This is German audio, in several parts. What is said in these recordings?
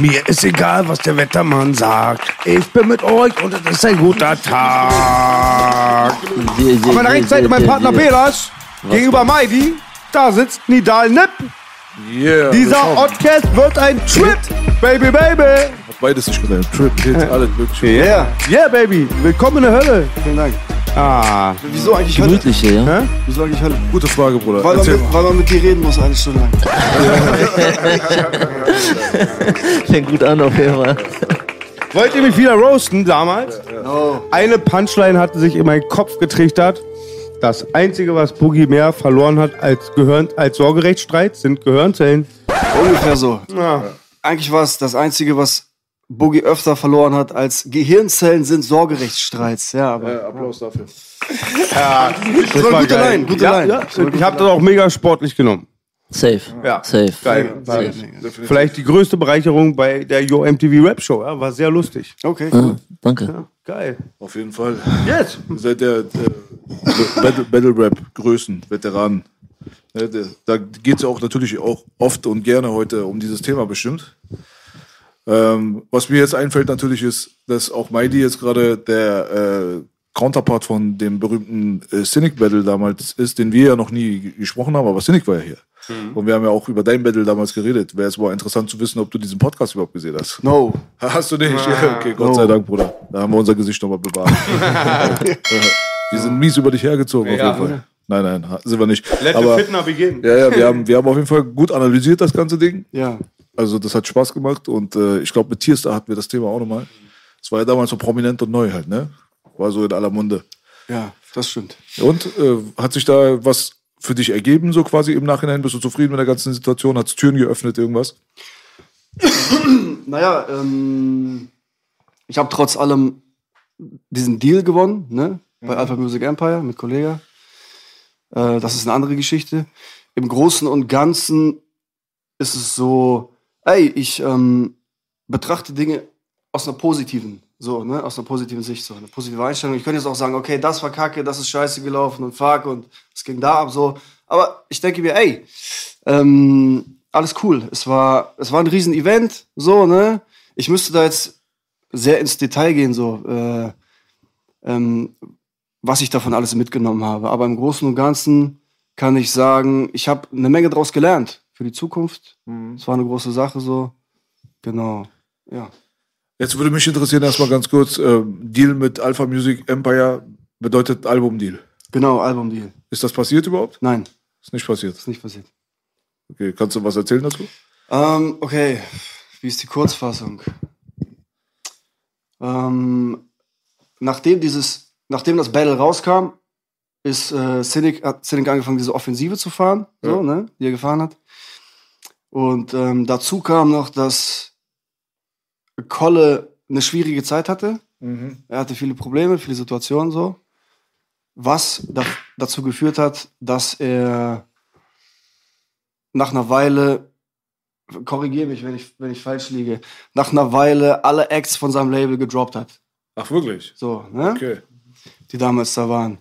Mir ist egal, was der Wettermann sagt. Ich bin mit euch und es ist ein guter Tag. Auf meiner rechten Seite mein Partner Belas. Gegenüber Maidi, da sitzt Nidal Nipp. Yeah. Dieser Podcast wird ein Trip, Baby, Baby. Beides nicht gesagt. Trip, Hit, alles mögliche. Yeah, yeah, Baby. Willkommen in der Hölle. Vielen Dank. Ah, Wieso eigentlich Hölle? Gemütliche, ja? hä? Wieso eigentlich Hölle? Gute Frage, Bruder. Weil man, Erzähl mit, mal. weil man mit dir reden muss eine Stunde lang. Fängt gut an auf jeden Fall. Wollt ihr mich wieder roasten damals? Oh. Eine Punchline hatte sich in meinen Kopf getrichtert. Das Einzige, was Boogie mehr verloren hat als, Gehirn, als Sorgerechtsstreit, sind Gehirnzellen. Ungefähr so. Ja. Eigentlich war es das Einzige, was Boogie öfter verloren hat als Gehirnzellen sind Sorgerechtsstreits. Ja, aber. Ja, Applaus dafür. Ja, das war war gute geil. Line, gute ja, Line. Ja, ich habe das auch mega sportlich genommen. Safe. Ja. Safe. Geil. War Safe. vielleicht die größte Bereicherung bei der Yo MTV Rap Show. Ja, war sehr lustig. Okay, cool. danke. Geil. Auf jeden Fall. Jetzt. Ihr seid der, der Battle, Battle Rap Größen, Veteranen. Ja, da geht es auch natürlich auch oft und gerne heute um dieses Thema bestimmt. Ähm, was mir jetzt einfällt natürlich ist, dass auch Maidi jetzt gerade der äh, Counterpart von dem berühmten äh, Cynic Battle damals ist, den wir ja noch nie gesprochen haben, aber Cynic war ja hier. Und wir haben ja auch über dein Battle damals geredet. Wäre es mal interessant zu wissen, ob du diesen Podcast überhaupt gesehen hast. No. Hast du nicht? Ja, okay, Gott sei Dank, Bruder. Da haben wir unser Gesicht nochmal bewahrt. wir sind mies über dich hergezogen, Ja. auf jeden Fall. Nein, nein, sind wir nicht. Let Aber, the Fitner begin. ja, ja, wir haben, wir haben auf jeden Fall gut analysiert, das ganze Ding. Ja. Also, das hat Spaß gemacht und äh, ich glaube, mit Tierstar hatten wir das Thema auch nochmal. Es war ja damals so prominent und neu halt, ne? War so in aller Munde. Ja, das stimmt. Und äh, hat sich da was für dich ergeben, so quasi im Nachhinein? Bist du zufrieden mit der ganzen Situation? Hat es Türen geöffnet, irgendwas? Naja, ähm, ich habe trotz allem diesen Deal gewonnen, ne? Bei Alpha Music Empire mit Kollega. Äh, das ist eine andere Geschichte. Im Großen und Ganzen ist es so, ey, ich ähm, betrachte Dinge aus einer positiven, so, ne, aus einer positiven Sicht, so, eine positive Einstellung. Ich könnte jetzt auch sagen, okay, das war kacke, das ist scheiße gelaufen und fuck und es ging da ab, so. Aber ich denke mir, ey, ähm, alles cool. Es war, es war ein riesen Event, so, ne. Ich müsste da jetzt sehr ins Detail gehen, so, äh, ähm, was ich davon alles mitgenommen habe. Aber im Großen und Ganzen kann ich sagen, ich habe eine Menge daraus gelernt für die Zukunft. Es war eine große Sache so. Genau. Ja. Jetzt würde mich interessieren, erstmal ganz kurz, ähm, Deal mit Alpha Music Empire bedeutet Albumdeal. Genau, Albumdeal. Ist das passiert überhaupt? Nein, Ist nicht passiert. ist nicht passiert. Okay, kannst du was erzählen dazu? Ähm, okay, wie ist die Kurzfassung? Ähm, nachdem dieses, nachdem das Battle rauskam, ist äh, Cynic, hat Cynic angefangen, diese Offensive zu fahren, so, Ja. ne, die er gefahren hat. Und ähm, dazu kam noch, dass Kolle eine schwierige Zeit hatte. Er hatte viele Probleme, viele Situationen so. Was da, dazu geführt hat, dass er nach einer Weile, korrigiere mich, wenn ich, wenn ich falsch liege, nach einer Weile alle Acts von seinem Label gedroppt hat. Ach, wirklich? So, ne? Okay. Die damals da waren.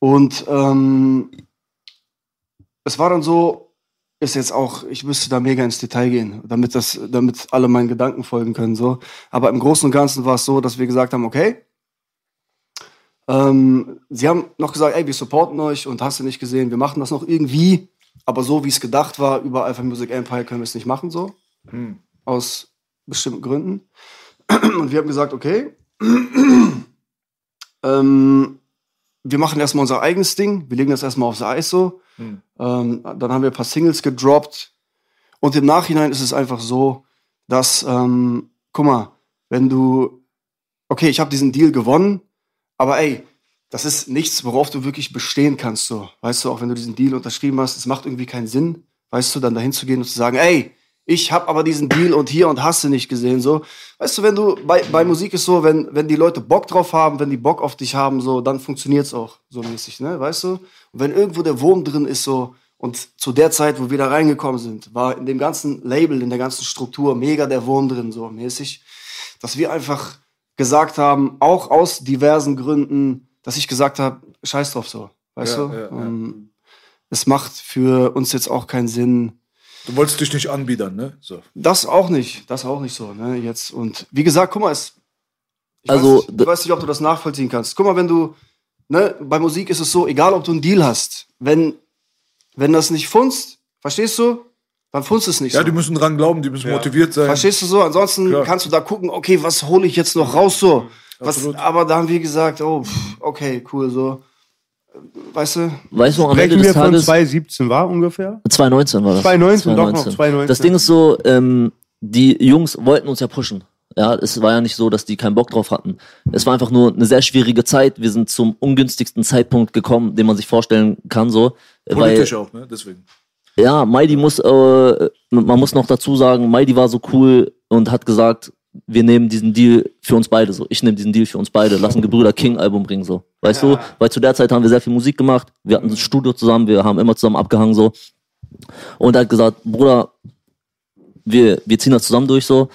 Und ähm, es war dann so, ist jetzt auch, ich müsste da mega ins Detail gehen, damit das, damit alle meinen Gedanken folgen können. So. Aber im Großen und Ganzen war es so, dass wir gesagt haben, okay, ähm, sie haben noch gesagt, ey, wir supporten euch und hast du nicht gesehen, wir machen das noch irgendwie, aber so wie es gedacht war, über Alpha Music Empire können wir es nicht machen, so. Aus bestimmten Gründen. Und wir haben gesagt, okay, ähm, wir machen erstmal unser eigenes Ding, wir legen das erstmal aufs Eis so. Ähm, dann haben wir ein paar Singles gedroppt. Und im Nachhinein ist es einfach so, dass, ähm, guck mal, wenn du, okay, ich habe diesen Deal gewonnen, aber ey, das ist nichts, worauf du wirklich bestehen kannst, so. Weißt du, auch wenn du diesen Deal unterschrieben hast, es macht irgendwie keinen Sinn, weißt du, dann dahin zu gehen und zu sagen, ey, ich habe aber diesen Deal und hier und hast du nicht gesehen, so. Weißt du, wenn du, bei, bei Musik ist so, wenn, wenn die Leute Bock drauf haben, wenn die Bock auf dich haben, so, dann funktioniert's auch so mäßig, ne, weißt du? Und wenn irgendwo der Wurm drin ist, so, und zu der Zeit, wo wir da reingekommen sind, war in dem ganzen Label, in der ganzen Struktur mega der Wurm drin, so mäßig, dass wir einfach gesagt haben, auch aus diversen Gründen, dass ich gesagt habe, scheiß drauf so, weißt Ja, du? ja, ja. Ähm, es macht für uns jetzt auch keinen Sinn, Du wolltest dich nicht anbiedern, ne? So. das auch nicht, das auch nicht so, ne, jetzt. Und wie gesagt, guck mal, es, ich, Also, weiß, nicht, ich weiß nicht, ob du das nachvollziehen kannst. Guck mal, wenn du, ne, bei Musik ist es so, egal ob du einen Deal hast, wenn, wenn das nicht funzt, verstehst du, dann funzt es nicht Ja, so. die müssen dran glauben, die müssen motiviert sein. Verstehst du so? Ansonsten Klar. kannst du da gucken, okay, was hole ich jetzt noch raus so? Was, Absolut. aber da haben wir gesagt, oh, pff, okay, cool, so. Weißt du? Weißt du, am Ende des wir von Tages. 2017 war ungefähr? 2019 war das. 2019, doch noch, 2019. Das Ding ist so, ähm, die Jungs wollten uns ja pushen. Ja, es war ja nicht so, dass die keinen Bock drauf hatten. Es war einfach nur eine sehr schwierige Zeit. Wir sind zum ungünstigsten Zeitpunkt gekommen, den man sich vorstellen kann, so. Politisch auch, ne? Deswegen. Ja, Maidi muss, äh, man muss noch dazu sagen, Maidi war so cool und hat gesagt, wir nehmen diesen Deal für uns beide so. Ich nehme diesen Deal für uns beide. Lass ein Gebrüder King Album bringen so. Weißt du? Weil zu der Zeit haben wir sehr viel Musik gemacht. Wir hatten ein Studio zusammen. Wir haben immer zusammen abgehangen so. Und er hat gesagt, Bruder, wir, wir ziehen das zusammen durch so.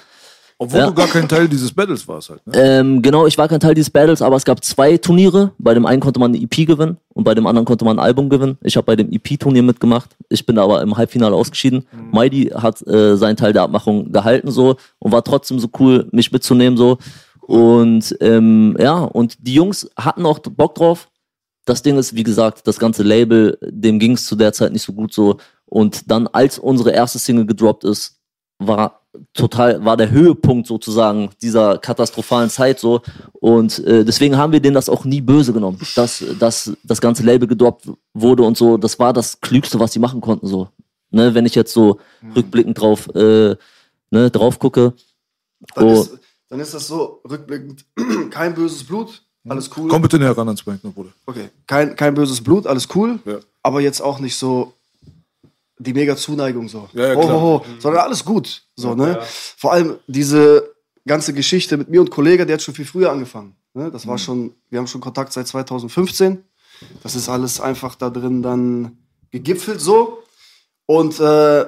Obwohl Ja. du gar kein Teil dieses Battles warst halt, ne? Ähm, genau, ich war kein Teil dieses Battles, aber es gab zwei Turniere. Bei dem einen konnte man eine EP gewinnen und bei dem anderen konnte man ein Album gewinnen. Ich habe bei dem EP-Turnier mitgemacht. Ich bin aber im Halbfinale ausgeschieden. Maidi hat äh, seinen Teil der Abmachung gehalten so und war trotzdem so cool, mich mitzunehmen so. Und ähm, ja, und die Jungs hatten auch Bock drauf. Das Ding ist, wie gesagt, das ganze Label, dem ging es zu der Zeit nicht so gut so. Und dann, als unsere erste Single gedroppt ist, war total, war der Höhepunkt sozusagen dieser katastrophalen Zeit so. Und äh, deswegen haben wir denen das auch nie böse genommen, dass, dass das ganze Label gedroppt wurde und so. Das war das Klügste, was sie machen konnten so. Ne, wenn ich jetzt so rückblickend drauf, äh, ne, drauf gucke. Dann, Oh. ist, dann ist das so, rückblickend, kein böses Blut, alles cool. Komm bitte näher ran ans Mic, ne, Bruder. Okay, kein, kein böses Blut, alles cool. Ja. Aber jetzt auch nicht so die mega Zuneigung so. Ja, ja, klar. ho, ho, sondern alles gut. So, ne? Vor allem diese ganze Geschichte mit mir und Kollege, der hat schon viel früher angefangen. Ne? Das Mhm. war schon, wir haben schon Kontakt seit 2015. Das ist alles einfach da drin dann gegipfelt so. Und äh,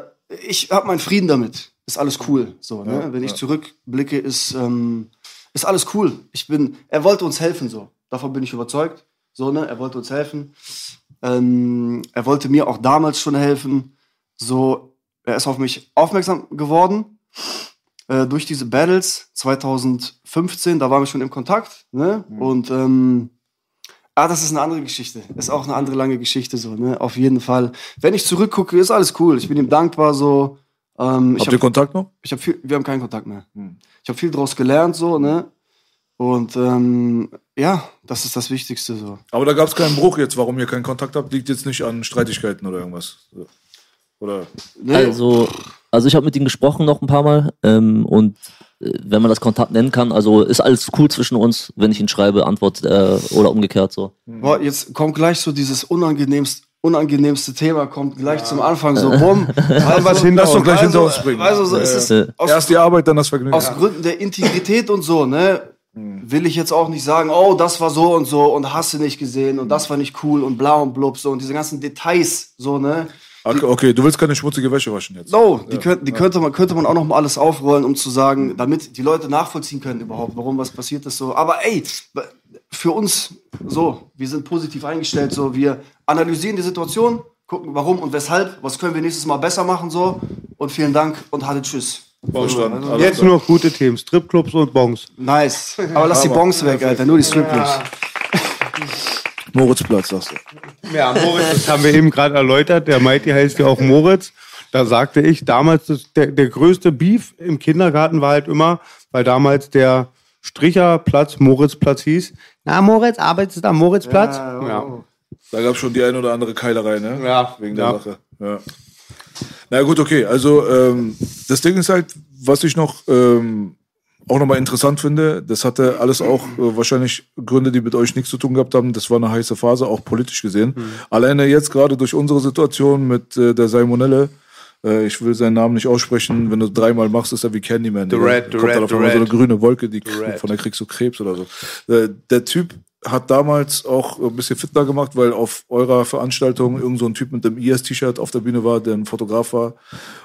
ich habe meinen Frieden damit. Ist alles cool. So, ne? Ja, Wenn ich ja. zurückblicke, ist, ähm, ist alles cool. Ich bin, er wollte uns helfen so. Davon bin ich überzeugt. So, ne? Er wollte uns helfen. Ähm, er wollte mir auch damals schon helfen. So, er ist auf mich aufmerksam geworden äh, durch diese Battles 2015. Da waren wir schon im Kontakt. Ne? Und ähm, ah, das ist eine andere Geschichte. Ist auch eine andere lange Geschichte so. Ne? Auf jeden Fall. Wenn ich zurückgucke, ist alles cool. Ich bin ihm dankbar so. Ähm, Habt ihr hab, Kontakt noch? ich hab viel, wir haben keinen Kontakt mehr. Hm. Ich habe viel draus gelernt so. Ne? Und ähm, ja, das ist das Wichtigste so. Aber da gab es keinen Bruch jetzt, warum ihr keinen Kontakt habt, liegt jetzt nicht an Streitigkeiten oder irgendwas. So. Oder Ne? Also, also ich habe mit ihm gesprochen noch ein paar Mal ähm, und äh, wenn man das Kontakt nennen kann, also ist alles cool zwischen uns, wenn ich ihn schreibe, antwortet er oder umgekehrt so. Boah, jetzt kommt gleich so dieses unangenehmste, unangenehmste Thema, kommt gleich zum Anfang so, hinter Lass doch gleich also, hinter uns bringen. Also so Ja, ist ja. aus, erst die Arbeit, dann das Vergnügen. aus Gründen der Integrität und so, ne? Will ich jetzt auch nicht sagen, oh, das war so und so und hast du nicht gesehen und das war nicht cool und bla und blub so und diese ganzen Details, so, ne? Okay, okay, du willst keine schmutzige Wäsche waschen jetzt. So, die, könnt, die könnte, man, könnte man auch noch mal alles aufrollen, um zu sagen, damit die Leute nachvollziehen können überhaupt, warum was passiert ist so. Aber ey, für uns so, wir sind positiv eingestellt, so, wir analysieren die Situation, gucken warum und weshalb, was können wir nächstes Mal besser machen, so. Und vielen Dank und hatte Tschüss. Baustand. Also, Jetzt nur noch gute Themen. Stripclubs und Bongs. Nice. Aber lass die Bons weg, Alter, nur die Stripclubs. Moritzplatz, sagst du. Ja, Moritz, das haben wir eben gerade erläutert. Der Mighty heißt ja auch Moritz. Da sagte ich, damals das, der, der größte Beef im Kindergarten war halt immer, weil damals der Stricherplatz Moritzplatz hieß. Na, Moritz, arbeitest du am Moritzplatz? Ja, Da gab es schon die ein oder andere Keilerei, ne? Ja. Wegen der Ja. Sache. Ja. Na gut, okay. Also ähm, das Ding ist halt, was ich noch ähm, auch nochmal interessant finde, das hatte alles auch äh, wahrscheinlich Gründe, die mit euch nichts zu tun gehabt haben. Das war eine heiße Phase, auch politisch gesehen. Mhm. Alleine jetzt gerade durch unsere Situation mit äh, der Salmonelle, äh, ich will seinen Namen nicht aussprechen, wenn du dreimal machst, ist er wie Candyman. The. Red, the Kommt Red, the einmal so eine Red. grüne Wolke, die Red. von der kriegst du Krebs oder so. Äh, der Typ hat damals auch ein bisschen fitner gemacht, weil auf eurer Veranstaltung irgend so ein Typ mit dem IS-T-Shirt auf der Bühne war, der ein Fotograf war.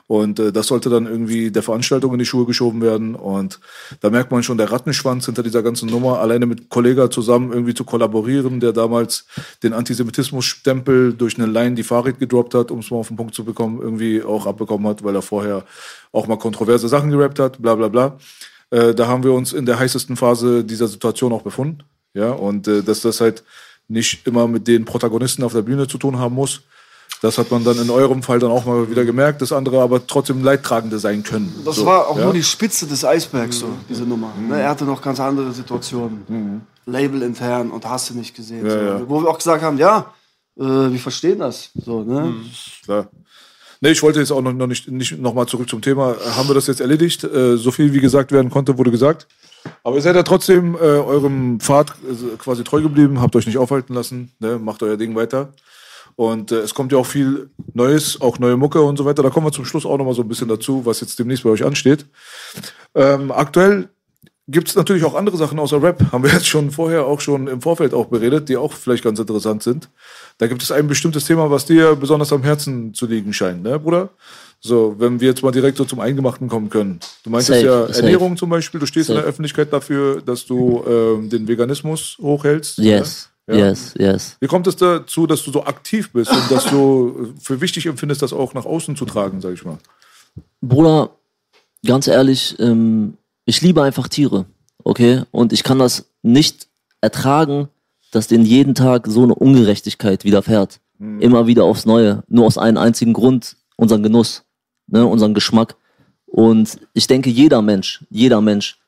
Und äh, das sollte dann irgendwie der Veranstaltung in die Schuhe geschoben werden. Und da merkt man schon der Rattenschwanz hinter dieser ganzen Nummer, alleine mit Kollega zusammen irgendwie zu kollaborieren, der damals den Antisemitismus-Stempel durch eine Line, die Farid gedroppt hat, um es mal auf den Punkt zu bekommen, irgendwie auch abbekommen hat, weil er vorher auch mal kontroverse Sachen gerappt hat, bla bla bla. Äh, da haben wir uns in der heißesten Phase dieser Situation auch befunden. Ja, und äh, dass das halt nicht immer mit den Protagonisten auf der Bühne zu tun haben muss. Das hat man dann in eurem Fall dann auch mal wieder gemerkt, dass andere aber trotzdem Leidtragende sein können. Das So, war auch ja? nur die Spitze des Eisbergs, so, diese Nummer. Ne, er hatte noch ganz andere Situationen. Label intern und hast du nicht gesehen. Ja, so. ja. Wo wir auch gesagt haben, ja, äh, wir verstehen das. So, ne? Klar. Nee, ich wollte jetzt auch noch, noch nicht, nicht noch mal zurück zum Thema. Haben wir das jetzt erledigt? Äh, so viel wie gesagt werden konnte, wurde gesagt. Aber ihr seid ja trotzdem äh, eurem Pfad äh, quasi treu geblieben, habt euch nicht aufhalten lassen, ne? macht euer Ding weiter. Und äh, es kommt ja auch viel Neues, auch neue Mucke und so weiter. Da kommen wir zum Schluss auch noch mal so ein bisschen dazu, was jetzt demnächst bei euch ansteht. Ähm, aktuell gibt es natürlich auch andere Sachen außer Rap. Haben wir jetzt schon vorher auch schon im Vorfeld auch beredet, die auch vielleicht ganz interessant sind. Da gibt es ein bestimmtes Thema, was dir besonders am Herzen zu liegen scheint, ne, Bruder? So, wenn wir jetzt mal direkt so zum Eingemachten kommen können. Du meintest Safe, ja safe. Ernährung zum Beispiel. Du stehst in Safe. der Öffentlichkeit dafür, dass du ähm, den Veganismus hochhältst. Yes? Ja. yes, yes. Wie kommt es dazu, dass du so aktiv bist und dass du für wichtig empfindest, das auch nach außen zu tragen, sag ich mal? Bruder, ganz ehrlich, ähm, ich liebe einfach Tiere, okay? Und ich kann das nicht ertragen, dass denen jeden Tag so eine Ungerechtigkeit widerfährt. Immer wieder aufs Neue. Nur aus einem einzigen Grund, unseren Genuss, ne, unseren Geschmack. Und ich denke, jeder Mensch, jeder Mensch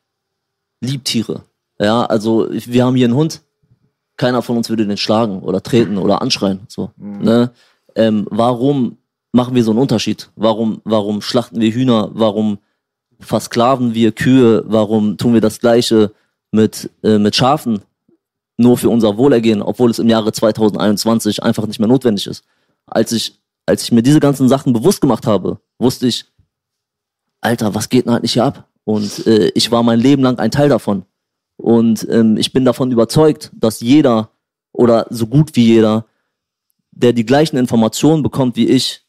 liebt Tiere. Ja, also wir haben hier einen Hund. Keiner von uns würde den schlagen oder treten oder anschreien. So, ne? ähm, warum machen wir so einen Unterschied? Warum, warum schlachten wir Hühner? Warum versklaven wir Kühe? Warum tun wir das Gleiche mit, äh, mit Schafen? Nur für unser Wohlergehen, obwohl es im Jahre 2021 einfach nicht mehr notwendig ist. Als ich, als ich mir diese ganzen Sachen bewusst gemacht habe, wusste ich, Alter, was geht denn eigentlich hier ab? Und äh, ich war mein Leben lang ein Teil davon. Und ähm, ich bin davon überzeugt, dass jeder oder so gut wie jeder, der die gleichen Informationen bekommt wie ich,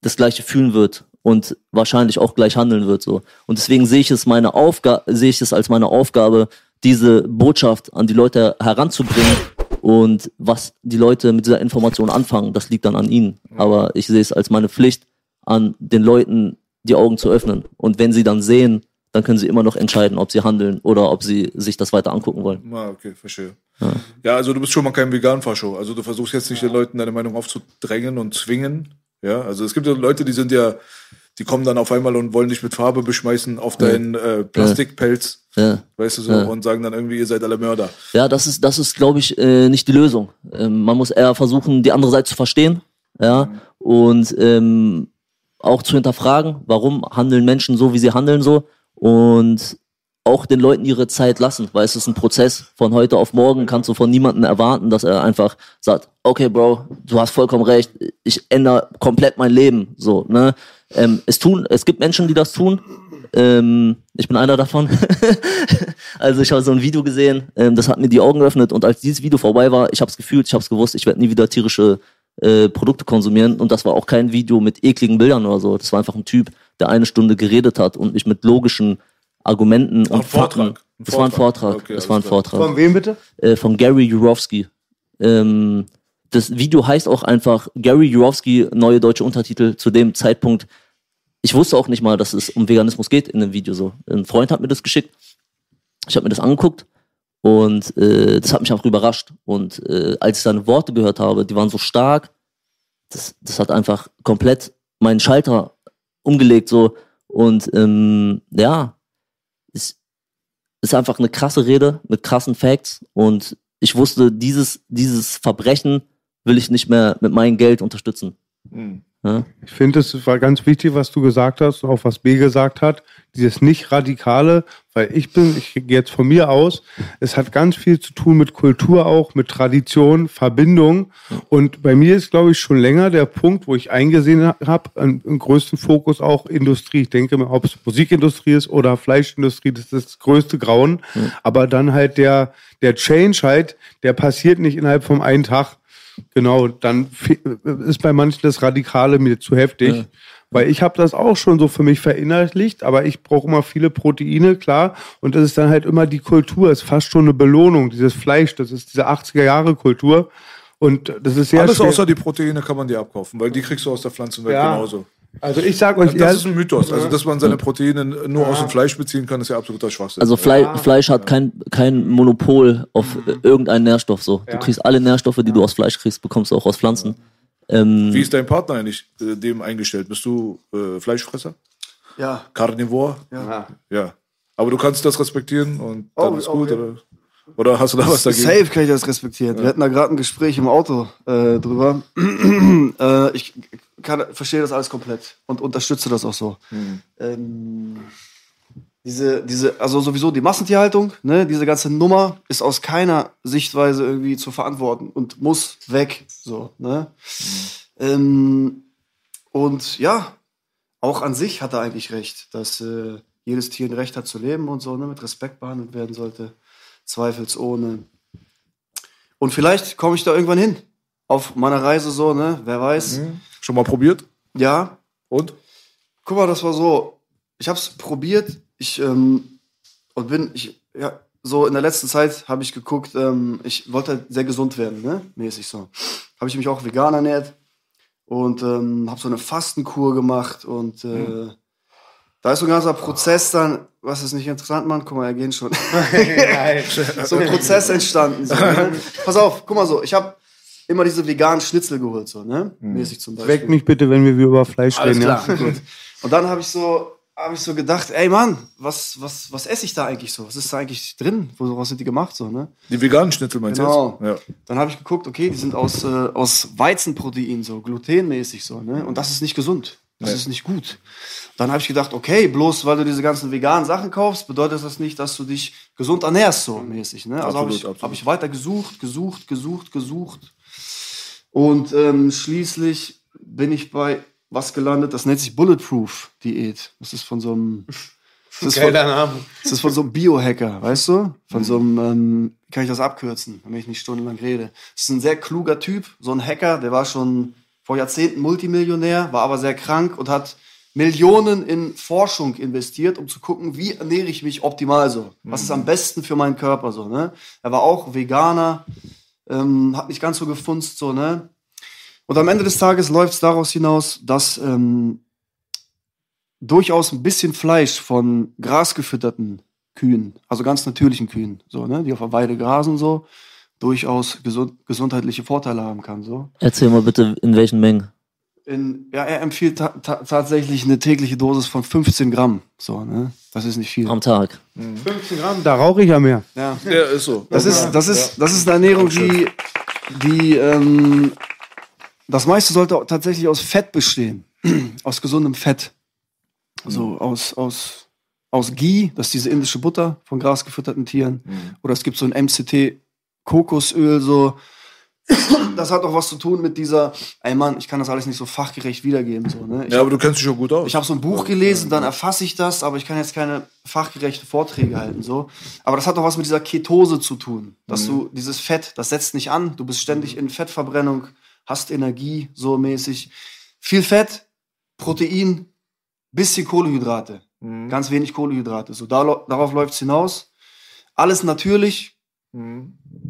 das gleiche fühlen wird und wahrscheinlich auch gleich handeln wird so. Und deswegen sehe ich es meine Aufgabe, sehe ich es als meine Aufgabe, diese Botschaft an die Leute heranzubringen und was die Leute mit dieser Information anfangen, das liegt dann an ihnen. Aber ich sehe es als meine Pflicht, an den Leuten die Augen zu öffnen. Und wenn sie dann sehen, dann können sie immer noch entscheiden, ob sie handeln oder ob sie sich das weiter angucken wollen. Ah, okay, verstehe. Ja. also du bist schon mal kein Vegan-Fascho. Also du versuchst jetzt nicht den Leuten deine Meinung aufzudrängen und zwingen. Ja, also es gibt ja Leute, die sind ja, die kommen dann auf einmal und wollen dich mit Farbe beschmeißen auf deinen äh, Plastikpelz, Ja. weißt du so, Ja. und sagen dann irgendwie, ihr seid alle Mörder. Ja, das ist, das ist, glaube ich, äh, nicht die Lösung. Ähm, man muss eher versuchen, die andere Seite zu verstehen, ja, und ähm, auch zu hinterfragen, warum handeln Menschen so, wie sie handeln so, und auch den Leuten ihre Zeit lassen, weil es ist ein Prozess. Von heute auf morgen kannst du von niemandem erwarten, dass er einfach sagt, okay, Bro, du hast vollkommen recht, ich ändere komplett mein Leben, so, ne. Ähm, es tun, es gibt Menschen, die das tun. Ähm, ich bin einer davon. also ich habe so ein Video gesehen, ähm, das hat mir die Augen geöffnet und als dieses Video vorbei war, ich habe es gefühlt, ich habe es gewusst, ich werde nie wieder tierische äh, Produkte konsumieren und das war auch kein Video mit ekligen Bildern oder so. Das war einfach ein Typ, der eine Stunde geredet hat und mich mit logischen Argumenten Ach, ein und Fakten. Vortrag. Das war ein Vortrag. Okay, das war ein. Vortrag. Von wem bitte? äh, von Gary Jurowski. Ähm, das Video heißt auch einfach Gary Jurowski, neue deutsche Untertitel zu dem Zeitpunkt. Ich wusste auch nicht mal, dass es um Veganismus geht in dem Video so. Ein Freund hat mir das geschickt. Ich habe mir das angeguckt und äh, das hat mich einfach überrascht. Und äh, als ich seine Worte gehört habe, die waren so stark, das, das hat einfach komplett meinen Schalter umgelegt so. Und ähm, ja, es ist einfach eine krasse Rede mit krassen Facts und ich wusste, dieses, dieses Verbrechen will ich nicht mehr mit meinem Geld unterstützen. Mhm. Ja? Ich finde, es war ganz wichtig, was du gesagt hast und auch was B gesagt hat. Dieses nicht radikale, weil ich bin, ich gehe jetzt von mir aus, es hat ganz viel zu tun mit Kultur auch, mit Tradition, Verbindung. Und bei mir ist, glaube ich, schon länger der Punkt, wo ich eingesehen habe, im größten Fokus auch Industrie. Ich denke, ob es Musikindustrie ist oder Fleischindustrie, das ist das größte Grauen. Aber dann halt der, der Change halt, der passiert nicht innerhalb vom einen Tag. Genau, dann ist bei manchen das Radikale mir zu heftig. Ja. Weil ich habe das auch schon so für mich verinnerlicht, aber ich brauche immer viele Proteine, klar. Und das ist dann halt immer die Kultur, ist fast schon eine Belohnung, dieses Fleisch, das ist diese 80er-Jahre-Kultur. Und das ist sehr Alles schwer. außer die Proteine kann man dir abkaufen, weil die kriegst du aus der Pflanzenwelt Ja. genauso. also ich sag euch Das ist ein Mythos. Also, dass man seine Proteine nur aus dem Fleisch beziehen kann, ist ja absoluter Schwachsinn. Also Fle Fleisch hat kein, kein Monopol auf äh, irgendeinen Nährstoff. So. Du kriegst alle Nährstoffe, die du aus Fleisch kriegst, bekommst du auch aus Pflanzen. Ähm, Wie ist dein Partner eigentlich äh, dem eingestellt? Bist du äh, Fleischfresser? Ja, Carnivore? ja. Ja. Aber du kannst das respektieren und dann Oh, ist oh, gut, ja. oder? Oder hast du da was dagegen? Safe kann ich das respektieren. Wir hatten da gerade ein Gespräch im Auto äh, drüber. äh, ich kann, verstehe das alles komplett und unterstütze das auch so. Ähm, diese, diese, also sowieso die Massentierhaltung, ne, diese ganze Nummer ist aus keiner Sichtweise irgendwie zu verantworten und muss weg. So, ne? Ähm, und ja, auch an sich hat er eigentlich recht, dass äh, jedes Tier ein Recht hat zu leben und so, ne, mit Respekt behandelt werden sollte. Zweifelsohne. Und vielleicht komme ich da irgendwann hin. Auf meiner Reise so, ne? Wer weiß. Schon mal probiert? Ja. Und? Guck mal, das war so. Ich habe es probiert. Ich ähm, und bin ich ja so in der letzten Zeit habe ich geguckt. Ähm, ich wollte halt sehr gesund werden, ne? Mäßig so. Habe ich mich auch vegan ernährt und ähm, habe so eine Fastenkur gemacht und äh, da ist so ein ganzer Prozess dann, was ist nicht interessant, Mann? Guck mal, er gehen schon. so ein Prozess entstanden. So, ne? Pass auf, guck mal so, ich habe immer diese veganen Schnitzel geholt, so, ne? Mäßig zum Beispiel. weck mich bitte, wenn wir wieder über Fleisch Alles reden. klar, Ja? gut. Und dann habe ich so, habe ich so gedacht, ey Mann, was, was, was esse ich da eigentlich so? Was ist da eigentlich drin? Woraus sind die gemacht so, ne? Die veganen Schnitzel meinst Genau. du jetzt? Dann habe ich geguckt, okay, die sind aus, äh, aus Weizenprotein, so glutenmäßig so, ne? Und das ist nicht gesund. Das Nee. ist nicht gut. Dann habe ich gedacht, okay, bloß weil du diese ganzen veganen Sachen kaufst, bedeutet das nicht, dass du dich gesund ernährst, so mäßig. Ne? Also habe ich, absolut. hab ich weiter gesucht, gesucht, gesucht, gesucht. Und ähm, schließlich bin ich bei was gelandet, das nennt sich Bulletproof Diät. Das ist von so einem. Das ist von, das ist von so einem Biohacker, weißt du? Von so einem, ähm, wie kann ich das abkürzen, damit ich nicht stundenlang rede. Das ist ein sehr kluger Typ, so ein Hacker, der war schon vor Jahrzehnten Multimillionär, war aber sehr krank und hat Millionen in Forschung investiert, um zu gucken, wie ernähre ich mich optimal so. Was ist am besten für meinen Körper so, ne? Er war auch Veganer, ähm, hat nicht ganz so gefunzt so, ne? Und am Ende des Tages läuft es daraus hinaus, dass ähm, durchaus ein bisschen Fleisch von grasgefütterten Kühen, also ganz natürlichen Kühen, so, ne, die auf der Weide grasen, so, durchaus gesund, gesundheitliche Vorteile haben kann, so. erzähl mal bitte, in welchen Mengen. In, ja, er empfiehlt ta ta tatsächlich eine tägliche Dosis von 15 Gramm, so, ne, das ist nicht viel. Am Tag. 15 Gramm, da rauche ich ja mehr. Ja. Ja, ist so. Das ist, das ist, das ist eine Ernährung, die, die, ähm, das meiste sollte auch tatsächlich aus Fett bestehen. aus gesundem Fett. So aus, aus, aus Ghee, das ist diese indische Butter von grasgefütterten Tieren. Oder es gibt so ein MCT Kokosöl, so. Das hat auch was zu tun mit dieser, ey Mann, ich kann das alles nicht so fachgerecht wiedergeben, so, ne? Ja, aber du kennst dich schon gut aus. ich habe so ein Buch gelesen, dann erfasse ich das, aber ich kann jetzt keine fachgerechte Vorträge halten. so. Aber das hat auch was mit dieser Ketose zu tun. Dass du dieses Fett, das setzt nicht an, du bist ständig in Fettverbrennung, hast Energie, so mäßig. Viel Fett, Protein, bisschen Kohlenhydrate. Ganz wenig Kohlenhydrate. So, da, darauf läuft es hinaus. alles natürlich,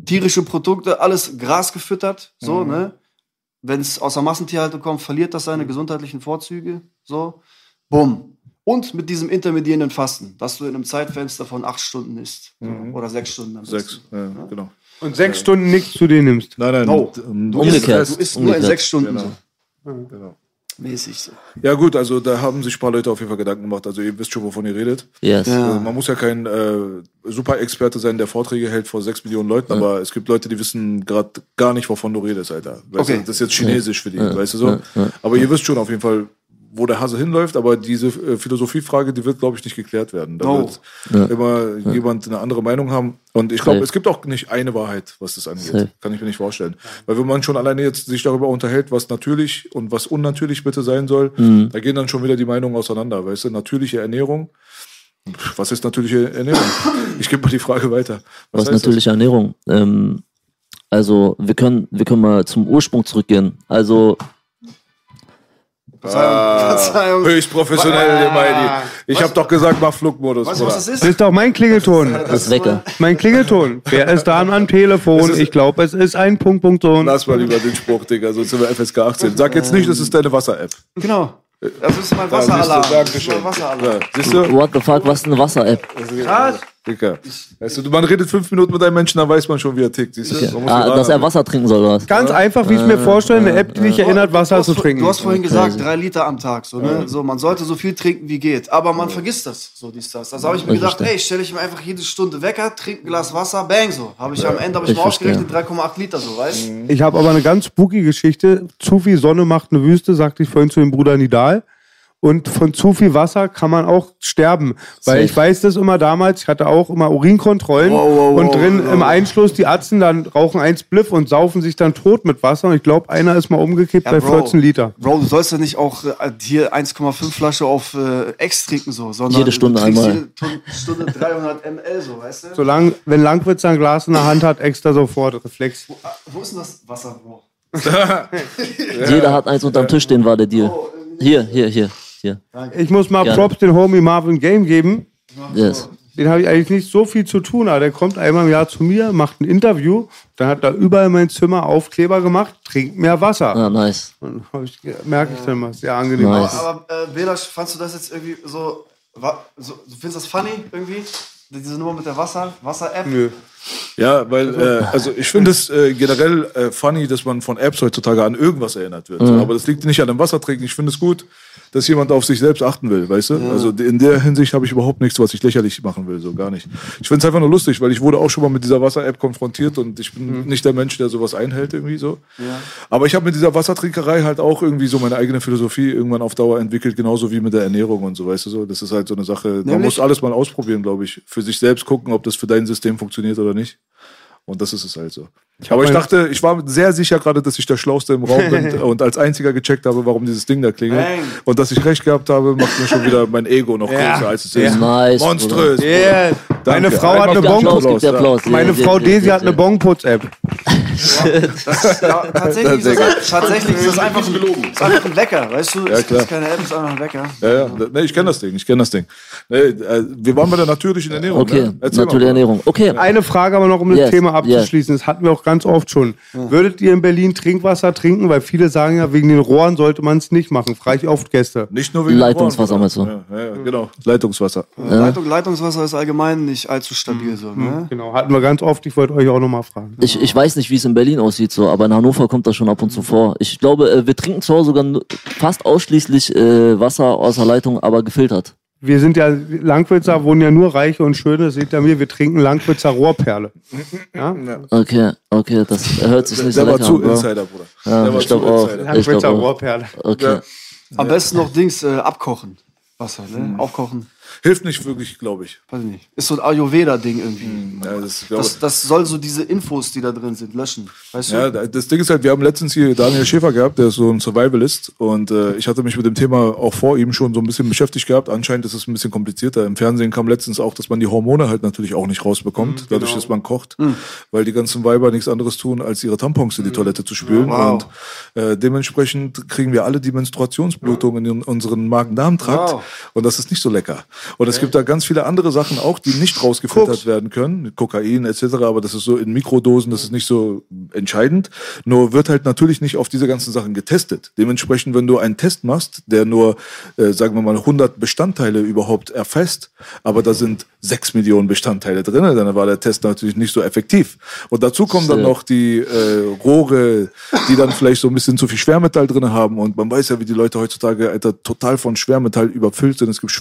tierische Produkte, alles Gras gefüttert, so, ne? Wenn es aus der Massentierhaltung kommt, verliert das seine gesundheitlichen Vorzüge, so. Bumm. Und mit diesem intermediierenden Fasten, dass du in einem Zeitfenster von acht Stunden isst. So. Oder sechs Stunden. Sechs, besten. ja, genau. Und sechs Stunden nichts zu dir nimmst. Nein, nein. No. ähm, Du isst, Umgekehrt. du isst nur in sechs Stunden. Genau. So. Genau. Mäßig so. Ja gut, also da haben sich ein paar Leute auf jeden Fall Gedanken gemacht. Also ihr wisst schon, wovon ihr redet. Yes. Ja. Äh, Man muss ja kein äh, Super-Experte sein, der Vorträge hält vor sechs Millionen Leuten, aber es gibt Leute, die wissen gerade gar nicht, wovon du redest, Alter. Weißt Okay. du, das ist jetzt Chinesisch für die, weißt du so. Aber ihr wisst schon auf jeden Fall, wo der Hase hinläuft, aber diese äh, Philosophiefrage, die wird, glaube ich, nicht geklärt werden. Da No. wird immer jemand eine andere Meinung haben. Und ich glaube, es gibt auch nicht eine Wahrheit, was das angeht. Safe. Kann ich mir nicht vorstellen. Weil wenn man schon alleine jetzt sich darüber unterhält, was natürlich und was unnatürlich bitte sein soll, Mhm. da gehen dann schon wieder die Meinungen auseinander. Weißt du, natürliche Ernährung. Was ist natürliche Ernährung? Ich gebe mal die Frage weiter. Was das? natürliche Ernährung? Ähm, also wir können, wir können mal zum Ursprung zurückgehen. Also Ah, Verzeihung. höchst professionell, der Meidi. Ich habe doch gesagt, mach Flugmodus. Weißt du, was das Das ist? ist doch mein Klingelton. das ist Wecker. Mein Klingelton. Wer ist da am Telefon? Ich glaube, es ist ein Punkt, Punkt, Ton. Lass mal lieber den Spruch, Digga, sonst sind wir FSK 18. Sag jetzt nicht, das ist deine Wasser-App. Genau. Das ist mein Da, siehst du, Wasseralarm. Das ist Dankeschön. mein Wasseralarm. Ja, siehst du? What the fuck, was ist eine Wasser-App? Krass. Digga. Weißt du, man redet fünf Minuten mit einem Menschen, dann weiß man schon, wie er tickt. Siehst du? Man muss Ah, dass er Wasser trinken soll, oder was? Ganz einfach, wie ich mir vorstelle, eine App, die dich erinnert, Wasser Du zu trinken. Du hast vorhin gesagt, drei Liter am Tag. So, ne? so, man sollte so viel trinken, wie geht. Aber man vergisst das. So, dies, das. Also habe ich mir Ich gedacht, verstehe. ey, stelle ich mir einfach jede Stunde Wecker, trinke ein Glas Wasser, bang, so. Habe ich am Ende hab ich Ich mal verstehe. ausgerechnet 3,8 Liter, so, weißt Mhm. Ich habe aber eine ganz spooky Geschichte. Zu viel Sonne macht eine Wüste, sagte ich vorhin zu dem Bruder Nidal. Und von zu viel Wasser kann man auch sterben. Weil Safe. ich weiß das immer damals, ich hatte auch immer Urinkontrollen Wow, wow, und drin wow. im Einschluss die Atzen dann rauchen eins Bliff und saufen sich dann tot mit Wasser. Und ich glaube, einer ist mal umgekippt bei 14 Liter. Bro, du sollst ja nicht auch äh, hier 1,5 Flasche auf äh, X trinken, so, sondern Jede Stunde einmal. jede Tun- Stunde 300 ml, so, weißt du? Solange, wenn Langwitz ein Glas in der Hand hat, extra sofort Reflex. Ah, Wo ist denn das Wasser, Bro? Jeder hat eins unterm Tisch stehen, war der Deal. Hier, hier, hier, hier. Ich muss mal Gerne. Props den Homie Marvin Game geben. Yes. Den habe ich eigentlich nicht so viel zu tun, aber der kommt einmal im Jahr zu mir, macht ein Interview, dann hat er überall mein Zimmer Aufkleber gemacht, trinkt mehr Wasser. Ah, nice. Und ich, merke ich dann mal, sehr angenehm. Nice. Aber äh, Belasch, fandst du das jetzt irgendwie so, so, du findest das funny irgendwie? Diese Nummer mit der Wasser, Wasser-App? Nö. Ja, weil, äh, also ich finde es äh, generell äh, funny, dass man von Apps heutzutage an irgendwas erinnert wird. Mhm. Aber das liegt nicht an dem Wassertrinken. Ich finde es gut, dass jemand auf sich selbst achten will, weißt du? Also in der Hinsicht habe ich überhaupt nichts, was ich lächerlich machen will, so gar nicht. Ich finde es einfach nur lustig, weil ich wurde auch schon mal mit dieser Wasser-App konfrontiert und ich bin Mhm. nicht der Mensch, der sowas einhält irgendwie so. Aber ich habe mit dieser Wassertrinkerei halt auch irgendwie so meine eigene Philosophie irgendwann auf Dauer entwickelt, genauso wie mit der Ernährung und so, weißt du so. Das ist halt so eine Sache. Man Nämlich? muss alles mal ausprobieren, glaube ich. Für sich selbst gucken, ob das für dein System funktioniert oder nicht. Und das ist es halt so. Aber ich dachte, ich war sehr sicher gerade, dass ich der Schlauste im Raum bin und als einziger gecheckt habe, warum dieses Ding da klingelt. Bang. Und dass ich recht gehabt habe, macht mir schon wieder mein Ego noch Ja. größer, als es Ja. ist. Nice. Monströs. Yeah. Meine. Frau hat eine Bruder. Bon Applaus, gibt der Applaus. Meine Ja, Frau ja, Desi ja, hat eine. Das, ja, tatsächlich, ist das, tatsächlich ist das einfach ein, ist einfach ein Wecker, weißt du? Ja, Es klar. ist keine App, es ist einfach ein Wecker. Ja, ja. Nee, ich kenne das Ding, ich kenne das Ding. Nee, äh, wir waren bei der natürlichen Ernährung. Okay, ne? Natürliche. Ernährung. Okay, Eine Frage aber noch, um das Thema abzuschließen. Das hatten wir auch ganz oft schon. Würdet ihr in Berlin Trinkwasser trinken? Weil viele sagen ja, wegen den Rohren sollte man es nicht machen. Frage ich oft Gäste. Nicht nur wegen Leitungswasser Rohren, meinst du? Ja, ja, ja, genau. Leitungswasser. Leitung, Leitungswasser ist allgemein nicht allzu stabil so, ne? Genau, hatten wir ganz oft. Ich wollte euch auch nochmal fragen. ich, ich weiß nicht, wie es in Berlin aussieht, so, aber in Hannover kommt das schon ab und zu vor. Ich glaube, äh, wir trinken zu Hause sogar fast ausschließlich äh, Wasser aus der Leitung, aber gefiltert. Wir sind ja, Langwitzer wohnen ja nur Reiche und Schöne. Seht ihr mir, wir trinken Langwitzer Rohrperle. Ja? Okay, okay, das hört sich nicht Der so war lecker zu an, Bro. Insider, Bruder. Ja, der war zu auch. Insider. Langwitzer. Rohrperle. Okay. Am besten noch Dings äh, abkochen. Wasser, ne? Mhm. Aufkochen. Hilft nicht wirklich, glaube ich. Weiß ich nicht. Ist so ein Ayurveda-Ding irgendwie. Ja, das, Das, das soll so diese Infos, die da drin sind, löschen. Weißt du? Ja, das Ding ist halt, wir haben letztens hier Daniel Schäfer gehabt, der ist so ein Survivalist und äh, ich hatte mich mit dem Thema auch vor ihm schon so ein bisschen beschäftigt gehabt. Anscheinend ist es ein bisschen komplizierter. Im Fernsehen kam letztens auch, dass man die Hormone halt natürlich auch nicht rausbekommt, dadurch, dass man kocht, weil die ganzen Weiber nichts anderes tun, als ihre Tampons in die Toilette zu spülen Wow. und äh, dementsprechend kriegen wir alle die Menstruationsblutung in unseren Magen-Darm-Trakt Wow. und das ist nicht so lecker. Und es gibt da ganz viele andere Sachen auch, die nicht rausgefiltert Koks. werden können, Kokain etc., aber das ist so in Mikrodosen, das ist nicht so entscheidend. Nur wird halt natürlich nicht auf diese ganzen Sachen getestet. Dementsprechend, wenn du einen Test machst, der nur, äh, sagen wir mal, 100 Bestandteile überhaupt erfasst, aber da sind 6 Millionen Bestandteile drin, dann war der Test natürlich nicht so effektiv. Und dazu kommen dann noch die äh, Rohre, die dann vielleicht so ein bisschen zu viel Schwermetall drin haben. Und man weiß ja, wie die Leute heutzutage Alter, total von Schwermetall überfüllt sind. Es gibt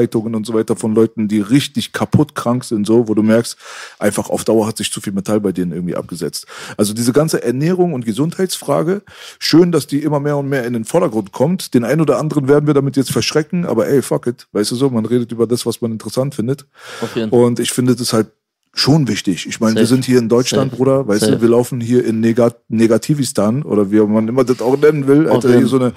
Schwermetallausleitungen und so weiter von Leuten, die richtig kaputt krank sind, so, wo du merkst, einfach auf Dauer hat sich zu viel Metall bei denen irgendwie abgesetzt. Also diese ganze Ernährung und Gesundheitsfrage, schön, dass die immer mehr und mehr in den Vordergrund kommt. Den einen oder anderen werden wir damit jetzt verschrecken, aber ey, fuck it. Weißt du so, man redet über das, was man interessant findet. Und ich finde das halt schon wichtig. Ich meine, wir sind hier in Deutschland, Safe. Bruder, weißt Safe. du, wir laufen hier in Negat Negativistan oder wie man immer das auch nennen will, Alter, hier so eine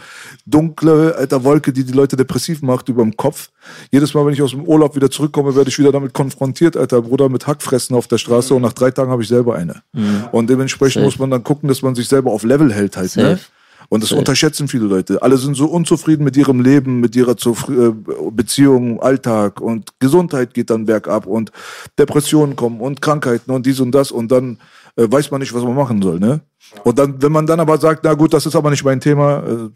dunkle, alter Wolke, die die Leute depressiv macht über dem Kopf. Jedes Mal, wenn ich aus dem Urlaub wieder zurückkomme, werde ich wieder damit konfrontiert, alter Bruder, mit Hackfressen auf der Straße und nach drei Tagen habe ich selber eine. Und dementsprechend Safe. muss man dann gucken, dass man sich selber auf Level hält halt, ne? Und das unterschätzen viele Leute. Alle sind so unzufrieden mit ihrem Leben, mit ihrer Zufri äh, Beziehung, Alltag und Gesundheit geht dann bergab und Depressionen kommen und Krankheiten und dies und das und dann äh, weiß man nicht, was man machen soll, ne? Und dann, wenn man dann aber sagt, na gut, das ist aber nicht mein Thema, äh,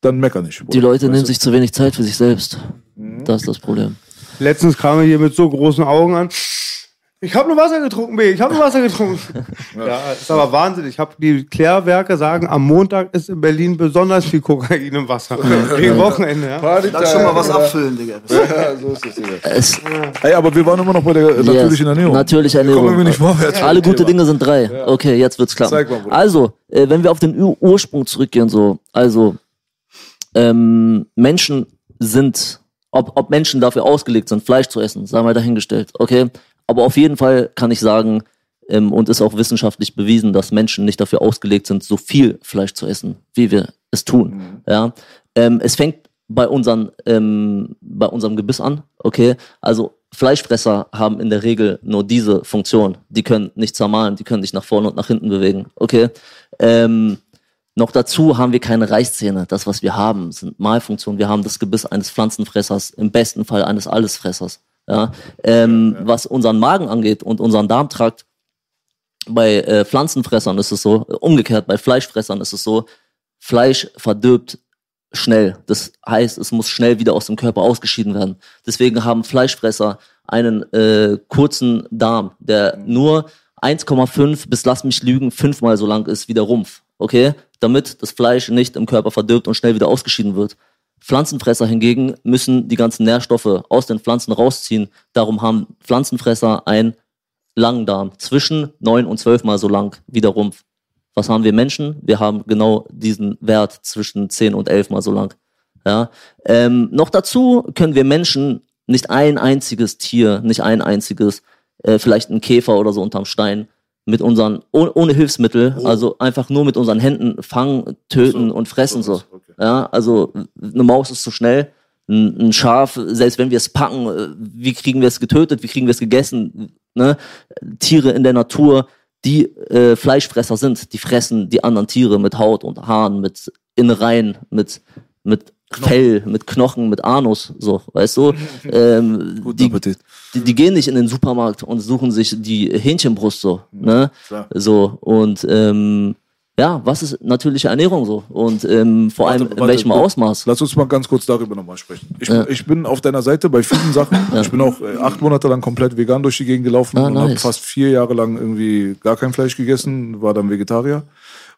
dann mecker nicht. Die Leute Weißt nehmen du? sich zu wenig Zeit für sich selbst. Mhm. Das ist das Problem. Letztens kam er hier mit so großen Augen an. Ich habe nur Wasser getrunken, B. Ich habe nur Wasser getrunken. ja, ist aber Wahnsinn. Ich habe die Klärwerke sagen, am Montag ist in Berlin besonders viel Kokain im Wasser. Wegen Wochenende, ja. Dann schon mal was abfüllen, Digga. Ja, so ist es, Digga. Es, Ey, aber wir waren immer noch bei der natürlichen Ernährung. Natürliche Ernährung. Kommen wir nicht vorwärts. Alle gute Dinge sind drei. Okay, jetzt wird's klar. Zeig mal, Bruder. Also, äh, wenn wir auf den Ur Ursprung zurückgehen, so, also ähm, Menschen sind, ob, ob Menschen dafür ausgelegt sind, Fleisch zu essen, sei mal dahingestellt, okay. Aber auf jeden Fall kann ich sagen, ähm, und ist auch wissenschaftlich bewiesen, dass Menschen nicht dafür ausgelegt sind, so viel Fleisch zu essen, wie wir es tun. Ja, ähm, es fängt bei unseren, ähm, bei unserem Gebiss an, okay. Also Fleischfresser haben in der Regel nur diese Funktion. Die können nicht zermahlen, die können sich nach vorne und nach hinten bewegen, okay. Ähm, noch dazu haben wir keine Reißzähne. Das, was wir haben, sind Malfunktionen. Wir haben das Gebiss eines Pflanzenfressers, im besten Fall eines Allesfressers. Ja? Ähm, Was unseren Magen angeht und unseren Darmtrakt, bei äh, Pflanzenfressern ist es so, umgekehrt, bei Fleischfressern ist es so, Fleisch verdirbt schnell. Das heißt, es muss schnell wieder aus dem Körper ausgeschieden werden. Deswegen haben Fleischfresser einen äh, kurzen Darm, der nur 1,5 bis lass mich lügen, fünfmal so lang ist wie der Rumpf. Okay? Damit das Fleisch nicht im Körper verdirbt und schnell wieder ausgeschieden wird. Pflanzenfresser hingegen müssen die ganzen Nährstoffe aus den Pflanzen rausziehen. Darum haben Pflanzenfresser einen langen Darm, zwischen neun und zwölf Mal so lang wie der Rumpf. Was haben wir Menschen? Wir haben genau diesen Wert zwischen zehn und elf Mal so lang. Ja? Ähm, noch dazu können wir Menschen nicht ein einziges Tier, nicht ein einziges, äh, vielleicht ein Käfer oder so unterm Stein, mit unseren, oh, ohne Hilfsmittel, also einfach nur mit unseren Händen fangen, töten und fressen so. okay. Ja, also eine Maus ist zu schnell, ein, ein Schaf, selbst wenn wir es packen, äh, wie kriegen wir es getötet, wie kriegen wir es gegessen? Ne? Tiere in der Natur, die äh, Fleischfresser sind, die fressen die anderen Tiere mit Haut und Haaren, mit Innereien, mit, mit Fell, mit Knochen, mit Anus, so, weißt du? Ähm, Guten die, Appetit. Die, die gehen nicht in den Supermarkt und suchen sich die Hähnchenbrust so, ne? klar. So, und ähm, ja, was ist natürliche Ernährung so? Und ähm, vor allem in warte, welchem gut. Ausmaß? Lass uns mal ganz kurz darüber nochmal sprechen. Ich, Ja. ich bin auf deiner Seite bei vielen Sachen. Ich bin auch äh, acht Monate lang komplett vegan durch die Gegend gelaufen Ah, und habe nice. fast vier Jahre lang irgendwie gar kein Fleisch gegessen, war dann Vegetarier.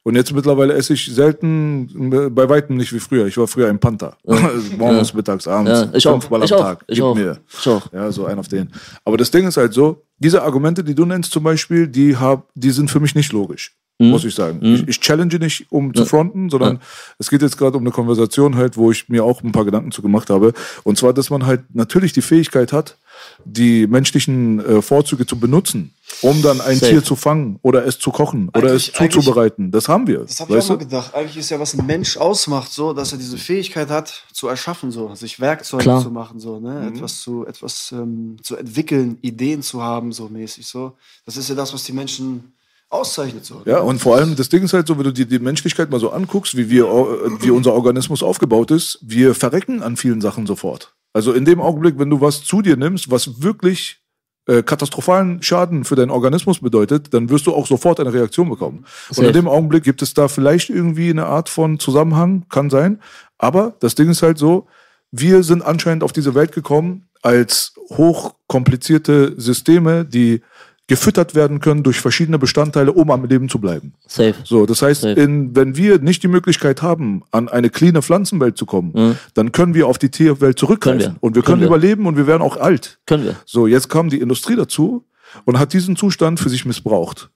Und jetzt mittlerweile esse ich selten, äh, bei weitem nicht wie früher. Ich war früher ein Panther. Morgens, mittags, abends, Ja, ich fünfmal Ich am auch. Tag. Ich Gib auch. mir. Ich auch. Ja, so ein auf den. Aber das Ding ist halt so, diese Argumente, die du nennst zum Beispiel, die, hab, die sind für mich nicht logisch. Mhm. Muss ich sagen. Ich, ich challenge nicht, um zu fronten, sondern es geht jetzt gerade um eine Konversation halt, wo ich mir auch ein paar Gedanken zu gemacht habe. Und zwar, dass man halt natürlich die Fähigkeit hat, die menschlichen äh, Vorzüge zu benutzen, um dann ein Safe. Tier zu fangen oder es zu kochen oder Eigentlich- es zuzubereiten. Das haben wir. Das habe ich auch mal gedacht. Eigentlich ist ja, was ein Mensch ausmacht, so, dass er diese Fähigkeit hat, zu erschaffen, so, sich Werkzeuge Klar. zu machen, so, ne, Mhm. etwas zu, etwas ähm, zu entwickeln, Ideen zu haben, so mäßig, so. Das ist ja das, was die Menschen auszeichnet, so. Ja, und vor allem, das Ding ist halt so, wenn du dir die Menschlichkeit mal so anguckst, wie wir, äh, wie unser Organismus aufgebaut ist, wir verrecken an vielen Sachen sofort. Also in dem Augenblick, wenn du was zu dir nimmst, was wirklich äh, katastrophalen Schaden für deinen Organismus bedeutet, dann wirst du auch sofort eine Reaktion bekommen. Und in dem Augenblick gibt es da vielleicht irgendwie eine Art von Zusammenhang, kann sein. Aber das Ding ist halt so, wir sind anscheinend auf diese Welt gekommen als hochkomplizierte Systeme, die gefüttert werden können durch verschiedene Bestandteile, um am Leben zu bleiben. Safe. So, das heißt, in, wenn wir nicht die Möglichkeit haben, an eine cleane Pflanzenwelt zu kommen, Mhm. dann können wir auf die Tierwelt zurückgreifen. Können wir. Und wir Können können, wir. überleben und wir werden auch alt. Können wir. So, jetzt kam die Industrie dazu und hat diesen Zustand für sich missbraucht.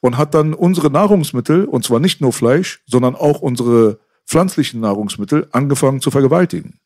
Und hat dann unsere Nahrungsmittel, und zwar nicht nur Fleisch, sondern auch unsere pflanzlichen Nahrungsmittel, angefangen zu vergewaltigen.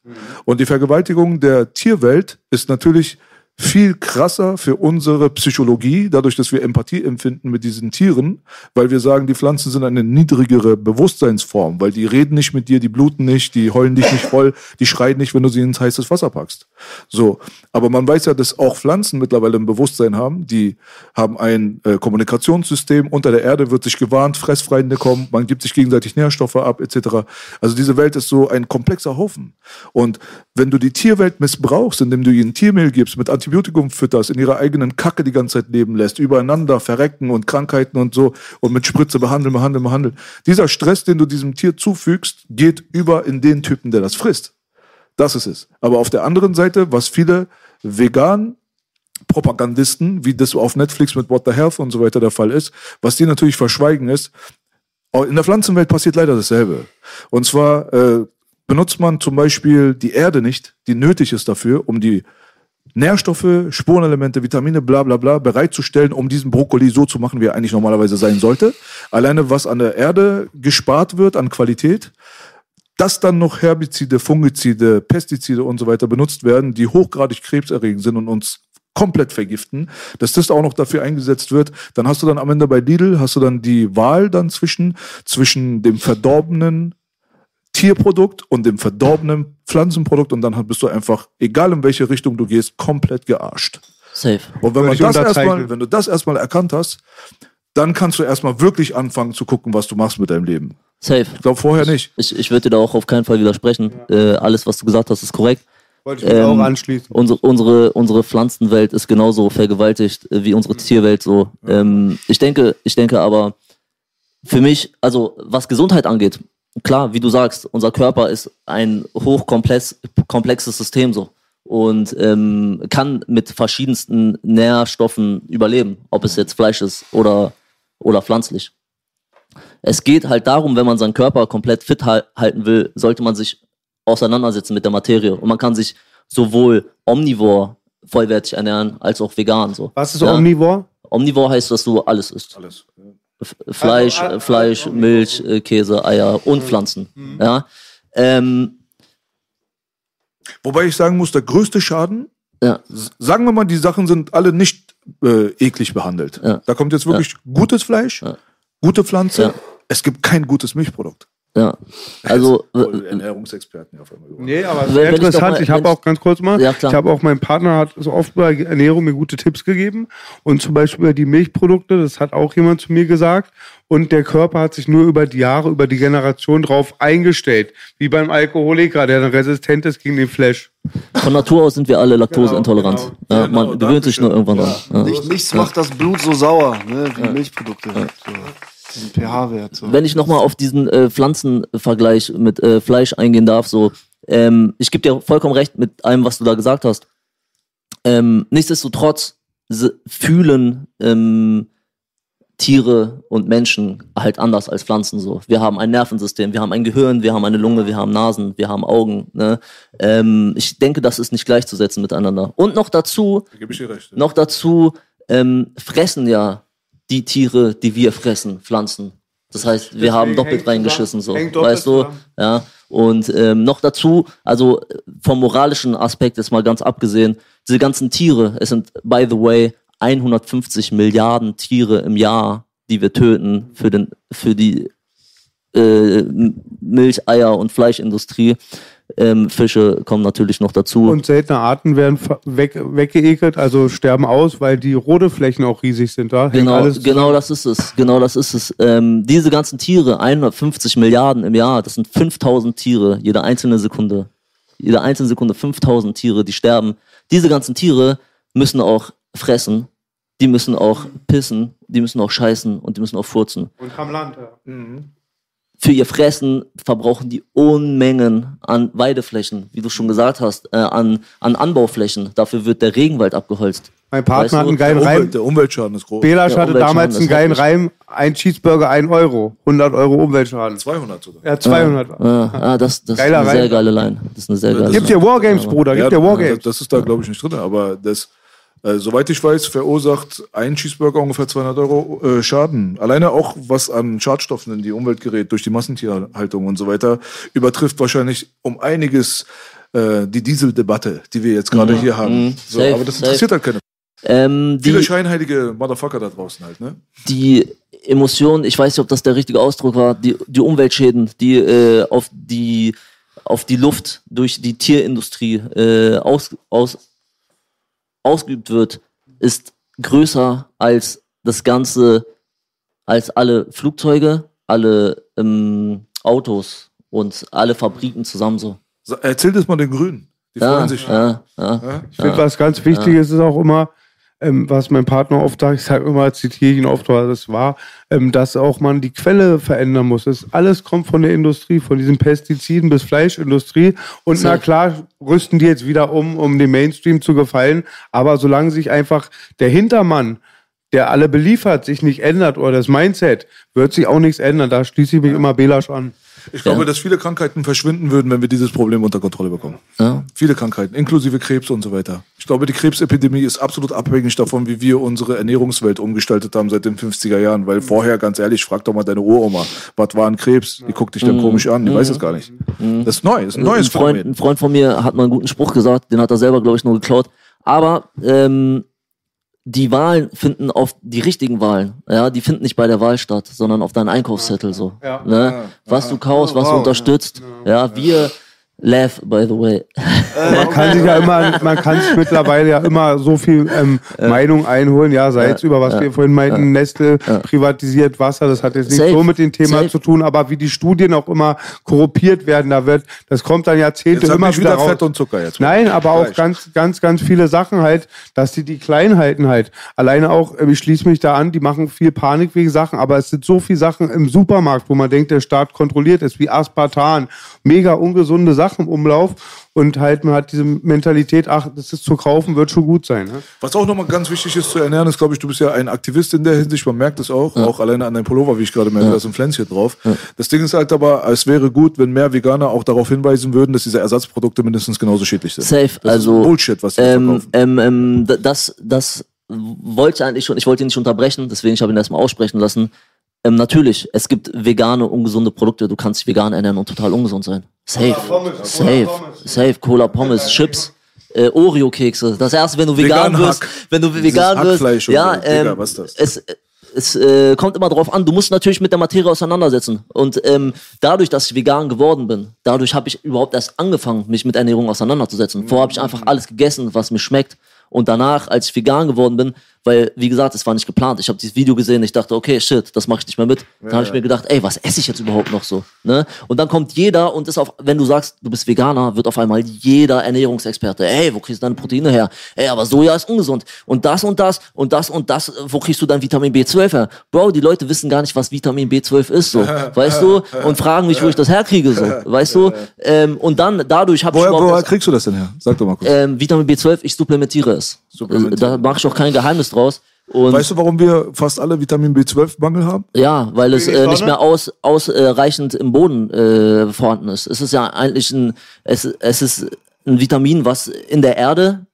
Und die Vergewaltigung der Tierwelt ist natürlich viel krasser für unsere Psychologie, dadurch, dass wir Empathie empfinden mit diesen Tieren, weil wir sagen, die Pflanzen sind eine niedrigere Bewusstseinsform, weil die reden nicht mit dir, die bluten nicht, die heulen dich nicht voll, die schreien nicht, wenn du sie ins heißes Wasser packst. So. Aber man weiß ja, dass auch Pflanzen mittlerweile ein Bewusstsein haben, die haben ein äh, Kommunikationssystem, unter der Erde wird sich gewarnt, Fressfeinde kommen, man gibt sich gegenseitig Nährstoffe ab, etc. Also diese Welt ist so ein komplexer Haufen. Und wenn du die Tierwelt missbrauchst, indem du ihnen Tiermehl gibst, mit Antibiotikum fütterst, in ihrer eigenen Kacke die ganze Zeit leben lässt, übereinander verrecken und Krankheiten und so und mit Spritze behandeln, behandeln, behandeln. Dieser Stress, den du diesem Tier zufügst, geht über in den Typen, der das frisst. Das ist es. Aber auf der anderen Seite, was viele vegan Propagandisten, wie das auf Netflix mit What the Health und so weiter der Fall ist, was die natürlich verschweigen ist, in der Pflanzenwelt passiert leider dasselbe. Und zwar äh, benutzt man zum Beispiel die Erde nicht, die nötig ist dafür, um die Nährstoffe, Spurenelemente, Vitamine, bla bla bla bereitzustellen, um diesen Brokkoli so zu machen, wie er eigentlich normalerweise sein sollte. Alleine was an der Erde gespart wird an Qualität, dass dann noch Herbizide, Fungizide, Pestizide und so weiter benutzt werden, die hochgradig krebserregend sind und uns komplett vergiften, dass das auch noch dafür eingesetzt wird, dann hast du dann am Ende bei Lidl, hast du dann die Wahl dann zwischen, zwischen dem verdorbenen Tierprodukt und dem verdorbenen Pflanzenprodukt und dann bist du einfach, egal in welche Richtung du gehst, komplett gearscht. Safe. Und wenn, ich das erstmal, wenn du das erstmal erkannt hast, dann kannst du erstmal wirklich anfangen zu gucken, was du machst mit deinem Leben. Safe. Ich glaube vorher nicht. Ich, ich würde dir da auch auf keinen Fall widersprechen. Äh, alles, was du gesagt hast, ist korrekt. Wollte ich mich Ähm, auch anschließen. Unsere, unsere, unsere Pflanzenwelt ist genauso vergewaltigt äh, wie unsere Tierwelt so. Ähm, ich denke, ich denke aber, für mich, also was Gesundheit angeht, klar, wie du sagst, unser Körper ist ein hochkomplex komplexes System so und ähm, kann mit verschiedensten Nährstoffen überleben, ob es jetzt Fleisch ist oder, oder pflanzlich. Es geht halt darum, wenn man seinen Körper komplett fit hal- halten will, sollte man sich auseinandersetzen mit der Materie. Und man kann sich sowohl omnivor vollwertig ernähren, als auch vegan. So. Was ist Ja. Omnivore? Omnivor heißt, dass du alles isst. Alles. F- Fleisch, Also, äh, Fleisch, Milch, äh, Käse, Eier und Pflanzen. Ja. Ähm, Wobei ich sagen muss, der größte Schaden, ja. sagen wir mal, die Sachen sind alle nicht äh, eklig behandelt. Ja. Da kommt jetzt wirklich gutes Fleisch, Ja. gute Pflanze. Ja. Es gibt kein gutes Milchprodukt. Ja. Also, äh, Ernährungsexperten hier auf einmal geworden. Nee, aber Wenn- sehr wenn ich doch interessant. mal- Ich habe auch ganz kurz mal, Ja, klar. ich habe auch, mein Partner hat so oft bei Ernährung mir gute Tipps gegeben. Und zum Beispiel über die Milchprodukte, das hat auch jemand zu mir gesagt. Und der Körper hat sich nur über die Jahre, über die Generation drauf eingestellt. Wie beim Alkoholiker, der dann resistent ist gegen den Flash. von Natur aus sind wir alle laktoseintolerant. Genau, Ja, Genau, man gewöhnt sich nur irgendwann dran. Ja. Nicht, nichts macht das Blut so sauer, ne, wie Milchprodukte. So, diesen pH-Wert. So. Wenn ich nochmal auf diesen äh, Pflanzenvergleich mit äh, Fleisch eingehen darf, so, ähm, ich gebe dir vollkommen recht mit allem, was du da gesagt hast. Ähm, nichtsdestotrotz fühlen ähm, Tiere und Menschen halt anders als Pflanzen so. Wir haben ein Nervensystem, wir haben ein Gehirn, wir haben eine Lunge, wir haben Nasen, wir haben Augen. Ne? Ähm, ich denke, das ist nicht gleichzusetzen miteinander. Und noch dazu, Da gebe ich dir recht. noch dazu ähm, fressen ja die Tiere, die wir fressen, Pflanzen. Das heißt, wir haben doppelt reingeschissen, so. doppelt Weißt du? zusammen. Ja. Und ähm, noch dazu, also vom moralischen Aspekt jetzt mal ganz abgesehen, diese ganzen Tiere, es sind, by the way, 150 Milliarden Tiere im Jahr, die wir töten für, den, für die äh, Milch, Eier und Fleischindustrie. Ähm, Fische kommen natürlich noch dazu. Und seltene Arten werden weg, weggeekelt, also sterben aus, weil die Rodeflächen auch riesig sind. Da Genau, alles genau das ist es. Genau das ist es. Ähm, diese ganzen Tiere, 150 Milliarden im Jahr, das sind 5000 Tiere, jede einzelne Sekunde. jede einzelne Sekunde 5000 Tiere, die sterben. Diese ganzen Tiere müssen auch fressen, die müssen auch pissen, die müssen auch scheißen und die müssen auch furzen. Und am Land, ja. Für ihr Fressen verbrauchen die Unmengen an Weideflächen, wie du schon gesagt hast, äh, an, an Anbauflächen. Dafür wird der Regenwald abgeholzt. Mein Partner Weißt du, hat einen Der, geilen Reim. Umwelt, der Umweltschaden ist groß. Belasch hatte damals einen geilen. Reim. Ein Cheeseburger, 1 Euro. 100 Euro Umweltschaden. 200 sogar. Ja, 200. Ah, ah, das, das ist eine sehr geile Line. Das ist eine sehr geile Gib dir Wargames, Bruder. Gib dir das, Wargames. das ist da, glaube ich, nicht drin. Aber das, äh, soweit ich weiß, verursacht ein Cheeseburger ungefähr 200 Euro äh, Schaden. Alleine auch, was an Schadstoffen in die Umwelt gerät durch die Massentierhaltung und so weiter, übertrifft wahrscheinlich um einiges äh, die Dieseldebatte, die wir jetzt gerade hier haben. Mhm. So, Safe, aber das safe. interessiert halt keine. Ähm, Viele die, scheinheilige Motherfucker da draußen halt, ne? die Emotionen, ich weiß nicht, ob das der richtige Ausdruck war, die, die Umweltschäden, die äh, auf die auf die Luft durch die Tierindustrie äh, aus, aus, ausgeübt wird, ist größer als das Ganze, als alle Flugzeuge, alle ähm, Autos und alle Fabriken zusammen so. Erzähl das mal den Grünen. Die Ja, freuen sich. ja, ja. Ja? Ich finde, was ganz wichtig ist, ist auch immer, ähm, was mein Partner oft sagt, ich sage immer, zitiere ihn oft, weil das war, ähm, dass auch man die Quelle verändern muss. Das alles kommt von der Industrie, von diesen Pestiziden bis Fleischindustrie. Und na klar, rüsten die jetzt wieder um, um dem Mainstream zu gefallen. Aber solange sich einfach der Hintermann, der alle beliefert, sich nicht ändert oder das Mindset, wird sich auch nichts ändern. Da schließe ich mich immer Belasch an. Ich glaube, dass viele Krankheiten verschwinden würden, wenn wir dieses Problem unter Kontrolle bekommen. Ja. Viele Krankheiten, inklusive Krebs und so weiter. Ich glaube, die Krebsepidemie ist absolut abhängig davon, wie wir unsere Ernährungswelt umgestaltet haben seit den 50er Jahren. Weil vorher, ganz ehrlich, frag doch mal deine Uroma, was war ein Krebs? Die guckt dich dann komisch an, die weiß es gar nicht. Das ist neu, das ist ein neues ein, Freund, Phänomen. ein Freund von mir hat mal einen guten Spruch gesagt, den hat er selber, glaube ich, nur geklaut. Aber ähm, die Wahlen finden auf die richtigen Wahlen, ja, die finden nicht bei der Wahl statt, sondern auf deinen Einkaufszettel so. Ja. Ne? Was du kaufst, was du wow. unterstützt. Ja, wir laugh, by the way. Man kann sich ja immer, man kann sich mittlerweile ja immer so viel ähm, Meinung einholen, ja, sei es über was wir vorhin meinten, Nestle privatisiert Wasser, das hat jetzt nicht Safe. so mit dem Thema Safe. zu tun, aber wie die Studien auch immer korruptiert werden, da wird, das kommt dann Jahrzehnte Jetzt immer wieder wieder raus. Fett und Zucker jetzt. Nein, aber auch Fleisch. ganz, ganz, ganz viele Sachen halt, dass die die klein halten halt. Alleine auch, äh, ich schließe mich da an, die machen viel Panik wegen Sachen, aber es sind so viele Sachen im Supermarkt, wo man denkt, der Staat kontrolliert es, wie Aspartan, mega ungesunde Sachen im Umlauf und halt man hat diese Mentalität, ach, das ist zu kaufen, wird schon gut sein. Ne? Was auch nochmal ganz wichtig ist zu ernähren, ist, glaube ich, du bist ja ein Aktivist in der Hinsicht, man merkt es auch, auch alleine an deinem Pullover, wie ich gerade merke, da ist ein Pflänzchen drauf. Das Ding ist halt aber, es wäre gut, wenn mehr Veganer auch darauf hinweisen würden, dass diese Ersatzprodukte mindestens genauso schädlich sind. Safe, Das also ist Bullshit, was die ähm, verkaufen. ähm, ähm, d- das, das wollte ich eigentlich schon, ich wollte ihn nicht unterbrechen, deswegen ich habe ihn erstmal aussprechen lassen. Ähm, natürlich, es gibt vegane, ungesunde Produkte, du kannst dich vegan ernähren und total ungesund sein. Safe, safe, safe, Cola, Pommes, Chips. Äh, Oreo-Kekse. Das erste, wenn du vegan Vegan wirst, Hack. wenn du vegan wirst, ja, so. Digga, ähm, was ist das? es, es äh, kommt immer drauf an, du musst natürlich mit der Materie auseinandersetzen. Und ähm, dadurch, dass ich vegan geworden bin, dadurch habe ich überhaupt erst angefangen, mich mit Ernährung auseinanderzusetzen. Vorher habe ich einfach alles gegessen, was mir schmeckt. Und danach, als ich vegan geworden bin, weil, wie gesagt, es war nicht geplant. Ich habe dieses Video gesehen, ich dachte, okay, shit, das mache ich nicht mehr mit. Dann habe ich mir gedacht, ey, was esse ich jetzt überhaupt noch so? Ne? Und dann kommt jeder und ist auf, wenn du sagst, du bist Veganer, wird auf einmal jeder Ernährungsexperte, ey, wo kriegst du deine Proteine her? Ey, aber Soja ist ungesund. Und das und das und das und das, wo kriegst du dein Vitamin B12 her? Bro, die Leute wissen gar nicht, was Vitamin B12 ist, so. Weißt du? Und fragen mich, wo ich das herkriege, so. Weißt du? Ähm, und dann, dadurch habe ich Woher, woher kriegst du das denn her? Sag doch mal kurz. ähm, Vitamin B12, ich supplementiere es. Supplementieren. Da mache ich auch kein Geheimnis draus. Und weißt du, warum wir fast alle Vitamin B12-Mangel haben? ja, weil es äh, nicht mehr aus, ausreichend im Boden äh, vorhanden ist. Es ist ja eigentlich ein, es, es ist ein Vitamin, was in der Erde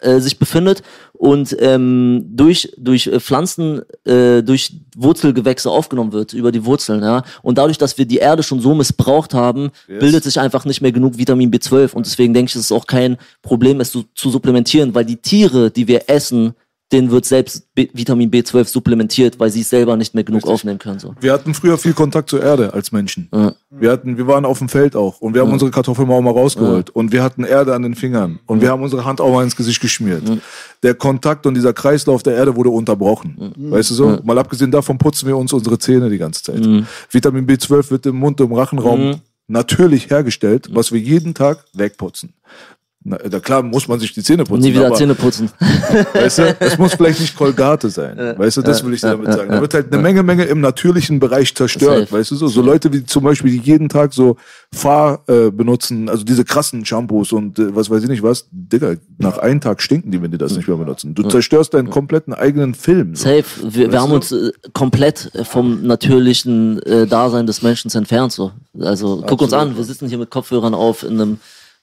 äh, sich befindet und ähm, durch, durch äh, Pflanzen, äh, durch Wurzelgewächse aufgenommen wird, über die Wurzeln, ja. Und dadurch, dass wir die Erde schon so missbraucht haben, bildet sich einfach nicht mehr genug Vitamin B12 und deswegen denke ich, es ist auch kein Problem, es zu, zu supplementieren, weil die Tiere, die wir essen, denen wird selbst B Vitamin B12 supplementiert, weil sie es selber nicht mehr genug aufnehmen können. So. Wir hatten früher viel Kontakt zur Erde als Menschen. Wir hatten, wir waren auf dem Feld auch und wir haben unsere Kartoffeln mal auch mal rausgeholt und wir hatten Erde an den Fingern und wir haben unsere Hand auch mal ins Gesicht geschmiert. Der Kontakt und dieser Kreislauf der Erde wurde unterbrochen. Weißt du so? Mal abgesehen davon putzen wir uns unsere Zähne die ganze Zeit. Vitamin B12 wird im Mund, im Rachenraum natürlich hergestellt, was wir jeden Tag wegputzen. Na, da klar muss man sich die Zähne putzen. Nie wieder aber, Zähne putzen. Weißt du, es muss vielleicht nicht Kolgate sein. weißt du, das will ich dir damit sagen. Da wird halt eine Menge, Menge im natürlichen Bereich zerstört. Weißt du so? So Leute wie zum Beispiel, die jeden Tag so Fahr äh, benutzen, also diese krassen Shampoos und äh, was weiß ich nicht was, Digga, nach einem Tag stinken die, wenn die das nicht mehr benutzen. Du zerstörst deinen kompletten eigenen Film. So. Safe. Wir, wir haben uns äh, komplett vom natürlichen äh, Dasein des Menschen entfernt. So. Also guck uns an, wir sitzen hier mit Kopfhörern auf in einem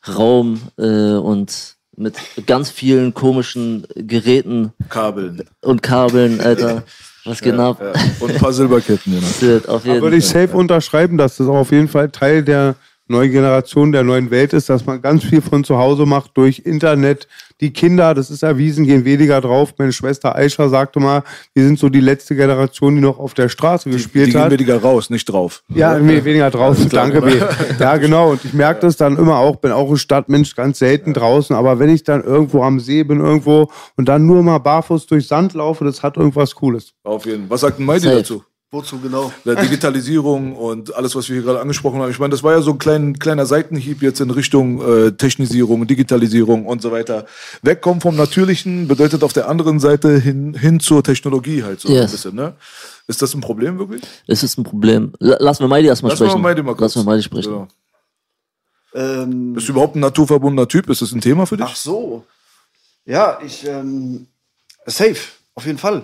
Raum äh, und mit ganz vielen komischen Geräten Kabeln. und Kabeln, Alter. Was geht ab? Ja. Und ein paar Silberketten, genau. Shit, Auf jeden Würde ich safe unterschreiben, dass das auch auf jeden Fall Teil der neuen Generation, der neuen Welt ist, dass man ganz viel von zu Hause macht durch Internet. Die Kinder, das ist erwiesen, gehen weniger drauf. Meine Schwester Aisha sagte mal, wir sind so die letzte Generation, die noch auf der Straße Die gespielt gehen hat. weniger raus, nicht drauf. Ja, nee, weniger draußen, danke. B. Ja, genau. Und ich merke das dann immer auch, bin auch ein Stadtmensch, ganz selten draußen. Aber wenn ich dann irgendwo am See bin, irgendwo und dann nur mal barfuß durch Sand laufe, das hat irgendwas Cooles. Auf jeden Fall. Was sagt denn Meidi Safe. dazu? Wozu genau? Der Digitalisierung und alles, was wir hier gerade angesprochen haben. Ich meine, das war ja so ein klein, kleiner Seitenhieb jetzt in Richtung äh, Technisierung, Digitalisierung und so weiter. Wegkommen vom Natürlichen bedeutet auf der anderen Seite hin, hin zur Technologie halt so ein Yes. bisschen, ne? Ist das ein Problem wirklich? Es ist ein Problem. Lass mir Meidi erstmal Lass mal sprechen. Meidi mal kurz. Lass mir Meidi sprechen. Ja. Ähm, Bist du überhaupt ein naturverbundener Typ? Ist das ein Thema für dich? Ach so. Ja, ich, ähm, safe, auf jeden Fall.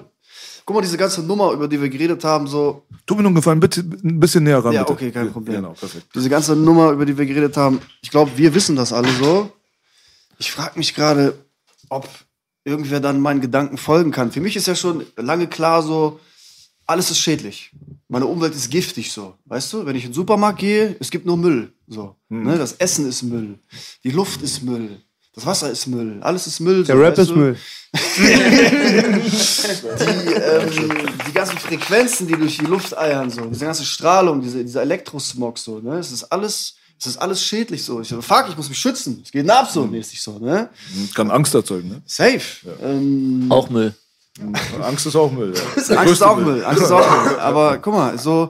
Guck mal, diese ganze Nummer, über die wir geredet haben, so, Tu mir einen Gefallen, bitte ein bisschen näher ran. Ja, bitte. okay, kein Problem. Genau, perfekt. diese ganze Nummer, über die wir geredet haben, ich glaube, wir wissen das alle so. Ich frage mich gerade, ob irgendwer dann meinen Gedanken folgen kann. Für mich ist ja schon lange klar so, alles ist schädlich. Meine Umwelt ist giftig so. Weißt du, wenn ich in den Supermarkt gehe, es gibt nur Müll. So. Hm. Ne? Das Essen ist Müll. Die Luft ist Müll. Das Wasser ist Müll. Alles ist Müll. Der so, Rap ist du? Müll. die, ähm, die ganzen Frequenzen, die durch die Luft eiern, so, diese ganze Strahlung, diese, dieser Elektrosmog, so, ne, es ist alles, es ist alles schädlich, so. Ich so, fuck, ich muss mich schützen. Es geht ab, so mäßig, so, ne? Kann Angst erzeugen, ne? Safe. Ähm, Auch Müll. Angst ist auch Müll. Ja. Angst ist auch Müll. Angst ist auch Müll. Aber guck mal, so,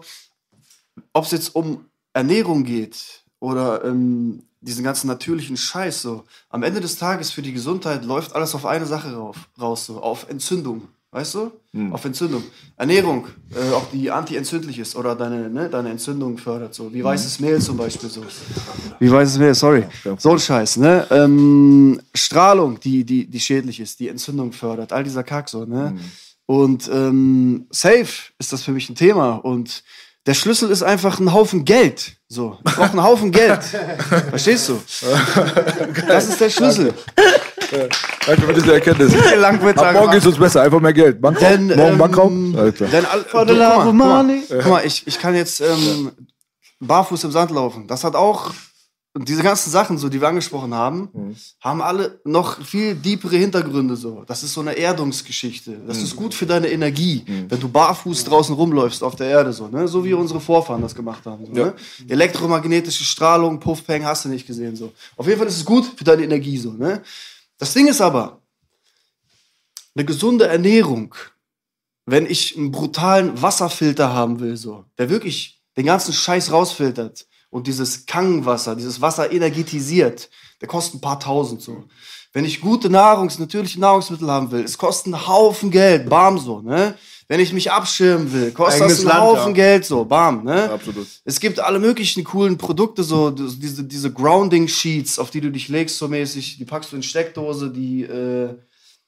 ob es jetzt um Ernährung geht oder ähm, diesen ganzen natürlichen Scheiß, so, am Ende des Tages für die Gesundheit läuft alles auf eine Sache rauf, raus, so, auf Entzündung. Weißt du? Auf Entzündung. Ernährung, äh, auch die anti-entzündlich ist oder deine, ne, deine Entzündung fördert, so. Wie weißes Mehl zum Beispiel, so. Wie weißes Mehl, sorry. So ein Scheiß, ne? Ähm, Strahlung, die, die, die schädlich ist, die Entzündung fördert, all dieser Kack, so, ne? Und ähm, safe ist das für mich ein Thema. Und der Schlüssel ist einfach ein Haufen Geld. So, ich brauche einen Haufen Geld. Verstehst du? Das ist der Schlüssel. Danke für diese Erkenntnis. Lang Ab morgen geht es uns besser. Einfach mehr Geld. Bankraub? Denn, morgen ähm, Bankraub? Alles klar. Denn all, guck, mal, guck, mal, guck mal, ich, ich kann jetzt ähm, barfuß im Sand laufen. Das hat auch und diese ganzen Sachen, so die wir angesprochen haben, haben alle noch viel deepere Hintergründe. So, das ist so eine Erdungsgeschichte. Das ist gut für deine Energie, wenn du barfuß draußen rumläufst auf der Erde, so ne, so wie unsere Vorfahren das gemacht haben. So, ne? Elektromagnetische Strahlung, Puffpeng, hast du nicht gesehen. So, auf jeden Fall ist es gut für deine Energie. So, ne? Das Ding ist aber, eine gesunde Ernährung, wenn ich einen brutalen Wasserfilter haben will, so, der wirklich den ganzen Scheiß rausfiltert und dieses Kangenwasser, dieses Wasser energetisiert, der kostet ein paar tausend so. Wenn ich gute Nahrungs-, natürliche Nahrungsmittel haben will, es kostet einen Haufen Geld, bam so, ne? Wenn ich mich abschirmen will, kostet Eigenes das einen Land, Haufen ja. Geld, so, bam, ne? Absolut. Es gibt alle möglichen coolen Produkte, so diese, diese Grounding Sheets, auf die du dich legst, so mäßig, die packst du in Steckdose, die äh,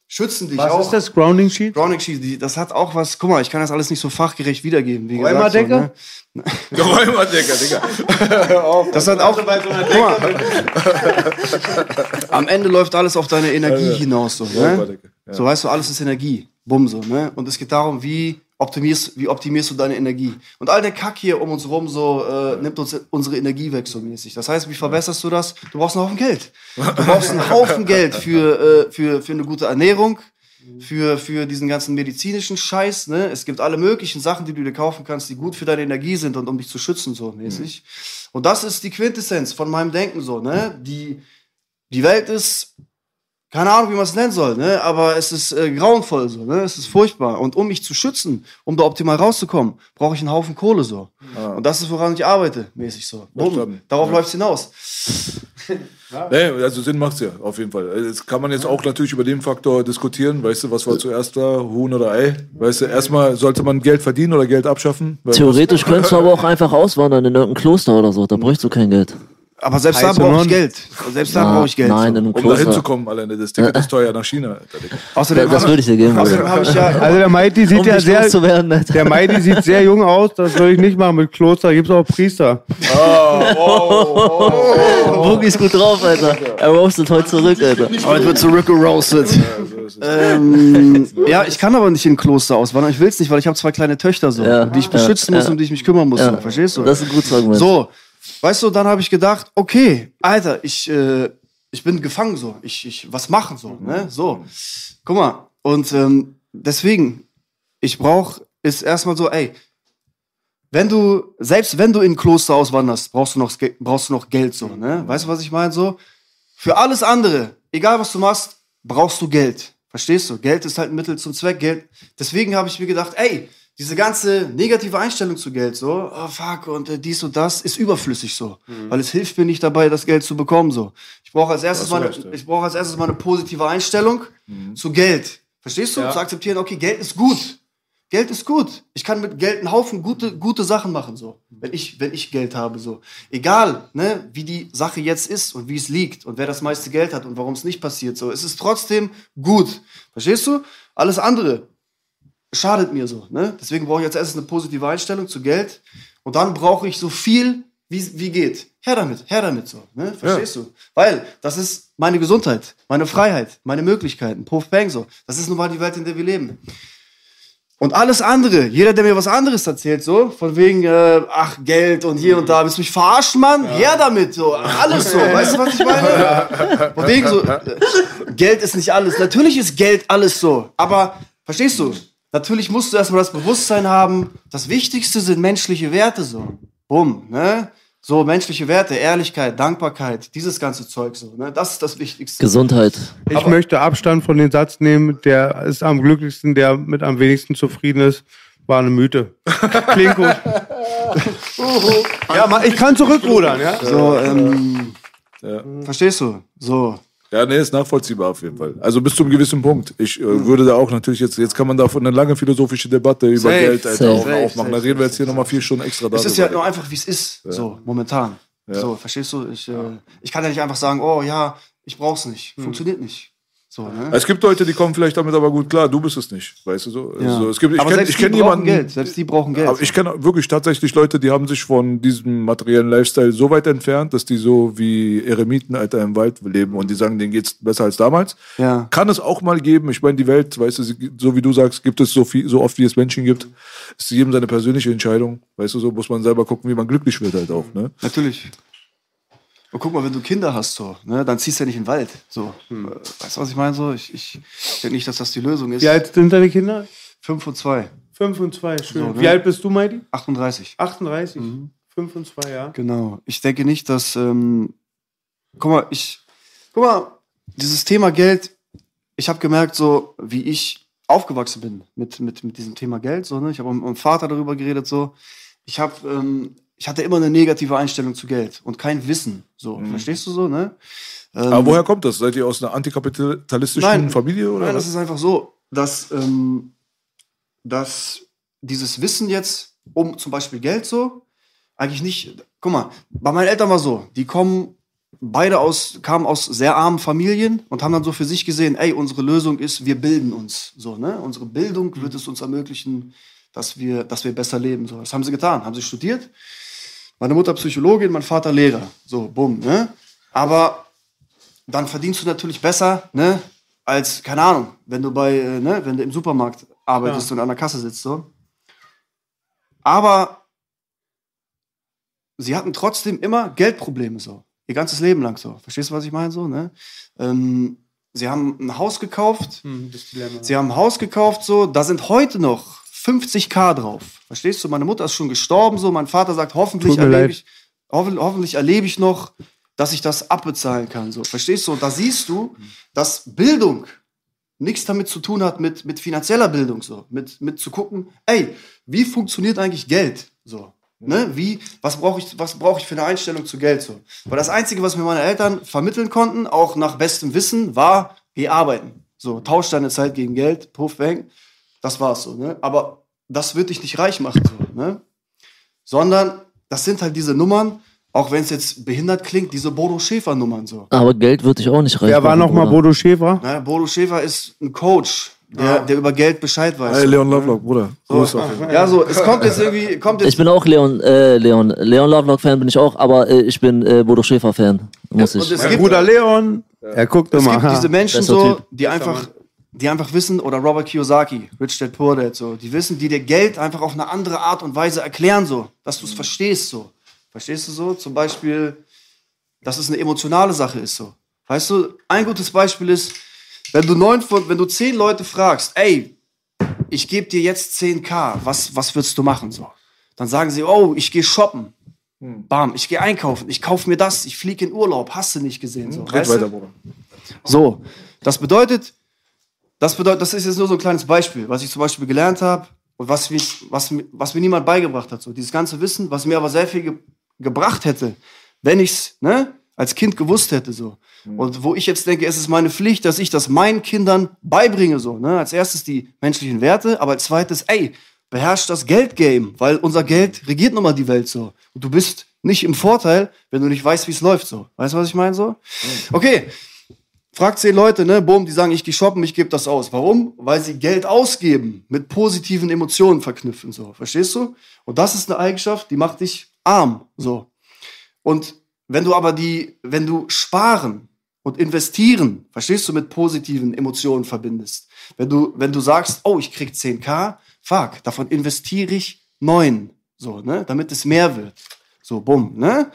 schützen dich Was auch. ist das Grounding Sheet? Grounding Sheets, die, das hat auch was, guck mal, ich kann das alles nicht so fachgerecht wiedergeben. Wie gesagt, Räumerdecke? So, ne? Räumerdecke, Digga. Das hat auch. Am Ende läuft alles auf deine Energie hinaus. So, ne? So weißt du, alles ist Energie. Bumm so, ne? Und es geht darum, wie optimierst, wie optimierst du deine Energie. Und all der Kack hier um uns rum so äh, nimmt uns unsere Energie weg so mäßig. Das heißt, wie verbesserst du das? Du brauchst einen Haufen Geld. Du brauchst einen Haufen Geld für, äh, für, für eine gute Ernährung. Für, für diesen ganzen medizinischen Scheiß, ne? Es gibt alle möglichen Sachen, die du dir kaufen kannst, die gut für deine Energie sind und um dich zu schützen, so mäßig. Und das ist die Quintessenz von meinem Denken, so, ne? Die, die Welt ist keine Ahnung, wie man es nennen soll, ne? aber es ist äh, grauenvoll so, ne? es ist furchtbar. Und um mich zu schützen, um da optimal rauszukommen, brauche ich einen Haufen Kohle so. Und das ist, woran ich arbeite, mäßig so. Darauf Ja. läuft's hinaus. Nee, also Sinn macht's ja, auf jeden Fall. Jetzt kann man jetzt auch natürlich über den Faktor diskutieren, weißt du, was war zuerst da, Huhn oder Ei? Weißt du, erstmal sollte man Geld verdienen oder Geld abschaffen? Theoretisch könntest du aber auch einfach auswandern in irgendein Kloster oder so. Da bräuchst du kein Geld. Aber selbst da Heiße brauche ich. Geld. Selbst da brauche ich Geld. Nein, Um da hinzukommen alleine, das Ticket ist teuer nach China. Außerdem Das würde ich dir geben. Außerdem habe ich ja. Also der Mighty sieht Um ja sehr, Alter. der Mighty sieht sehr jung aus, das würde ich nicht machen mit Kloster, gibt's auch Priester. Boogie ist gut drauf, Alter. Er roastet heute zurück, Alter. Heute wird zurückgeroastet. ähm, ja, ich kann aber nicht in ein Kloster auswandern. Ich will es nicht, weil ich habe zwei kleine Töchter so, Ja. die ich beschützen Ja. muss, um die ich mich kümmern muss. Ja. So. Verstehst du? Das ist ein gutes Argument. So, weißt du, dann habe ich gedacht, okay, Alter, ich, äh, ich bin gefangen so. Ich, ich, was machen so, ne? So. Guck mal. Und ähm, deswegen, ich brauche, ist erstmal so, ey, wenn du, selbst wenn du in ein Kloster auswanderst, brauchst du noch, brauchst du noch Geld so, ne? Weißt du, was ich meine? So, für alles andere, egal was du machst, brauchst du Geld. Verstehst du? Geld ist halt ein Mittel zum Zweck. Geld. Deswegen habe ich mir gedacht, ey, diese ganze negative Einstellung zu Geld, so, oh fuck, und äh, dies und das, ist überflüssig so. Weil es hilft mir nicht dabei, das Geld zu bekommen, so. Ich brauche als erstes mal, ja. ich brauche als erstes mal eine positive Einstellung zu Geld. Verstehst du? Zu akzeptieren, okay, Geld ist gut. Geld ist gut. Ich kann mit Geld einen Haufen gute, gute Sachen machen, so. Wenn ich, wenn ich Geld habe, so. Egal, ne, wie die Sache jetzt ist und wie es liegt und wer das meiste Geld hat und warum es nicht passiert, so. Es ist trotzdem gut. Verstehst du? Alles andere schadet mir so, ne? Deswegen brauche ich als erstes eine positive Einstellung zu Geld und dann brauche ich so viel, wie, wie geht. Her damit, her damit, so, ne? Verstehst du? Weil das ist meine Gesundheit, meine Freiheit, meine Möglichkeiten, Puff Bang, so. Das ist nun mal die Welt, in der wir leben. Und alles andere, jeder, der mir was anderes erzählt, so, von wegen, äh, ach, Geld und hier und da, willst du mich verarschen, Mann? Her damit, so, alles so, weißt du, was ich meine? Von wegen so, äh, Geld ist nicht alles. Natürlich ist Geld alles so, aber, verstehst du? Natürlich musst du erstmal das Bewusstsein haben, das Wichtigste sind menschliche Werte, so. Bumm, ne? So, menschliche Werte, Ehrlichkeit, Dankbarkeit, dieses ganze Zeug, so, ne? Das ist das Wichtigste. Gesundheit. Ich möchte Abstand von dem Satz nehmen, der ist am glücklichsten, der mit am wenigsten zufrieden ist. War eine Mythe. Klingt gut. ja, ich kann zurückrudern, ja? So, ähm, Ja. verstehst du? So. Ja, nee, ist nachvollziehbar auf jeden Fall. Also bis zu einem gewissen Punkt. Ich äh, würde da auch natürlich jetzt, jetzt kann man davon eine lange philosophische Debatte über Safe, Geld Alter, safe, auch safe, aufmachen. Da reden wir jetzt hier nochmal vier Stunden extra Es ist ja darüber. nur einfach, wie es ist, so, momentan. So, verstehst du? Ich, äh, ich kann ja nicht einfach sagen, oh ja, ich brauch's nicht. Funktioniert nicht. So, ne? Es gibt Leute, die kommen vielleicht damit aber gut klar. Du bist es nicht, weißt du so. Ja. Also, es gibt, ich kenne selbst ich die kenn brauchen jemanden, Geld. Selbst die brauchen Geld. aber ich kenne wirklich tatsächlich Leute, die haben sich von diesem materiellen Lifestyle so weit entfernt, dass die so wie Eremiten, Alter, im Wald leben und die sagen, denen geht's besser als damals. Ja. Kann es auch mal geben. Ich meine, die Welt, weißt du, so wie du sagst, gibt es so viel, so oft wie es Menschen gibt. Ist jedem seine persönliche Entscheidung. Weißt du, so muss man selber gucken, wie man glücklich wird halt auch, ne? Natürlich. Und guck mal, wenn du Kinder hast, so, ne, dann ziehst du ja nicht in den Wald. So. Hm. Äh, Weißt du, was ich meine? So, ich, ich denke nicht, dass das die Lösung ist. Wie alt sind deine Kinder? Fünf und zwei. Fünf und zwei, schön. So, ne? Wie alt bist du, Mighty? 38. 38. Mhm. Fünf und zwei, ja. Genau. Ich denke nicht, dass. Ähm, guck mal, ich. Guck mal, dieses Thema Geld, ich habe gemerkt, so wie ich aufgewachsen bin mit, mit, mit diesem Thema Geld. So, ne? Ich habe mit meinem Vater darüber geredet. So. Ich, hab, ähm, ich hatte immer eine negative Einstellung zu Geld und kein Wissen. So, verstehst du so? Ne? Ähm, Aber woher kommt das? Seid ihr aus einer antikapitalistischen Nein. Familie oder? Nein, das ist einfach so, dass, ähm, dass dieses Wissen jetzt um zum Beispiel Geld so eigentlich nicht. Guck mal, bei meinen Eltern war so, die kommen beide aus, kamen aus sehr armen Familien und haben dann so für sich gesehen, ey, unsere Lösung ist, wir bilden uns. So, ne? Unsere Bildung wird es uns ermöglichen, dass wir, dass wir besser leben. So, das haben sie getan, haben sie studiert. Meine Mutter Psychologin, mein Vater Lehrer. So, bumm, ne? Aber dann verdienst du natürlich besser, ne? Als, keine Ahnung, wenn du bei, äh, ne, wenn du im Supermarkt arbeitest und an der Kasse sitzt, so. Aber sie hatten trotzdem immer Geldprobleme, so. Ihr ganzes Leben lang so. Verstehst du, was ich meine, so, ne? Ähm, sie haben ein Haus gekauft, Hm. Sie haben ein Haus gekauft, so, da sind heute noch 50k drauf. Verstehst du? Meine Mutter ist schon gestorben, so. Mein Vater sagt, hoffentlich erlebe ich, hoffen, hoffentlich erlebe ich noch dass ich das abbezahlen kann. So, verstehst du? Und da siehst du, dass Bildung nichts damit zu tun hat mit, mit finanzieller Bildung, so. Mit, mit zu gucken, ey, wie funktioniert eigentlich Geld? So. Ne? Wie, was brauche ich, was brauche ich für eine Einstellung zu Geld? So. Weil das Einzige, was mir meine Eltern vermitteln konnten, auch nach bestem Wissen, war, geh arbeiten. So, tausch deine Zeit gegen Geld, puff, bang. Das war's so, ne? Aber das wird dich nicht reich machen, so, ne? Sondern das sind halt diese Nummern, auch wenn es jetzt behindert klingt, diese Bodo Schäfer-Nummern so. Aber Geld wird dich auch nicht reich Wer war machen, nochmal. Bodo Schäfer? Ne? Bodo Schäfer ist ein Coach, der, der über Geld Bescheid weiß. Hey, Leon Lovelock, Bruder. Fall. Ja, so, es kommt jetzt irgendwie, kommt jetzt Ich bin auch Leon, äh, Leon, Leon Lovelock-Fan bin ich auch, aber äh, ich bin äh, Bodo Schäfer-Fan. Muss und ich. es Mein gibt, Bruder Leon, er guckt es immer. gibt ha. diese Menschen so, Typ. die einfach, die einfach wissen, oder Robert Kiyosaki, Rich Dad Poor Dad, so, die wissen, die dir Geld einfach auf eine andere Art und Weise erklären, so, dass du es verstehst, so. Verstehst du so? Zum Beispiel, dass es eine emotionale Sache ist, so. Weißt du, ein gutes Beispiel ist, wenn du neun von, wenn du zehn Leute fragst, ey, ich gebe dir jetzt 10k, was, was würdest du machen, so? Dann sagen sie, oh, ich gehe shoppen. Bam, ich gehe einkaufen, ich kaufe mir das, ich fliege in Urlaub, hast du nicht gesehen, so. Red weißt du? weiter, Bruder. So, das bedeutet, das bedeutet, das ist jetzt nur so ein kleines Beispiel, was ich zum Beispiel gelernt habe und was, mich, was, was mir niemand beigebracht hat. So, dieses ganze Wissen, was mir aber sehr viel ge gebracht hätte, wenn ich es ne, als Kind gewusst hätte. So. Und wo ich jetzt denke, es ist meine Pflicht, dass ich das meinen Kindern beibringe. So, ne? Als erstes die menschlichen Werte, aber als zweites, ey, beherrsch das Geldgame, weil unser Geld regiert nun mal die Welt so. Und du bist nicht im Vorteil, wenn du nicht weißt, wie es läuft so. Weißt du, was ich meine so? Okay, Frag zehn Leute, ne, boom, die sagen, ich gehe shoppen, ich gebe das aus. Warum? Weil sie Geld ausgeben, mit positiven Emotionen verknüpfen, so. Verstehst du? Und das ist eine Eigenschaft, die macht dich arm, so. Und wenn du aber die, wenn du sparen und investieren, verstehst du, mit positiven Emotionen verbindest. Wenn du, wenn du sagst, oh, ich krieg 10k, fuck, davon investiere ich 9, so, ne, damit es mehr wird. So, bumm, ne?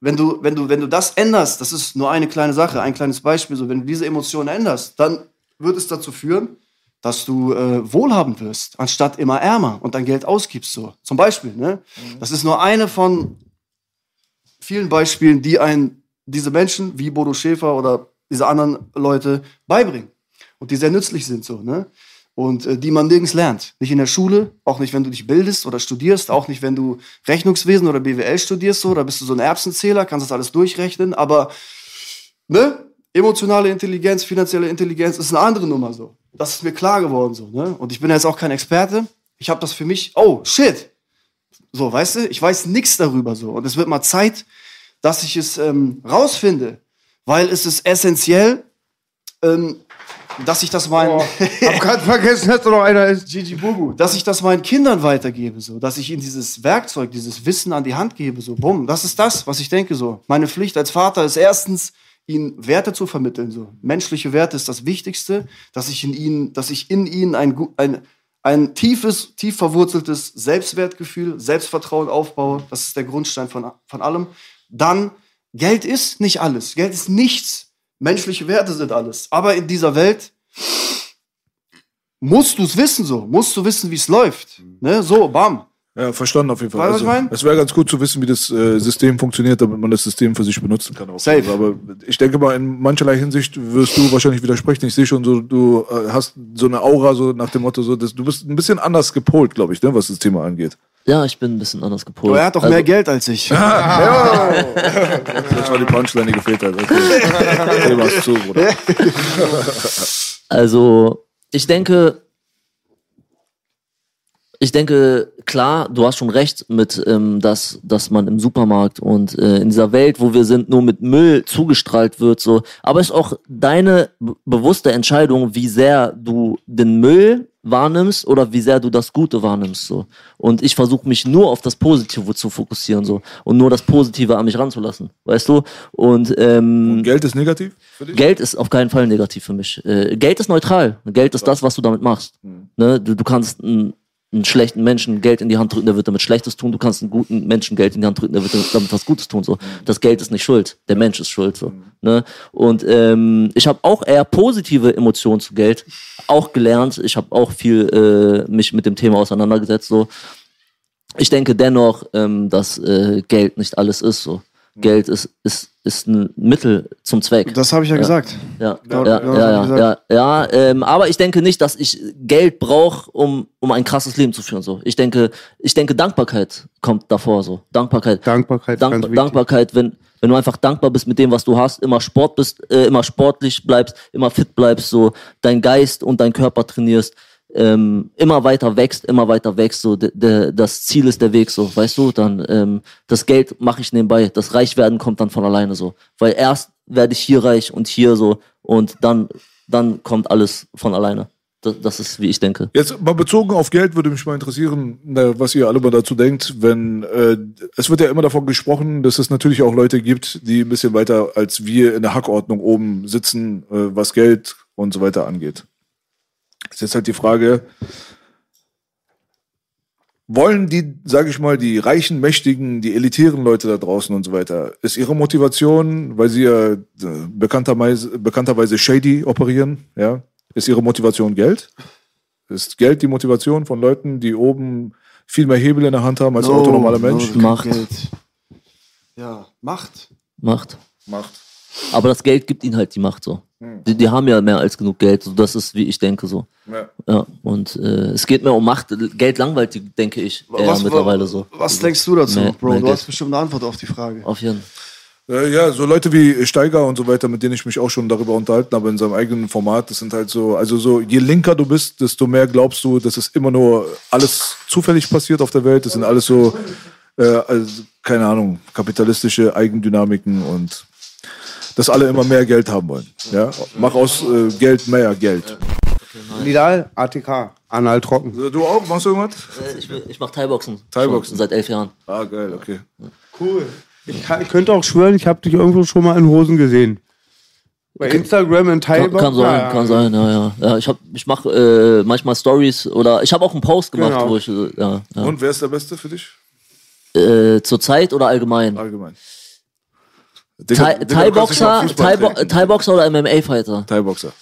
Wenn du, wenn du, wenn du das änderst, das ist nur eine kleine Sache, ein kleines Beispiel, so wenn du diese Emotionen änderst, dann wird es dazu führen, dass du äh, wohlhabend wirst, anstatt immer ärmer und dein Geld ausgibst. So. Zum Beispiel, ne? Das ist nur eine von vielen Beispielen, die ein, diese Menschen wie Bodo Schäfer oder diese anderen Leute beibringen und die sehr nützlich sind. So, ne? Und äh, die man nirgends lernt. Nicht in der Schule, auch nicht, wenn du dich bildest oder studierst, auch nicht, wenn du Rechnungswesen oder BWL studierst, so, da bist du so ein Erbsenzähler, kannst das alles durchrechnen, aber ne? emotionale Intelligenz, finanzielle Intelligenz ist eine andere Nummer so. Das ist mir klar geworden so, ne? Und ich bin jetzt auch kein Experte. Ich habe das für mich, oh shit. So, weißt du, ich weiß nichts darüber so und es wird mal Zeit, dass ich es ähm, rausfinde, weil es ist essentiell, ähm, dass ich das meinen Hab grad vergessen, dass da noch einer ist. Gigi Bugu, dass ich das meinen Kindern weitergebe, so, dass ich ihnen dieses Werkzeug, dieses Wissen an die Hand gebe, so, bumm, das ist das, was ich denke, so. Meine Pflicht als Vater ist erstens, ihnen Werte zu vermitteln, so. Menschliche Werte ist das Wichtigste, dass ich in ihnen, dass ich in ihnen ein, ein, ein tiefes, tief verwurzeltes Selbstwertgefühl, Selbstvertrauen aufbaue. Das ist der Grundstein von, von allem. Dann, Geld ist nicht alles. Geld ist nichts. Menschliche Werte sind alles. Aber in dieser Welt musst du es wissen so, musst du wissen, wie es läuft. Ne? So, bam. Ja, verstanden auf jeden Fall. Also, es wäre ganz gut zu wissen, wie das äh, System funktioniert, damit man das System für sich benutzen kann. Auch. Safe. Aber ich denke mal, in mancherlei Hinsicht wirst du wahrscheinlich widersprechen. Ich sehe schon so, du äh, hast so eine Aura, so nach dem Motto, so, dass du bist ein bisschen anders gepolt, glaube ich, ne, was das Thema angeht. Ja, ich bin ein bisschen anders gepolt. Aber er hat doch Also, mehr Geld als ich. Das war die Punchline, die gefehlt hat. Okay. Ist zu, Bruder. Also, ich denke, ich denke, klar, du hast schon recht mit, ähm, dass, dass man im Supermarkt und äh, in dieser Welt, wo wir sind, nur mit Müll zugestrahlt wird, so. Aber es ist auch deine bewusste Entscheidung, wie sehr du den Müll wahrnimmst oder wie sehr du das Gute wahrnimmst, so. Und ich versuche mich nur auf das Positive zu fokussieren, so. Und nur das Positive an mich ranzulassen, weißt du? Und, ähm, Und Geld ist negativ für dich? Geld ist auf keinen Fall negativ für mich. Äh, Geld ist neutral. Geld ist das, was du damit machst. Ne? Du, du kannst einen, einen schlechten Menschen Geld in die Hand drücken, der wird damit Schlechtes tun. Du kannst einen guten Menschen Geld in die Hand drücken, der wird damit was Gutes tun. So. Das Geld ist nicht schuld. Der Mensch ist schuld. So. Ne? Und ähm, ich habe auch eher positive Emotionen zu Geld auch gelernt. Ich habe auch viel äh, mich mit dem Thema auseinandergesetzt. So. Ich denke dennoch, ähm, dass äh, Geld nicht alles ist. So. Geld ist, ist, ist ein Mittel zum Zweck. Das habe ich ja, gesagt. Ja, Ja, ja, ja, ja, ich ja, ja, ja ähm, aber ich denke nicht, dass ich Geld brauche, um, um ein krasses Leben zu führen. So. Ich denke, ich denke, Dankbarkeit kommt davor. So. Dankbarkeit. Dankbarkeit Dank. Dankbarkeit, wenn, wenn du einfach dankbar bist mit dem, was du hast, immer Sport bist, äh, immer sportlich bleibst, immer fit bleibst, so dein Geist und dein Körper trainierst, ähm, immer weiter wächst, immer weiter wächst, so de, de, das Ziel ist der Weg, so, weißt du, dann ähm, das Geld mache ich nebenbei, das Reichwerden kommt dann von alleine so, weil erst werde ich hier reich und hier so und dann dann kommt alles von alleine. Das, das ist, wie ich denke. Jetzt mal bezogen auf Geld würde mich mal interessieren, was ihr alle mal dazu denkt, wenn äh, es wird ja immer davon gesprochen, dass es natürlich auch Leute gibt, die ein bisschen weiter als wir in der Hackordnung oben sitzen, äh, was Geld und so weiter angeht. Ist jetzt halt die Frage, wollen die, sage ich mal, die reichen, mächtigen, die elitären Leute da draußen und so weiter, ist ihre Motivation, weil sie ja äh, bekannterweise, bekannterweise shady operieren, ja, ist ihre Motivation Geld? Ist Geld die Motivation von Leuten, die oben viel mehr Hebel in der Hand haben als der autonormale Mensch? no, Macht. Geld. Ja, Macht. Macht. Macht. Aber das Geld gibt ihnen halt die Macht so. Die, die haben ja mehr als genug Geld. So, das ist, wie ich denke, so. Ja. Ja. Und äh, es geht mehr um Macht. Geld langweilt die, denke ich, eher was, mittlerweile so. Was denkst du dazu, Mehr- Bro? mehr Du Geld. hast bestimmt eine Antwort auf die Frage. Auf jeden Äh, ja, so Leute wie Steiger und so weiter, mit denen ich mich auch schon darüber unterhalten habe in seinem eigenen Format, das sind halt so, also so, je linker du bist, desto mehr glaubst du, dass es immer nur alles zufällig passiert auf der Welt. Das sind alles so, äh, also, keine Ahnung, kapitalistische Eigendynamiken und dass alle immer mehr Geld haben wollen. Ja? Mach aus äh, Geld mehr Geld. Nidal, ATK, Anal trocken. Du auch? Machst du irgendwas? Äh, ich, ich mache Thai-Boxen. Thai-Boxen. Seit elf Jahren. Ah, geil, okay. Cool. Ich, kann, ich könnte auch schwören, ich habe dich irgendwo schon mal in Hosen gesehen. Bei Instagram in Kann, Taiwan. kann sein, kann sein, ja, ja. ja ich hab, ich mache äh, manchmal Stories oder ich habe auch einen Post gemacht, Genau. wo ich, äh, ja, ja. Und wer ist der Beste für dich? Äh, zur Zeit oder allgemein? Allgemein. Thai- Digga, du kannst nicht mal Thai-Boxer Thai. Thai-Boxer oder MMA-Fighter? Thai-Boxer.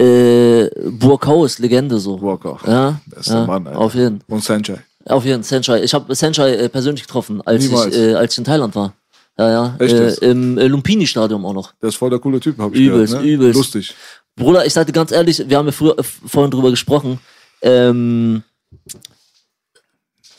Äh, Burkau ist Legende so. Burkau. Ja, Das ist der ja Mann, Alter. auf jeden Und Sanjay. Auf jeden Senchai. Ich habe Senchai äh, persönlich getroffen, als Niemals. ich, äh, als ich in Thailand war. Ja, ja. Echt? Äh, Im äh, Lumpini-Stadion auch noch. Der ist voll der coole Typ, hab ich Übelst, gehört. Ne? übelst. Lustig. Bruder, ich sag dir ganz ehrlich, wir haben ja früher, äh, vorhin drüber gesprochen. Ähm,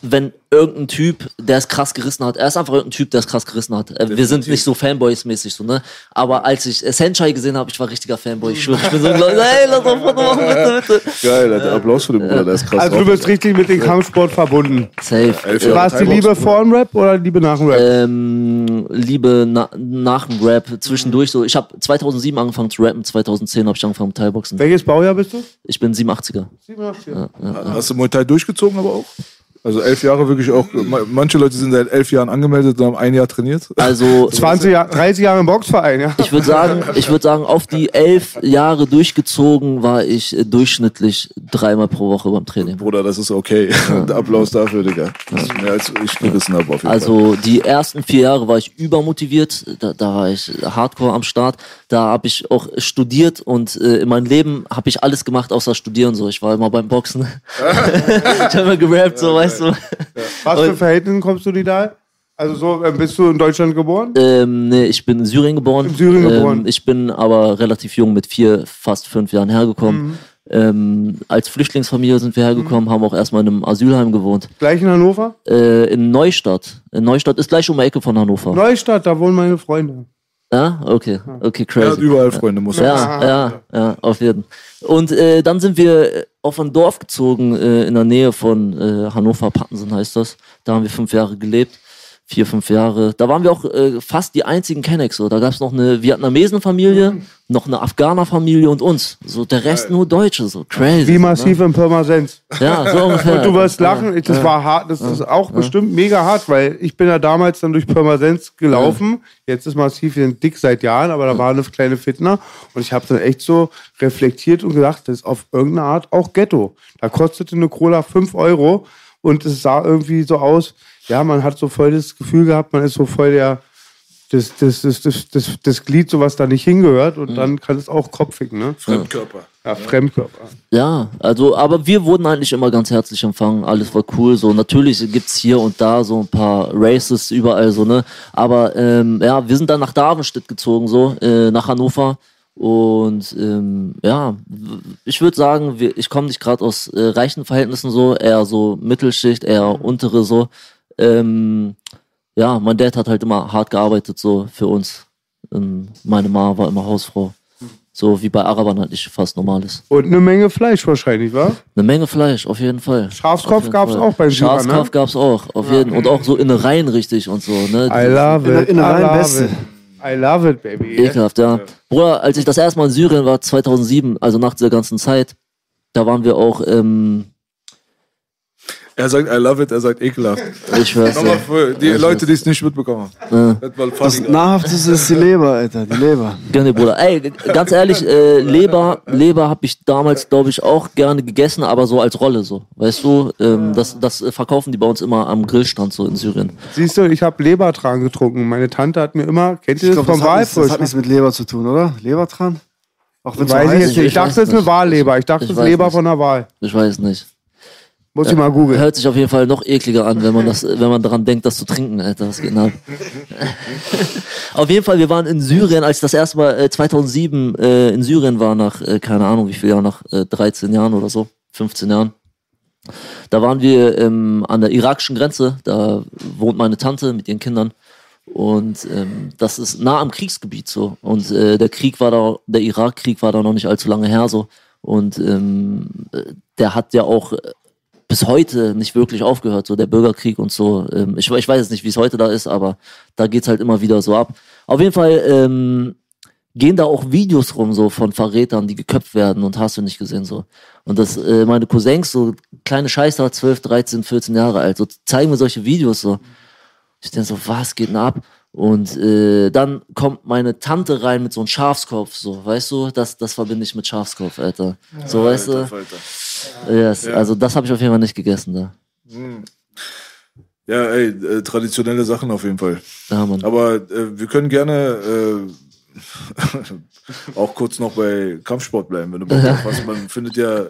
wenn irgendein Typ, der es krass gerissen hat, er ist einfach irgendein Typ, der es krass gerissen hat. Äh, wir sind nicht so Fanboys-mäßig, so, ne? Aber als ich äh, Senchai gesehen habe, ich war richtiger Fanboy. Ich schwöre, ich bin so, ey, lass doch Foto machen, bitte, bitte. Geil, Alter. Applaus für den Bruder, der ist krass. Also du bist richtig mit dem Kampfsport verbunden. Safe. War es die. Liebe vor dem Rap oder Liebe nach dem Rap? ähm, Liebe na, nach dem Rap zwischendurch so. Ich habe 2007 angefangen zu rappen, 2010 habe ich angefangen mit Thai-Boxen. Welches Baujahr bist du? Ich bin 87er. 87. Hast du Muay Thai durchgezogen aber auch? Also elf Jahre wirklich auch. ma- Manche Leute sind seit elf Jahren angemeldet und haben ein Jahr trainiert. Also 20 Jahre, 30 Jahre im Boxverein, ja. ich würde sagen, ich würde sagen, auf die elf Jahre durchgezogen war ich äh, durchschnittlich dreimal pro Woche beim Training. Bruder, das ist okay. Und Applaus dafür, Digga. Das ist mehr als ich gerissen habe auf jeden Fall. Also die ersten vier Jahre war ich übermotiviert, da, da war ich hardcore am Start. Da habe ich auch studiert und äh, in meinem Leben habe ich alles gemacht außer studieren. So, ich war immer beim Boxen. ich habe immer gerappt, so weißt du. Was für Verhältnissen kommst du, Nidal? Also so, äh, bist du in Deutschland geboren? Ähm, nee, ich bin in Syrien geboren. In Syrien geboren. Ähm, ich bin aber relativ jung mit vier, fast fünf Jahren hergekommen. Mhm. Ähm, als Flüchtlingsfamilie sind wir hergekommen, haben auch erstmal in einem Asylheim gewohnt. Gleich in Hannover? Äh, in Neustadt. In Neustadt ist gleich um die Ecke von Hannover. Neustadt, da wohnen meine Freunde. Ja, okay, okay, er hat crazy. überall Freunde, muss man sagen. Ja, ja, ja, auf jeden. Und äh, dann sind wir äh, auf ein Dorf gezogen äh, in der Nähe von äh, Hannover, Pattensen heißt das. Da haben wir fünf Jahre gelebt. Vier, fünf Jahre. Da waren wir auch äh, fast die einzigen Kennex. So. Da gab es noch eine Vietnamesen-Familie, noch eine Afghaner-Familie und uns. So der Rest nur Deutsche. So crazy. Wie massiv in Pirmasens. Ne? Ja, so ungefähr. Und du wirst lachen, das war hart, das ist auch bestimmt mega hart, weil ich bin ja damals dann durch Pirmasens gelaufen. Jetzt ist massiv dick seit Jahren, aber da war eine kleine Fitner und ich habe dann echt so reflektiert und gedacht, das ist auf irgendeine Art auch Ghetto. Da kostete eine Cola 5 Euro und es sah irgendwie so aus, ja, man hat so voll das Gefühl gehabt, man ist so voll der das, das, das, das, das, das Glied, so was da nicht hingehört. Und dann kann es auch kopfig, ne? Fremdkörper. Ja, Fremdkörper. Ja, also, aber wir wurden eigentlich immer ganz herzlich empfangen. Alles war cool. So, natürlich gibt's hier und da so ein paar Races überall so, ne? Aber ähm, ja, wir sind dann nach Darmstadt gezogen, so, äh, nach Hannover. Und ähm, ja, ich würde sagen, wir, ich komme nicht gerade aus äh, reichen Verhältnissen so, eher so Mittelschicht, eher untere so. Ähm, ja, mein Dad hat halt immer hart gearbeitet so für uns. Ähm, meine Ma war immer Hausfrau. So wie bei Arabern halt nicht fast normal ist. Und eine Menge Fleisch wahrscheinlich, wa? Eine Menge Fleisch, auf jeden Fall. Schafskopf Auf jeden gab's Fall. auch beim Syrer, ne? Schafskopf gab's auch, auf jeden Und auch so Innereien richtig und so, ne? I love In- it. Innereien I love Beste. it. I love it, baby. Ekelhaft, ja. Bruder, als ich das erste Mal in Syrien war, 2007, also nach dieser ganzen Zeit, da waren wir auch, ähm, Er sagt, I love it, er sagt ekelhaft. ich weiß Nochmal nicht, für die Leute, die es nicht mitbekommen haben. Das war Das. Nahrhafteste ist die Leber, Alter. Die Leber. Gerne, Bruder. Ey, ganz ehrlich, äh, Leber, Leber habe ich damals, glaube ich, auch gerne gegessen, aber so als Rolle so. Weißt du, ähm, das, das verkaufen die bei uns immer am Grillstand so in Syrien. Siehst du, ich habe Lebertran getrunken. Meine Tante hat mir immer, kennt ihr Ich das vom das, hat nichts- das Walfisch? hat nichts mit Leber zu tun, oder? Lebertran? Auch wenn es Weiß ich jetzt nicht. Ich Ich dachte, das ist eine nicht. Wahleber. Ich dachte, Ich das ist Leber nicht. von der Wahl. Ich weiß nicht. Muss ich mal googeln. Hört sich auf jeden Fall noch ekliger an, wenn man das, wenn man daran denkt, das zu trinken, Alter. Was geht ab? auf jeden Fall, wir waren in Syrien, als ich das erste Mal äh, 2007 äh, in Syrien war, nach, äh, keine Ahnung, wie viel Jahren, nach äh, 13 Jahren oder so, 15 Jahren. Da waren wir ähm, an der irakischen Grenze, da wohnt meine Tante mit ihren Kindern. Und ähm, das ist nah am Kriegsgebiet so. Und äh, der Krieg war da, der Irakkrieg war da noch nicht allzu lange her so. Und ähm, äh, der hat ja auch äh, bis heute nicht wirklich aufgehört, so der Bürgerkrieg und so. Ähm, ich, ich weiß jetzt nicht, wie es heute da ist, aber da geht's halt immer wieder so ab. Auf jeden Fall ähm, gehen da auch Videos rum, so von Verrätern, die geköpft werden und hast du nicht gesehen, so. Und das, äh, meine Cousins, so kleine Scheißer, 12, 13, 14 Jahre alt, so zeigen mir solche Videos so. Ich denke so, was geht denn ab? Und äh, dann kommt meine Tante rein mit so einem Schafskopf, so, weißt du, das, das verbinde ich mit Schafskopf, Alter. So, weißt du, Alter, yes, also das habe ich auf jeden Fall nicht gegessen da. Ja, ey, äh, traditionelle Sachen auf jeden Fall. Ja, Mann. Aber äh, wir können gerne äh, auch kurz noch bei Kampfsport bleiben, wenn du Bock drauf hast. Man findet ja äh,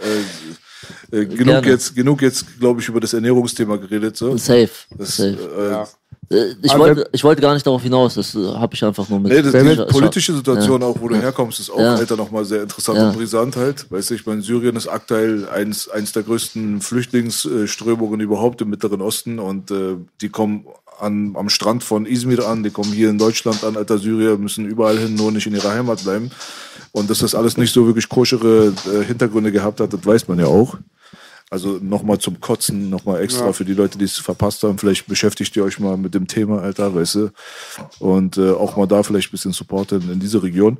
äh, genug Gerne. jetzt, genug jetzt, glaube ich, über das Ernährungsthema geredet. So. Safe, Das, safe. äh, Äh, Ich, Aber wollte, ich wollte gar nicht darauf hinaus, das äh, habe ich einfach nur mit. Nee, das, die politische Situation auch, wo du herkommst, ist auch, Ja. Alter, nochmal sehr interessant Ja. und brisant halt. Weißt du, ich meine, Syrien ist aktuell eins, eins der größten Flüchtlingsströmungen überhaupt im Mittleren Osten und äh, die kommen an, am Strand von Izmir an, die kommen hier in Deutschland an, Alter, Syrier müssen überall hin, nur nicht in ihrer Heimat bleiben. Und dass das alles nicht so wirklich koschere äh, Hintergründe gehabt hat, das weiß man ja auch. Also nochmal zum Kotzen, nochmal extra für die Leute, die es verpasst haben. Vielleicht beschäftigt ihr euch mal mit dem Thema, Alter, weißt du. Und äh, auch mal da vielleicht ein bisschen supporten in diese Region.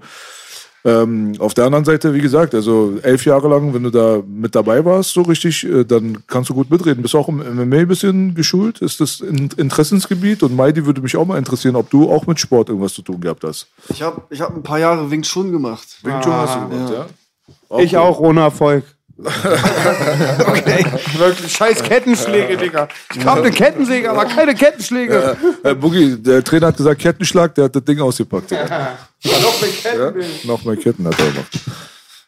Ähm, auf der anderen Seite, wie gesagt, also elf Jahre lang, wenn du da mit dabei warst, so richtig, äh, dann kannst du gut mitreden. Bist du auch im MMA ein bisschen geschult? Ist das ein Interessensgebiet? Und Maidi würde mich auch mal interessieren, ob du auch mit Sport irgendwas zu tun gehabt hast. Ich habe ich hab ein paar Jahre Wing Chun gemacht. Wing Chun hast du gemacht, ja? Ich auch ohne Erfolg. Okay. Wirklich scheiß Kettenschläge, Digga. Ich hab eine Kettensäge, aber keine Kettenschläge. Äh, Boogie, der Trainer hat gesagt, Kettenschlag, der hat das Ding ausgepackt. Ja. Noch mit Ketten. Noch mal Ketten hat er gemacht.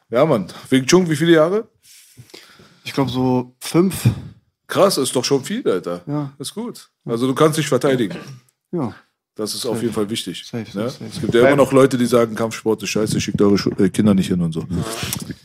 Ja, Mann. Wing Chun, wie viele Jahre? Ich glaube so fünf. Krass, ist doch schon viel, Alter. Ja. Ist gut. Also du kannst dich verteidigen. Ja. Das ist auf jeden Fall wichtig. Safe, safe, ne? safe. Es gibt ja immer noch Leute, die sagen, Kampfsport ist scheiße, schickt eure Schu- äh, Kinder nicht hin und so.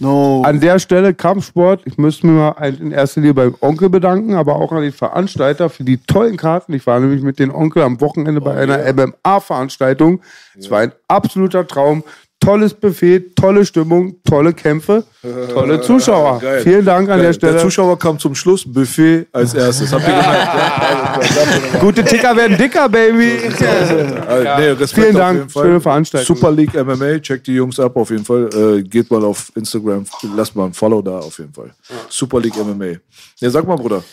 No. An der Stelle Kampfsport. Ich müsste mir mal ein- in erster Linie beim Onkel bedanken, aber auch an den Veranstalter für die tollen Karten. Ich war nämlich mit dem Onkel am Wochenende bei einer MMA-Veranstaltung. Es war ein absoluter Traum. Tolles Buffet, tolle Stimmung, tolle Kämpfe, tolle Zuschauer. Geil. Vielen Dank an Geil. der Stelle. Der Zuschauer kam zum Schluss, Buffet als erstes. Habt ihr gemerkt? Gute Ticker werden dicker, Baby. ja. nee, Vielen Dank, schöne Veranstaltung. Super League MMA, checkt die Jungs ab auf jeden Fall. Äh, geht mal auf Instagram, lasst mal ein Follow da auf jeden Fall. Super League MMA. Ja, sag mal, Bruder.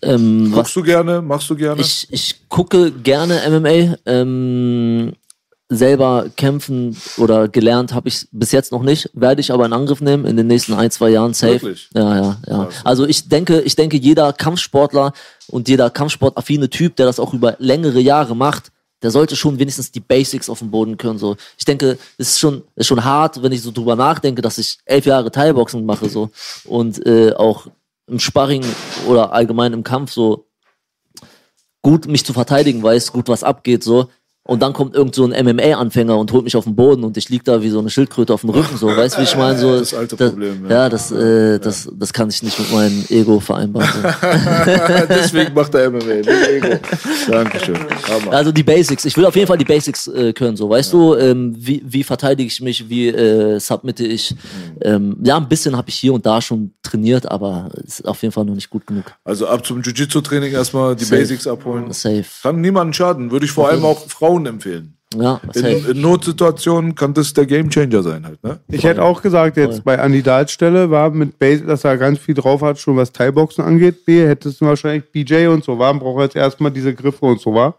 Ähm, Guckst du gerne? Machst du gerne? Ich, ich gucke gerne MMA. Ähm, selber kämpfen oder gelernt habe ich bis jetzt noch nicht. Werde ich aber in Angriff nehmen in den nächsten ein, zwei Jahren safe. Wirklich? Ja, ja, ja. Also ich denke, ich denke, jeder Kampfsportler und jeder kampfsportaffine Typ, der das auch über längere Jahre macht, der sollte schon wenigstens die Basics auf dem Boden können. So. Ich denke, es ist schon, ist schon hart, wenn ich so drüber nachdenke, dass ich elf Jahre Teilboxen mache so und äh, auch im Sparring oder allgemein im Kampf so gut mich zu verteidigen weiß, gut was abgeht so. Und dann kommt irgend so ein MMA-Anfänger und holt mich auf den Boden und ich lieg da wie so eine Schildkröte auf dem Rücken, so, weißt du, wie ich meine? So, Das alte das- Problem, ja. Ja, das, äh, das, das kann ich nicht mit meinem Ego vereinbaren. So. Deswegen macht er MMA. Nicht Ego. Dankeschön. Hammer. Also die Basics. Ich will auf jeden Fall die Basics äh, können, so, weißt du, ähm, wie, wie verteidige ich mich, wie äh, submitte ich. Ähm, ja, ein bisschen habe ich hier und da schon trainiert, aber es ist auf jeden Fall noch nicht gut genug. Also ab zum Jiu-Jitsu-Training erstmal die Safe. Basics abholen. Safe. Kann niemanden schaden. Würde ich vor allem auch Frauen empfehlen. Ja, In, in Notsituationen kann das der Gamechanger sein halt. Ne? Ich hätte auch gesagt, jetzt Voll. bei Andy Dahls Stelle war mit Base, dass er ganz viel drauf hat, schon was Thai-Boxen angeht. B, hättest du wahrscheinlich BJ und so war, braucht jetzt erstmal diese Griffe und so war.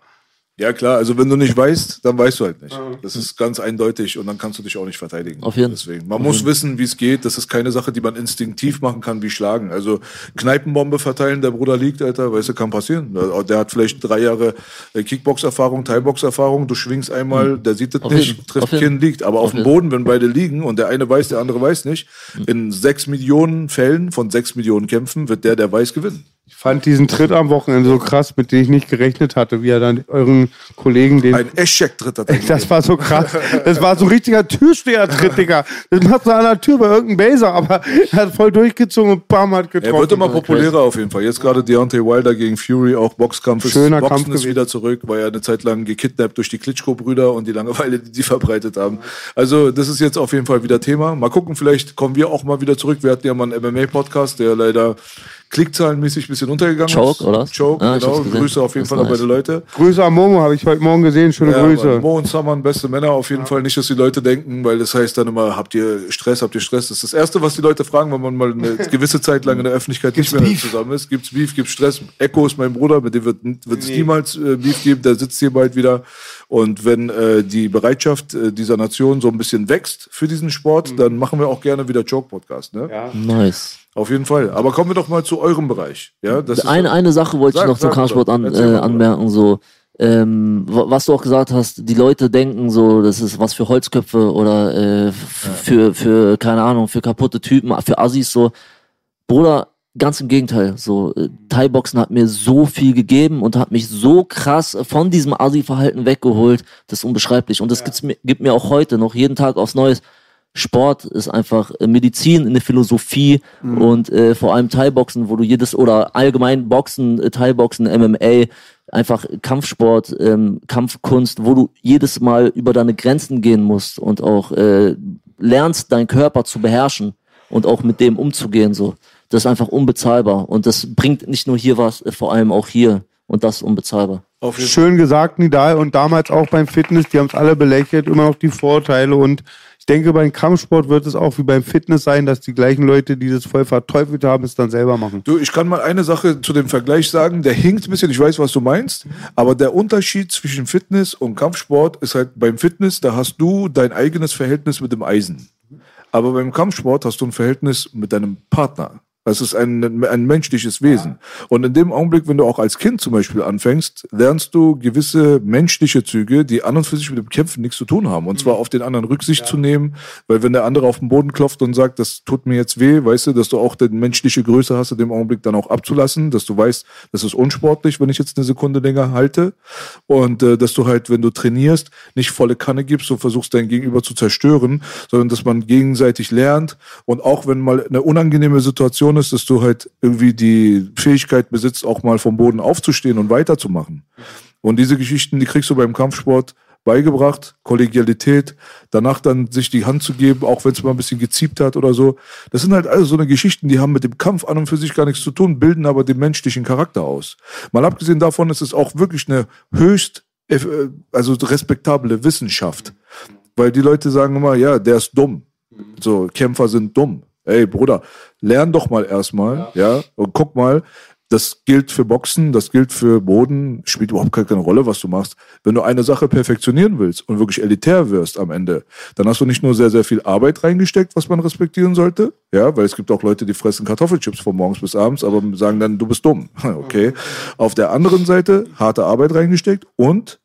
Ja klar, also wenn du nicht weißt, dann weißt du halt nicht. Das ist ganz eindeutig und dann kannst du dich auch nicht verteidigen. Auf jeden- Deswegen. Man muss wissen, wie es geht. Das ist keine Sache, die man instinktiv machen kann, wie schlagen. Also Kneipenbombe verteilen, der Bruder liegt, Alter, weißt du, kann passieren. Der, hat vielleicht drei Jahre äh, Kickbox-Erfahrung, Thai-Box-Erfahrung, du schwingst einmal, der sieht das Auf nicht, jeden. trifft Auf jeden. Kinn, liegt. Aber auf, dem jeden. Boden, wenn beide liegen und der eine weiß, der andere weiß nicht, in sechs Millionen Fällen von sechs Millionen Kämpfen wird der, der weiß, gewinnen. Ich fand diesen Tritt am Wochenende so krass, mit dem ich nicht gerechnet hatte, wie er dann euren Kollegen den. Ein Eschek-Tritt hat er das war so krass. Das war so ein richtiger Türsteher-Tritt, Digga. Das macht so an der Tür bei irgendeinem Baser, aber er hat voll durchgezogen und bam, hat getroffen. Er wird immer populärer auf jeden Fall. Jetzt gerade Deontay Wilder gegen Fury, auch Boxkampf ist, Schöner Boxen Kampf ist gewesen. wieder zurück, war ja eine Zeit lang gekidnappt durch die Klitschko-Brüder und die Langeweile, die die verbreitet haben. Also das ist jetzt auf jeden Fall wieder Thema. Mal gucken, vielleicht kommen wir auch mal wieder zurück. Wir hatten ja mal einen MMA-Podcast, der leider klickzahlenmäßig ein bisschen untergegangen ist. Choke, oder? Choke, Ah, genau. Grüße auf jeden Das Fall an beide. Leute. Grüße an Momo, habe ich heute Morgen gesehen. Schöne Ja, Grüße. Mo und Saman, beste Männer auf jeden Fall. Nicht, dass die Leute denken, weil das heißt dann immer, habt ihr Stress, habt ihr Stress? Das ist das Erste, was die Leute fragen, wenn man mal eine gewisse Zeit lang in der Öffentlichkeit nicht mehr zusammen ist. Gibt's Beef, gibt's Stress? Echo ist mein Bruder, mit dem wird, es niemals äh, Beef geben, der sitzt hier bald wieder. Und wenn äh, die Bereitschaft äh, dieser Nation so ein bisschen wächst für diesen Sport, dann machen wir auch gerne wieder Joke-Podcast. Ne? Nice. Auf jeden Fall. Aber kommen wir doch mal zu eurem Bereich. Ja, das ist Eine, eine Sache wollte Sag, ich noch zum Kampfsport an, äh, anmerken, so, ähm, wa- was du auch gesagt hast, die Leute denken so, das ist was für Holzköpfe oder äh, für, für, keine Ahnung, für kaputte Typen, für Assis, so. Bruder, ganz im Gegenteil, so, äh, Thai-Boxen hat mir so viel gegeben und hat mich so krass von diesem Assi-Verhalten weggeholt, das ist unbeschreiblich. Und das gibt's mir, gibt mir auch heute noch jeden Tag aufs Neues. Sport ist einfach äh, Medizin, eine Philosophie und äh, vor allem Thai-Boxen, wo du jedes oder allgemein Boxen, äh, Thai-Boxen, MMA, einfach Kampfsport, ähm, Kampfkunst, wo du jedes Mal über deine Grenzen gehen musst und auch äh, lernst, deinen Körper zu beherrschen und auch mit dem umzugehen. So, das ist einfach unbezahlbar und das bringt nicht nur hier was, vor allem auch hier und das ist unbezahlbar. Schön gesagt, Nidal. Und damals auch beim Fitness, die haben es alle belächelt, immer noch die Vorteile. Und ich denke, beim Kampfsport wird es auch wie beim Fitness sein, dass die gleichen Leute, die das voll verteufelt haben, es dann selber machen. Du, ich kann mal eine Sache zu dem Vergleich sagen, der hinkt ein bisschen, ich weiß, was du meinst, aber der Unterschied zwischen Fitness und Kampfsport ist halt beim Fitness, da hast du dein eigenes Verhältnis mit dem Eisen. Aber beim Kampfsport hast du ein Verhältnis mit deinem Partner. Das ist ein, ein menschliches Wesen. Und in dem Augenblick, wenn du auch als Kind zum Beispiel anfängst, lernst du gewisse menschliche Züge, die an und für sich mit dem Kämpfen nichts zu tun haben. Und zwar auf den anderen Rücksicht zu nehmen, weil wenn der andere auf den Boden klopft und sagt, das tut mir jetzt weh, weißt du, dass du auch die menschliche Größe hast, in dem Augenblick dann auch abzulassen, dass du weißt, das ist unsportlich, wenn ich jetzt eine Sekunde länger halte. Und äh, dass du halt, wenn du trainierst, nicht volle Kanne gibst und versuchst, dein Gegenüber zu zerstören, sondern dass man gegenseitig lernt und auch wenn mal eine unangenehme Situation ist, dass du halt irgendwie die Fähigkeit besitzt, auch mal vom Boden aufzustehen und weiterzumachen. Und diese Geschichten, die kriegst du beim Kampfsport beigebracht, Kollegialität, danach dann sich die Hand zu geben, auch wenn es mal ein bisschen geziebt hat oder so. Das sind halt alles so eine Geschichten, die haben mit dem Kampf an und für sich gar nichts zu tun, bilden aber den menschlichen Charakter aus. Mal abgesehen davon ist es auch wirklich eine höchst, äh, also respektable Wissenschaft. Weil die Leute sagen immer, ja, der ist dumm. So, Kämpfer sind dumm. Ey, Bruder, lern doch mal erstmal, ja. und guck mal, das gilt für Boxen, das gilt für Boden, spielt überhaupt keine Rolle, was du machst. Wenn du eine Sache perfektionieren willst und wirklich elitär wirst am Ende, dann hast du nicht nur sehr, sehr viel Arbeit reingesteckt, was man respektieren sollte, ja, weil es gibt auch Leute, die fressen Kartoffelchips von morgens bis abends, aber sagen dann, du bist dumm. Okay. Auf der anderen Seite harte Arbeit reingesteckt und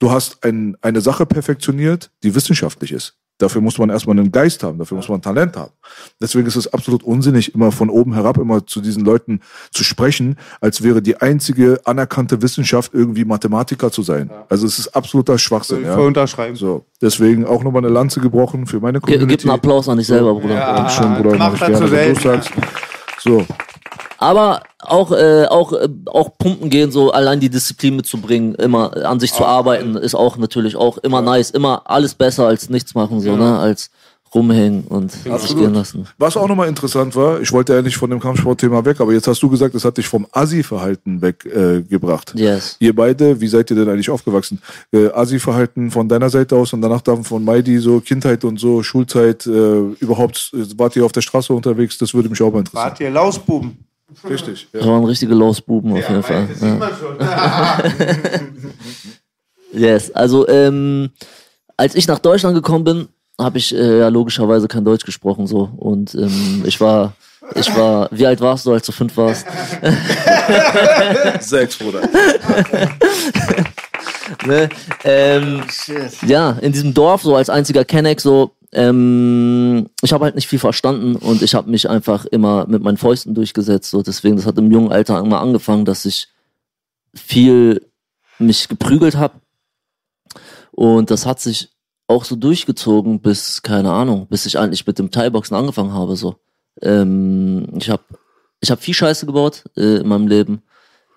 du hast ein, eine Sache perfektioniert, die wissenschaftlich ist. Dafür muss man erstmal einen Geist haben, dafür muss man Talent haben. Deswegen ist es absolut unsinnig, immer von oben herab immer zu diesen Leuten zu sprechen, als wäre die einzige anerkannte Wissenschaft irgendwie Mathematiker zu sein. Ja. Also es ist absoluter Schwachsinn. Ja. Voll unterschreiben. So, deswegen auch nochmal eine Lanze gebrochen für meine Community. Gib einen Applaus an dich selber, Bruder. Ja, ja schön, Bruder. Mach, ich gerne, wenn du sagst. So, aber auch, äh, auch, äh, auch pumpen gehen, so allein die Disziplin mitzubringen, immer an sich zu arbeiten, ist auch natürlich auch immer nice. Immer alles besser als nichts machen, so, ne? Als rumhängen und sich gehen lassen. Was auch nochmal interessant war, ich wollte ja nicht von dem Kampfsportthema weg, aber jetzt hast du gesagt, es hat dich vom Assi-Verhalten weggebracht. Äh, yes. Ihr beide, wie seid ihr denn eigentlich aufgewachsen? Äh, Assi-Verhalten von deiner Seite aus und danach dann von Maidi, so Kindheit und so, Schulzeit, äh, überhaupt, äh, wart ihr auf der Straße unterwegs? Das würde mich auch mal interessieren. Wart ihr Lausbuben? Richtig. Ja. Das waren richtige Losbuben auf ja, jeden Fall. Das sieht man schon. yes, also ähm, als ich nach Deutschland gekommen bin, habe ich äh, ja logischerweise kein Deutsch gesprochen so und ähm, ich war ich war, wie alt warst du, als du fünf warst? Sechs, Bruder. ne? ähm, oh, ja, in diesem Dorf, so als einziger Kenneck, so, ähm, ich habe halt nicht viel verstanden und ich habe mich einfach immer mit meinen Fäusten durchgesetzt. So. Deswegen, das hat im jungen Alter immer angefangen, dass ich viel mich geprügelt habe. Und das hat sich auch so durchgezogen bis, keine Ahnung, bis ich eigentlich mit dem Thai-Boxen angefangen habe. So. Ähm, ich habe ich hab viel Scheiße gebaut äh, in meinem Leben.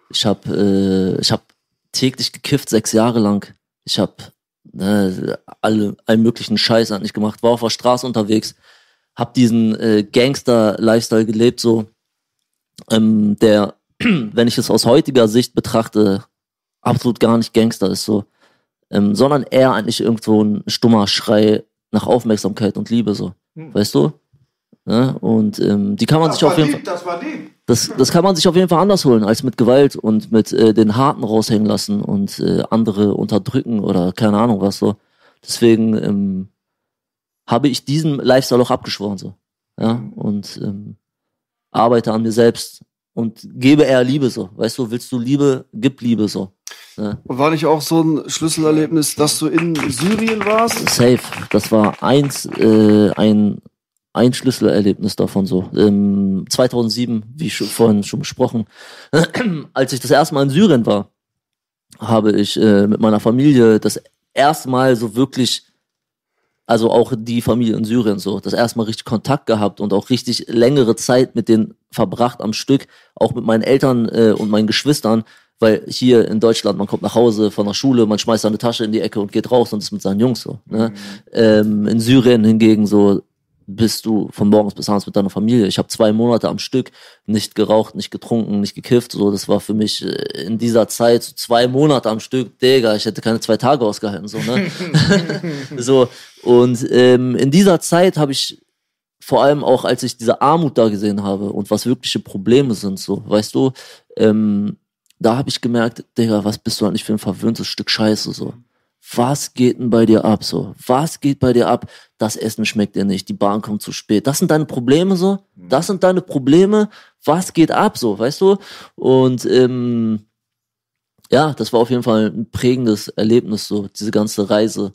Ich habe äh, hab täglich gekifft, sechs Jahre lang. Ich habe ne, alle, allen möglichen Scheiß eigentlich gemacht, war auf der Straße unterwegs, hab diesen äh, Gangster-Lifestyle gelebt, so, ähm, der, wenn ich es aus heutiger Sicht betrachte, absolut gar nicht Gangster ist, so, ähm, sondern eher eigentlich irgendwo ein stummer Schrei nach Aufmerksamkeit und Liebe, so, hm. weißt du? Ne? Und ähm, die kann man das sich auf jeden Fall. Das. Das, das kann man sich auf jeden Fall anders holen, als mit Gewalt und mit äh, den Harten raushängen lassen und äh, andere unterdrücken oder keine Ahnung was so. Deswegen ähm, habe ich diesem Lifestyle auch abgeschworen so. Ja, und ähm, arbeite an mir selbst und gebe eher Liebe so. Weißt du, willst du Liebe, gib Liebe so. Ja. Und war nicht auch so ein Schlüsselerlebnis, dass du in Syrien warst? Safe. Das war eins, äh, ein ein Schlüsselerlebnis davon so. Ähm, 2007, wie schon, vorhin schon besprochen, als ich das erste Mal in Syrien war, habe ich äh, mit meiner Familie das erste Mal so wirklich, also auch die Familie in Syrien so, das erste Mal richtig Kontakt gehabt und auch richtig längere Zeit mit denen verbracht am Stück, auch mit meinen Eltern äh, und meinen Geschwistern, weil hier in Deutschland, man kommt nach Hause von der Schule, man schmeißt seine Tasche in die Ecke und geht raus und ist mit seinen Jungs so. Ne? Mhm. Ähm, in Syrien hingegen so, bist du von morgens bis abends mit deiner Familie. Ich habe zwei Monate am Stück nicht geraucht, nicht getrunken, nicht gekifft. So, das war für mich äh, in dieser Zeit so zwei Monate am Stück, Digga, ich hätte keine zwei Tage ausgehalten. So, ne? so und ähm, in dieser Zeit habe ich vor allem auch, als ich diese Armut da gesehen habe und was wirkliche Probleme sind, so, weißt du, ähm, da habe ich gemerkt, Digga, was bist du eigentlich für ein verwöhntes Stück Scheiße, so was geht denn bei dir ab so? Was geht bei dir ab? Das Essen schmeckt dir nicht, die Bahn kommt zu spät. Das sind deine Probleme so? Das sind deine Probleme. Was geht ab so, weißt du? Und ähm, ja, das war auf jeden Fall ein prägendes Erlebnis so, diese ganze Reise,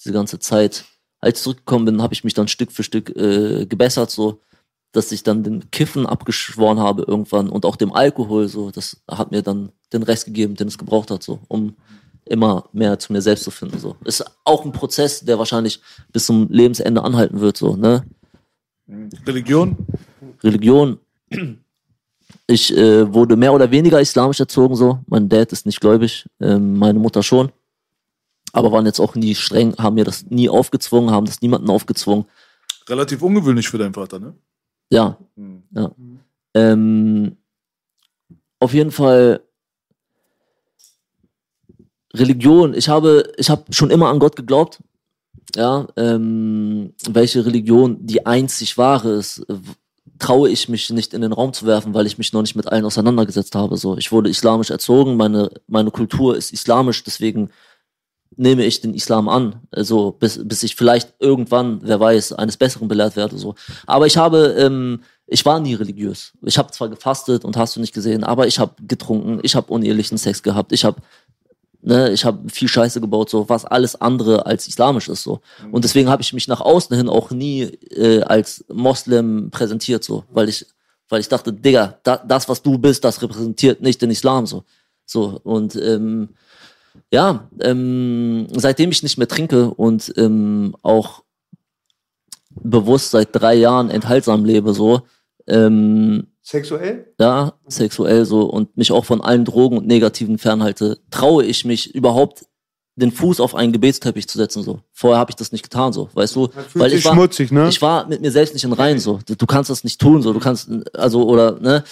diese ganze Zeit. Als ich zurückgekommen bin, habe ich mich dann Stück für Stück äh, gebessert so, dass ich dann den Kiffen abgeschworen habe irgendwann und auch dem Alkohol so. Das hat mir dann den Rest gegeben, den es gebraucht hat so, um immer mehr zu mir selbst zu finden. So. Ist auch ein Prozess, der wahrscheinlich bis zum Lebensende anhalten wird. So, ne? Religion? Religion. Ich äh, wurde mehr oder weniger islamisch erzogen. So. Mein Dad ist nicht gläubig, ähm, meine Mutter schon. Aber waren jetzt auch nie streng, haben mir das nie aufgezwungen, haben das niemanden aufgezwungen. Relativ ungewöhnlich für deinen Vater, ne? Ja. Hm. ja. Ähm, auf jeden Fall Religion, ich habe, ich habe schon immer an Gott geglaubt. Ja, ähm, welche Religion die einzig wahre ist, traue ich mich nicht in den Raum zu werfen, weil ich mich noch nicht mit allen auseinandergesetzt habe. So, ich wurde islamisch erzogen, meine meine Kultur ist islamisch, deswegen nehme ich den Islam an, also bis, bis ich vielleicht irgendwann, wer weiß, eines Besseren belehrt werde. So, aber ich habe, ähm, ich war nie religiös. Ich habe zwar gefastet und hast du nicht gesehen, aber ich habe getrunken, ich habe unehelichen Sex gehabt, ich habe Ne, ich habe viel Scheiße gebaut, so was alles andere als islamisch ist so. Und deswegen habe ich mich nach außen hin auch nie äh, als Moslem präsentiert so, weil ich, weil ich dachte, Digga, da, das was du bist, das repräsentiert nicht den Islam so. So und ähm, ja, ähm, seitdem ich nicht mehr trinke und ähm, auch bewusst seit drei Jahren enthaltsam lebe so, ähm, Sexuell? ja, sexuell so und mich auch von allen Drogen und Negativen fernhalte, traue ich mich überhaupt den Fuß auf einen Gebetsteppich zu setzen so. Vorher habe ich das nicht getan so, weißt du? fühlt sich schmutzig, ne? Ich war mit mir selbst nicht in Reihen so. Du, du kannst das nicht tun so. Du kannst also oder ne?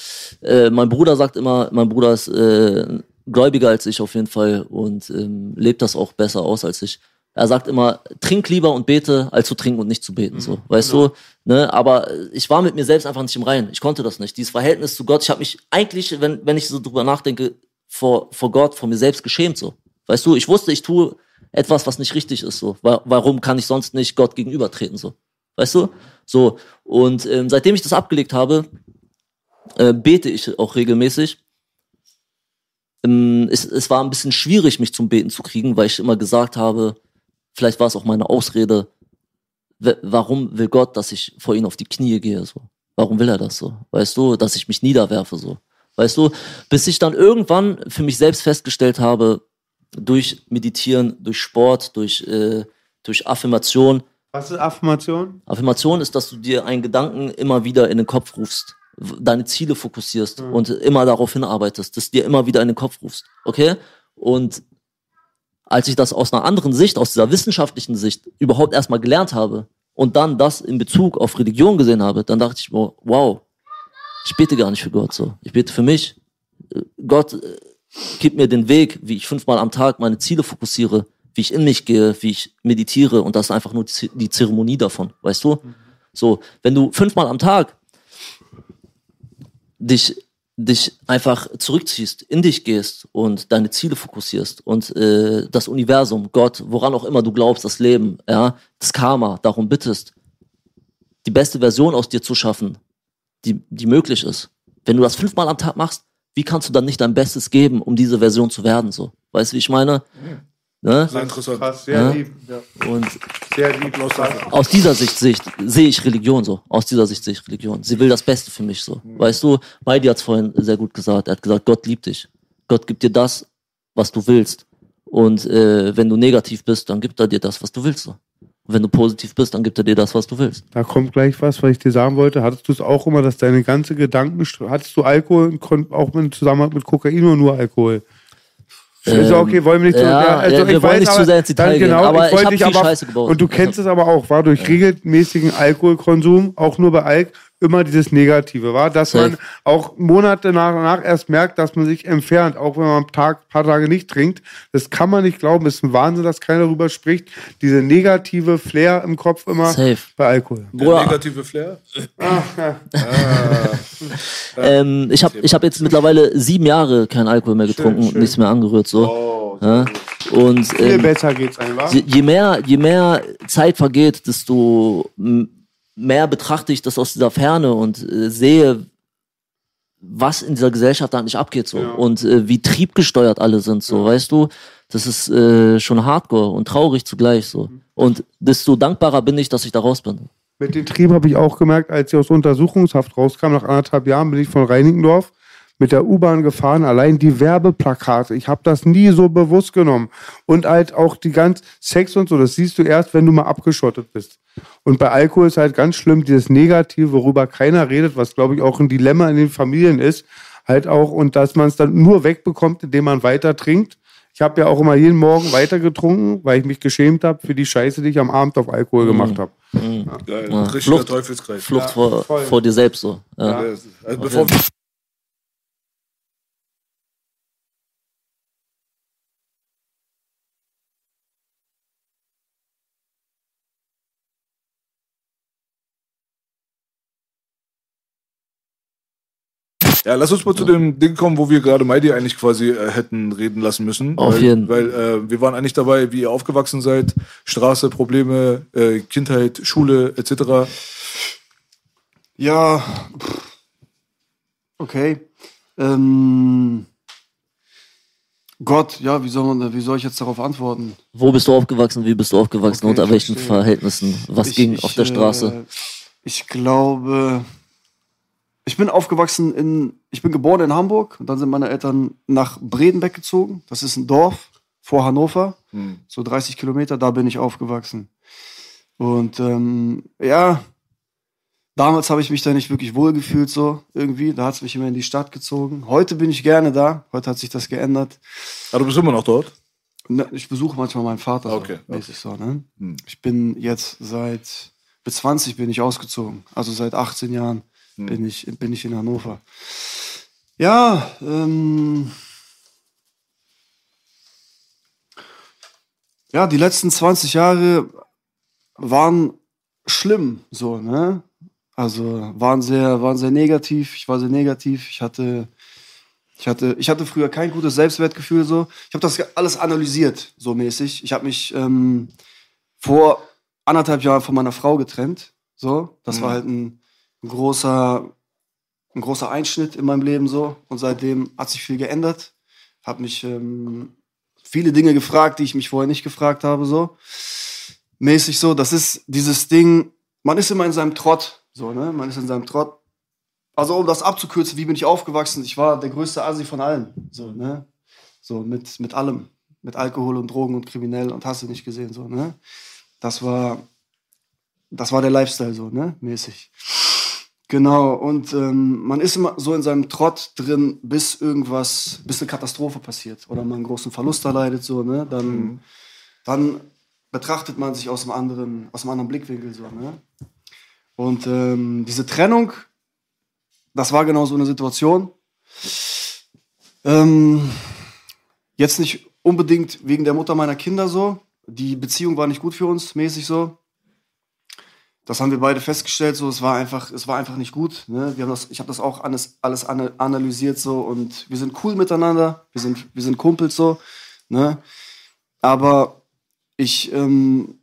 Äh, mein Bruder sagt immer, mein Bruder ist äh, gläubiger als ich auf jeden Fall und ähm, lebt das auch besser aus als ich. Er sagt immer, trink lieber und bete, als zu trinken und nicht zu beten. So, weißt du? Ne? Aber ich war mit mir selbst einfach nicht im Reinen. Ich konnte das nicht. Dieses Verhältnis zu Gott, ich habe mich eigentlich, wenn, wenn ich so drüber nachdenke, vor, vor Gott, vor mir selbst geschämt. So. Weißt du, ich wusste, ich tue etwas, was nicht richtig ist. So. Wa- Warum kann ich sonst nicht Gott gegenübertreten? So. Weißt du? So. Und ähm, seitdem ich das abgelegt habe, äh, bete ich auch regelmäßig. Ähm, es, es war ein bisschen schwierig, mich zum Beten zu kriegen, weil ich immer gesagt habe, vielleicht war es auch meine Ausrede, warum will Gott, dass ich vor ihn auf die Knie gehe? So? Warum will er das so? Weißt du, dass ich mich niederwerfe so? Weißt du, bis ich dann irgendwann für mich selbst festgestellt habe, durch Meditieren, durch Sport, durch, äh, durch Affirmation, Was ist Affirmation? Affirmation ist, dass du dir einen Gedanken immer wieder in den Kopf rufst, deine Ziele fokussierst und immer darauf hinarbeitest, dass dir immer wieder in den Kopf rufst. Okay? Und als ich das aus einer anderen Sicht, aus dieser wissenschaftlichen Sicht überhaupt erstmal gelernt habe und dann das in Bezug auf Religion gesehen habe, dann dachte ich mir, wow, ich bete gar nicht für Gott so. Ich bete für mich. Gott äh, gib mir den Weg, wie ich fünfmal am Tag meine Ziele fokussiere, wie ich in mich gehe, wie ich meditiere und das ist einfach nur die die Zeremonie davon, weißt du? So, wenn du fünfmal am Tag dich, dich einfach zurückziehst, in dich gehst und deine Ziele fokussierst und äh, das Universum, Gott, woran auch immer du glaubst, das Leben, ja, das Karma, darum bittest, die beste Version aus dir zu schaffen, die, die möglich ist. Wenn du das fünfmal am Tag machst, wie kannst du dann nicht dein Bestes geben, um diese Version zu werden? So, weißt du, wie ich meine? Ne? Sehr interessant. Krass, sehr Ja. lieb. Ja. Und Sehr lieb. aus dieser Sicht sehe ich, sehe ich Religion so. Aus dieser Sicht sehe ich Religion. Sie will das Beste für mich so. Weißt du, Heidi hat es vorhin sehr gut gesagt. Er hat gesagt, Gott liebt dich. Gott gibt dir das, was du willst. Und äh, wenn du negativ bist, dann gibt er dir das, was du willst. So. Und wenn du positiv bist, dann gibt er dir das, was du willst. Da kommt gleich was, was ich dir sagen wollte. Hattest du es auch immer, dass deine ganze Gedanken, hattest du Alkohol auch im Zusammenhang mit Kokain oder nur Alkohol? Ist ja okay, wollen wir nicht so. Ähm, ja, also ja, ich weiß nicht zu aber- sehr ins Detail dann gehen, genau, aber ich wollte hab dich viel Scheiße gebaut. Und du kennst es aber auch, war durch regelmäßigen Alkoholkonsum, auch nur bei Alk, immer dieses Negative, war, dass man auch Monate nach und nach erst merkt, dass man sich entfernt, auch wenn man am Tag, ein paar Tage nicht trinkt. Das kann man nicht glauben, ist ein Wahnsinn, dass keiner darüber spricht. Diese negative Flair im Kopf immer Safe. bei Alkohol. Der negative Flair. ähm, ich habe ich hab jetzt mittlerweile sieben Jahre keinen Alkohol mehr getrunken und schön. nichts mehr angerührt. So. Oh, Ja? Und Viel ähm, besser geht's einfach. je, je mehr, je mehr Zeit vergeht, desto mehr betrachte ich das aus dieser Ferne und äh, sehe, was in dieser Gesellschaft eigentlich abgeht so und äh, wie triebgesteuert alle sind so, weißt du? Das ist äh, schon Hardcore und traurig zugleich so. Und desto dankbarer bin ich, dass ich da raus bin. Mit dem Trieb habe ich auch gemerkt, als ich aus Untersuchungshaft rauskam, nach anderthalb Jahren bin ich von Reinickendorf mit der U-Bahn gefahren. Allein die Werbeplakate, ich habe das nie so bewusst genommen. Und halt auch die ganz Sex und so, das siehst du erst, wenn du mal abgeschottet bist. Und bei Alkohol ist halt ganz schlimm, dieses Negative, worüber keiner redet, was glaube ich auch ein Dilemma in den Familien ist, halt auch, und dass man es dann nur wegbekommt, indem man weiter trinkt. Ich habe ja auch immer jeden Morgen weiter getrunken, weil ich mich geschämt habe für die Scheiße, die ich am Abend auf Alkohol gemacht habe. geil. Ja. Richtiger Flucht. Teufelskreis. Flucht vor, voll. vor dir selbst so. Ja. Ja, Also bevor Ja, lass uns mal zu dem Ding kommen, wo wir gerade Maidi eigentlich quasi äh, hätten reden lassen müssen. Auf weil, jeden. Weil äh, wir waren eigentlich dabei, wie ihr aufgewachsen seid, Straße, Probleme, äh, Kindheit, Schule etc. Ja, okay. Ähm, Gott, ja, wie soll, man, wie soll ich jetzt darauf antworten? Wo bist du aufgewachsen? Wie bist du aufgewachsen? Okay, Unter welchen verstehe. Verhältnissen? Was Ich- ging ich, auf der Straße? Äh, ich glaube, ich bin aufgewachsen in, ich bin geboren in Hamburg und dann sind meine Eltern nach Bredenbeck gezogen. Das ist ein Dorf vor Hannover, Hm. so 30 Kilometer, da bin ich aufgewachsen. Und ähm, ja, damals habe ich mich da nicht wirklich wohlgefühlt, so irgendwie. Da hat es mich immer in die Stadt gezogen. Heute bin ich gerne da, heute hat sich das geändert. Aber du bist immer noch dort? Ne, Ich besuche manchmal meinen Vater. Okay, So, mäßig so, ne? Hm. Ich bin jetzt seit bis 20 bin ich ausgezogen. Also seit 18 Jahren Hm. bin, ich, bin ich in Hannover. Ja, ähm, ja, die letzten 20 Jahre waren schlimm, so, ne? Also waren sehr, waren sehr negativ. Ich war sehr negativ. Ich hatte, ich hatte, ich hatte früher kein gutes Selbstwertgefühl, so. Ich habe das alles analysiert, so mäßig. Ich habe mich ähm, vor anderthalb Jahren von meiner Frau getrennt, so. Das war halt ein, ein großer, ein großer Einschnitt in meinem Leben, so. Und seitdem hat sich viel geändert. Habe mich ähm, viele Dinge gefragt, die ich mich vorher nicht gefragt habe, so mäßig so. Das ist dieses Ding, man ist immer in seinem Trott, so, ne? Man ist in seinem Trott. Also, um das abzukürzen, wie bin ich aufgewachsen? Ich war der größte Asi von allen, so, ne? So, mit, mit allem. Mit Alkohol und Drogen und kriminell und hast du nicht gesehen, so, ne? Das war, das war der Lifestyle, so, ne? Mäßig. Genau, und ähm, man ist immer so in seinem Trott drin, bis irgendwas, bis eine Katastrophe passiert oder man einen großen Verlust erleidet, so, ne? Dann, dann betrachtet man sich aus einem anderen, aus einem anderen Blickwinkel so, ne? Und ähm, diese Trennung, das war genau so eine Situation. Ähm, jetzt nicht unbedingt wegen der Mutter meiner Kinder so. Die Beziehung war nicht gut für uns, mäßig so. Das haben wir beide festgestellt, so es war einfach, es war einfach nicht gut. Ne? Wir haben das, ich habe das auch alles, alles ana- analysiert so und wir sind cool miteinander, wir sind, wir sind Kumpels so. Ne? Aber ich, ähm,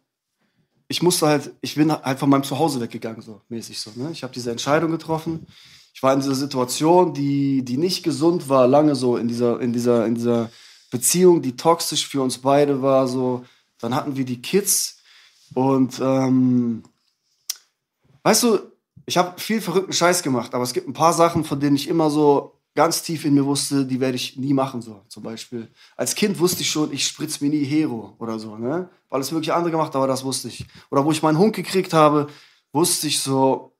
ich musste halt, ich bin halt von meinem Zuhause weggegangen, so mäßig so. Ne? Ich habe diese Entscheidung getroffen. Ich war in dieser Situation, die, die nicht gesund war, lange so in dieser, in dieser, in dieser Beziehung, die toxisch für uns beide war. So, dann hatten wir die Kids und ähm, weißt du, ich habe viel verrückten Scheiß gemacht, aber es gibt ein paar Sachen, von denen ich immer so ganz tief in mir wusste, die werde ich nie machen. So, zum Beispiel. Als Kind wusste ich schon, ich spritz mir nie Hero oder so, ne? Weil es wirklich andere gemacht, aber das wusste ich. Oder wo ich meinen Hund gekriegt habe, wusste ich so,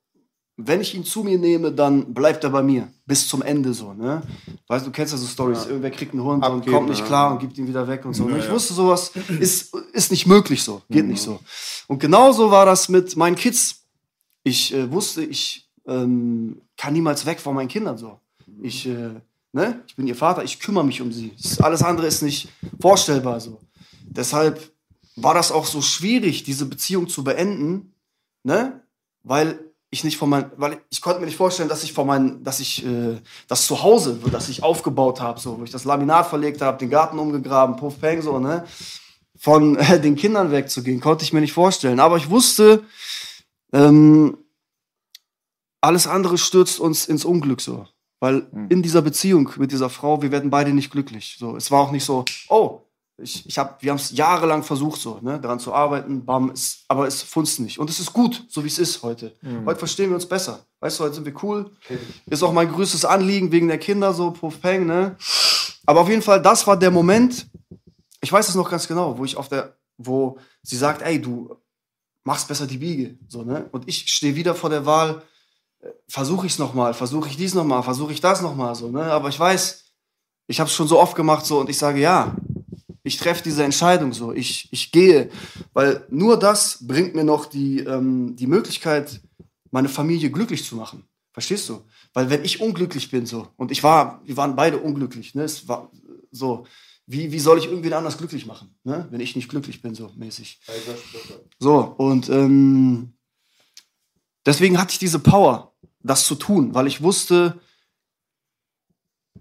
wenn ich ihn zu mir nehme, dann bleibt er bei mir. Bis zum Ende so, ne? Weißt du, du kennst ja so Stories. Irgendwer kriegt einen Hund und Abgeben, kommt nicht ja. klar und gibt ihn wieder weg und so. Und ich wusste, sowas ist, ist nicht möglich so. Geht nicht so. Und genauso war das mit meinen Kids. Ich äh, wusste, ich ähm, kann niemals weg von meinen Kindern so. Ich, äh, ne? ich bin ihr Vater, ich kümmere mich um sie. Das, alles andere ist nicht vorstellbar so. Deshalb war das auch so schwierig, diese Beziehung zu beenden, ne? Weil ich nicht von meinen, weil ich konnte mir nicht vorstellen, dass ich von meinen, dass ich äh, das Zuhause, das ich aufgebaut habe, so, wo ich das Laminat verlegt habe, den Garten umgegraben, Puff Peng, so, ne? Von äh, den Kindern wegzugehen, konnte ich mir nicht vorstellen. Aber ich wusste, ähm, alles andere stürzt uns ins Unglück so. Weil in dieser Beziehung mit dieser Frau, wir werden beide nicht glücklich. So, es war auch nicht so, oh, ich, ich hab, wir haben es jahrelang versucht, so, ne, daran zu arbeiten, bam, es, aber es funzt nicht. Und es ist gut, so wie es ist heute. Heute verstehen wir uns besser. Weißt du, heute sind wir cool. Ist auch mein größtes Anliegen wegen der Kinder, so, Puff Peng, ne. Aber auf jeden Fall, das war der Moment, ich weiß es noch ganz genau, wo ich auf der, wo sie sagt, ey, du machst besser die Biege, so, ne. Und ich stehe wieder vor der Wahl, versuche ich es nochmal, versuche ich dies nochmal, versuche ich das nochmal, so, ne? Aber ich weiß, ich habe es schon so oft gemacht, so, und ich sage, ja, ich treffe diese Entscheidung so, ich, ich gehe, weil nur das bringt mir noch die, ähm, die Möglichkeit, meine Familie glücklich zu machen. Verstehst du? Weil wenn ich unglücklich bin, so, und ich war, wir waren beide unglücklich, ne? Es war so, wie, wie soll ich irgendwen anders glücklich machen, ne? Wenn ich nicht glücklich bin, so mäßig. So, und ähm, deswegen hatte ich diese Power, das zu tun, weil ich wusste,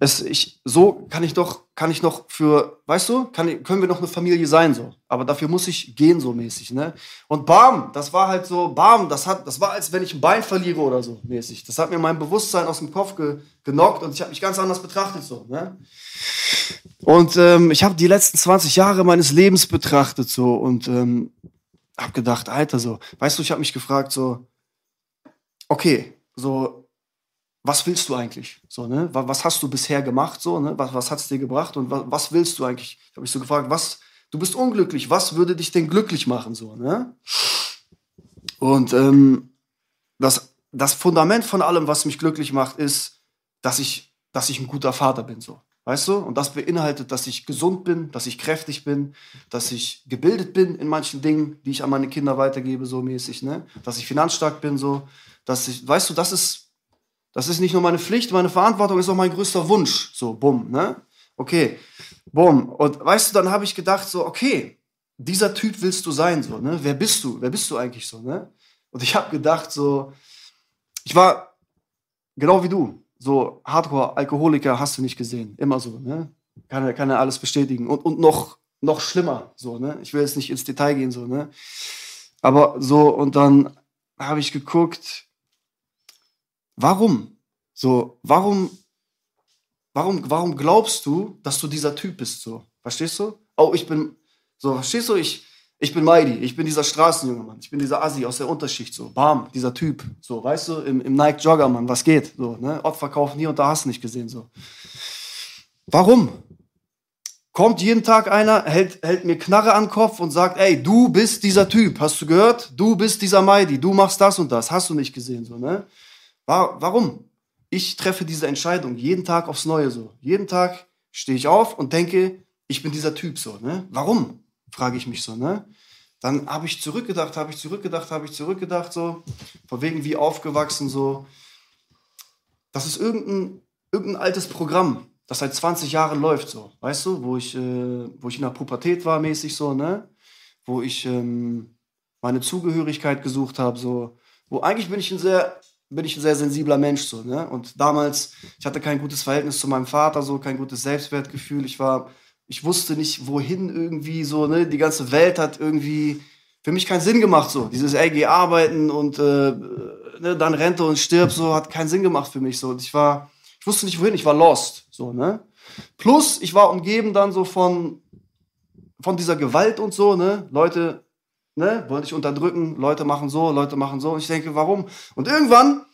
es, ich, so kann ich doch, kann ich noch für, weißt du, kann, können wir noch eine Familie sein, so. Aber dafür muss ich gehen, so mäßig, ne? Und bam, das war halt so, bam, das hat, das war, als wenn ich ein Bein verliere oder so, mäßig. Das hat mir mein Bewusstsein aus dem Kopf ge, genockt und ich habe mich ganz anders betrachtet, so, ne? Und ähm, ich habe die letzten 20 Jahre meines Lebens betrachtet, so, und ähm, habe gedacht, Alter, so, weißt du, ich habe mich gefragt, so, okay, so, was willst du eigentlich? So, ne? Was hast du bisher gemacht? So, ne? Was, was hat es dir gebracht? Und was, was willst du eigentlich? Ich habe mich so gefragt, was, du bist unglücklich, was würde dich denn glücklich machen? So, ne? Und ähm, das, das Fundament von allem, was mich glücklich macht, ist, dass ich, dass ich ein guter Vater bin. So. Weißt du? Und das beinhaltet, dass ich gesund bin, dass ich kräftig bin, dass ich gebildet bin in manchen Dingen, die ich an meine Kinder weitergebe, so mäßig, ne? Dass ich finanzstark bin, so. Dass ich, weißt du, das ist das ist nicht nur meine Pflicht, meine Verantwortung ist auch mein größter Wunsch. So, bumm, ne? Okay, bumm. Und weißt du, dann habe ich gedacht, so, okay, dieser Typ willst du sein, so, ne? Wer bist du? Wer bist du eigentlich so, ne? Und ich habe gedacht, so, ich war genau wie du, so Hardcore-Alkoholiker hast du nicht gesehen, immer so, ne? Kann, kann er alles bestätigen. Und, und noch, noch schlimmer, so, ne? Ich will jetzt nicht ins Detail gehen, so, ne? Aber so, und dann habe ich geguckt, Warum? So, warum, warum, warum glaubst du, dass du dieser Typ bist? So, verstehst du? Oh, ich bin, so, verstehst du? Ich, ich bin Mighty, ich bin dieser Straßenjunge, Mann. Ich bin dieser Assi aus der Unterschicht, so, bam, dieser Typ, so, weißt du, im, im Nike Jogger, Mann, was geht? So, ne? Ort verkaufen hier und da hast du nicht gesehen, so. Warum? Kommt jeden Tag einer, hält, hält mir Knarre an den Kopf und sagt, ey, du bist dieser Typ, hast du gehört? Du bist dieser Mighty, du machst das und das, hast du nicht gesehen, so, ne? Warum? Ich treffe diese Entscheidung jeden Tag aufs Neue so. Jeden Tag stehe ich auf und denke, ich bin dieser Typ so. Ne? Warum? Frage ich mich so. Ne? Dann habe ich zurückgedacht, habe ich zurückgedacht, habe ich zurückgedacht so. Von wegen wie aufgewachsen so. Das ist irgendein, irgendein altes Programm, das seit 20 Jahren läuft so. Weißt du, wo ich, äh, wo ich in der Pubertät war mäßig so, ne? Wo ich ähm, meine Zugehörigkeit gesucht habe so. Wo eigentlich bin ich ein sehr bin ich ein sehr sensibler Mensch so, ne? Und damals, ich hatte kein gutes Verhältnis zu meinem Vater, so kein gutes Selbstwertgefühl. Ich war, ich wusste nicht, wohin irgendwie so, ne? Die ganze Welt hat irgendwie für mich keinen Sinn gemacht so. Dieses ey, arbeiten und äh, ne, dann Rente und stirb so hat keinen Sinn gemacht für mich so. Und ich war, ich wusste nicht wohin, ich war lost so, ne? Plus, ich war umgeben dann so von von dieser Gewalt und so, ne? Leute ne, wollen dich unterdrücken, Leute machen so, Leute machen so. Und ich denke, warum? Und irgendwann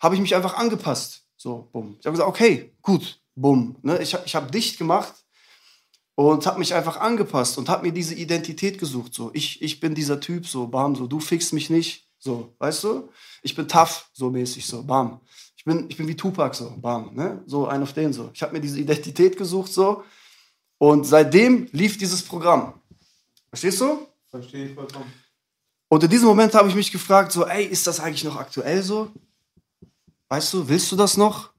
habe ich mich einfach angepasst. So, bumm. Ich habe gesagt, okay, gut, bumm. Ne, ich ich habe dicht gemacht und habe mich einfach angepasst und habe mir diese Identität gesucht. So, ich, ich bin dieser Typ, so, bam, so, du fixst mich nicht. So, weißt du? Ich bin tough, so mäßig, so, bam. Ich bin, ich bin wie Tupac, so, bam, ne? So, ein auf den, so. Ich habe mir diese Identität gesucht, so. Und seitdem lief dieses Programm. Verstehst du? Verstehe ich vollkommen. Und in diesem Moment habe ich mich gefragt, so, ey, ist das eigentlich noch aktuell so? Weißt du, willst du das noch?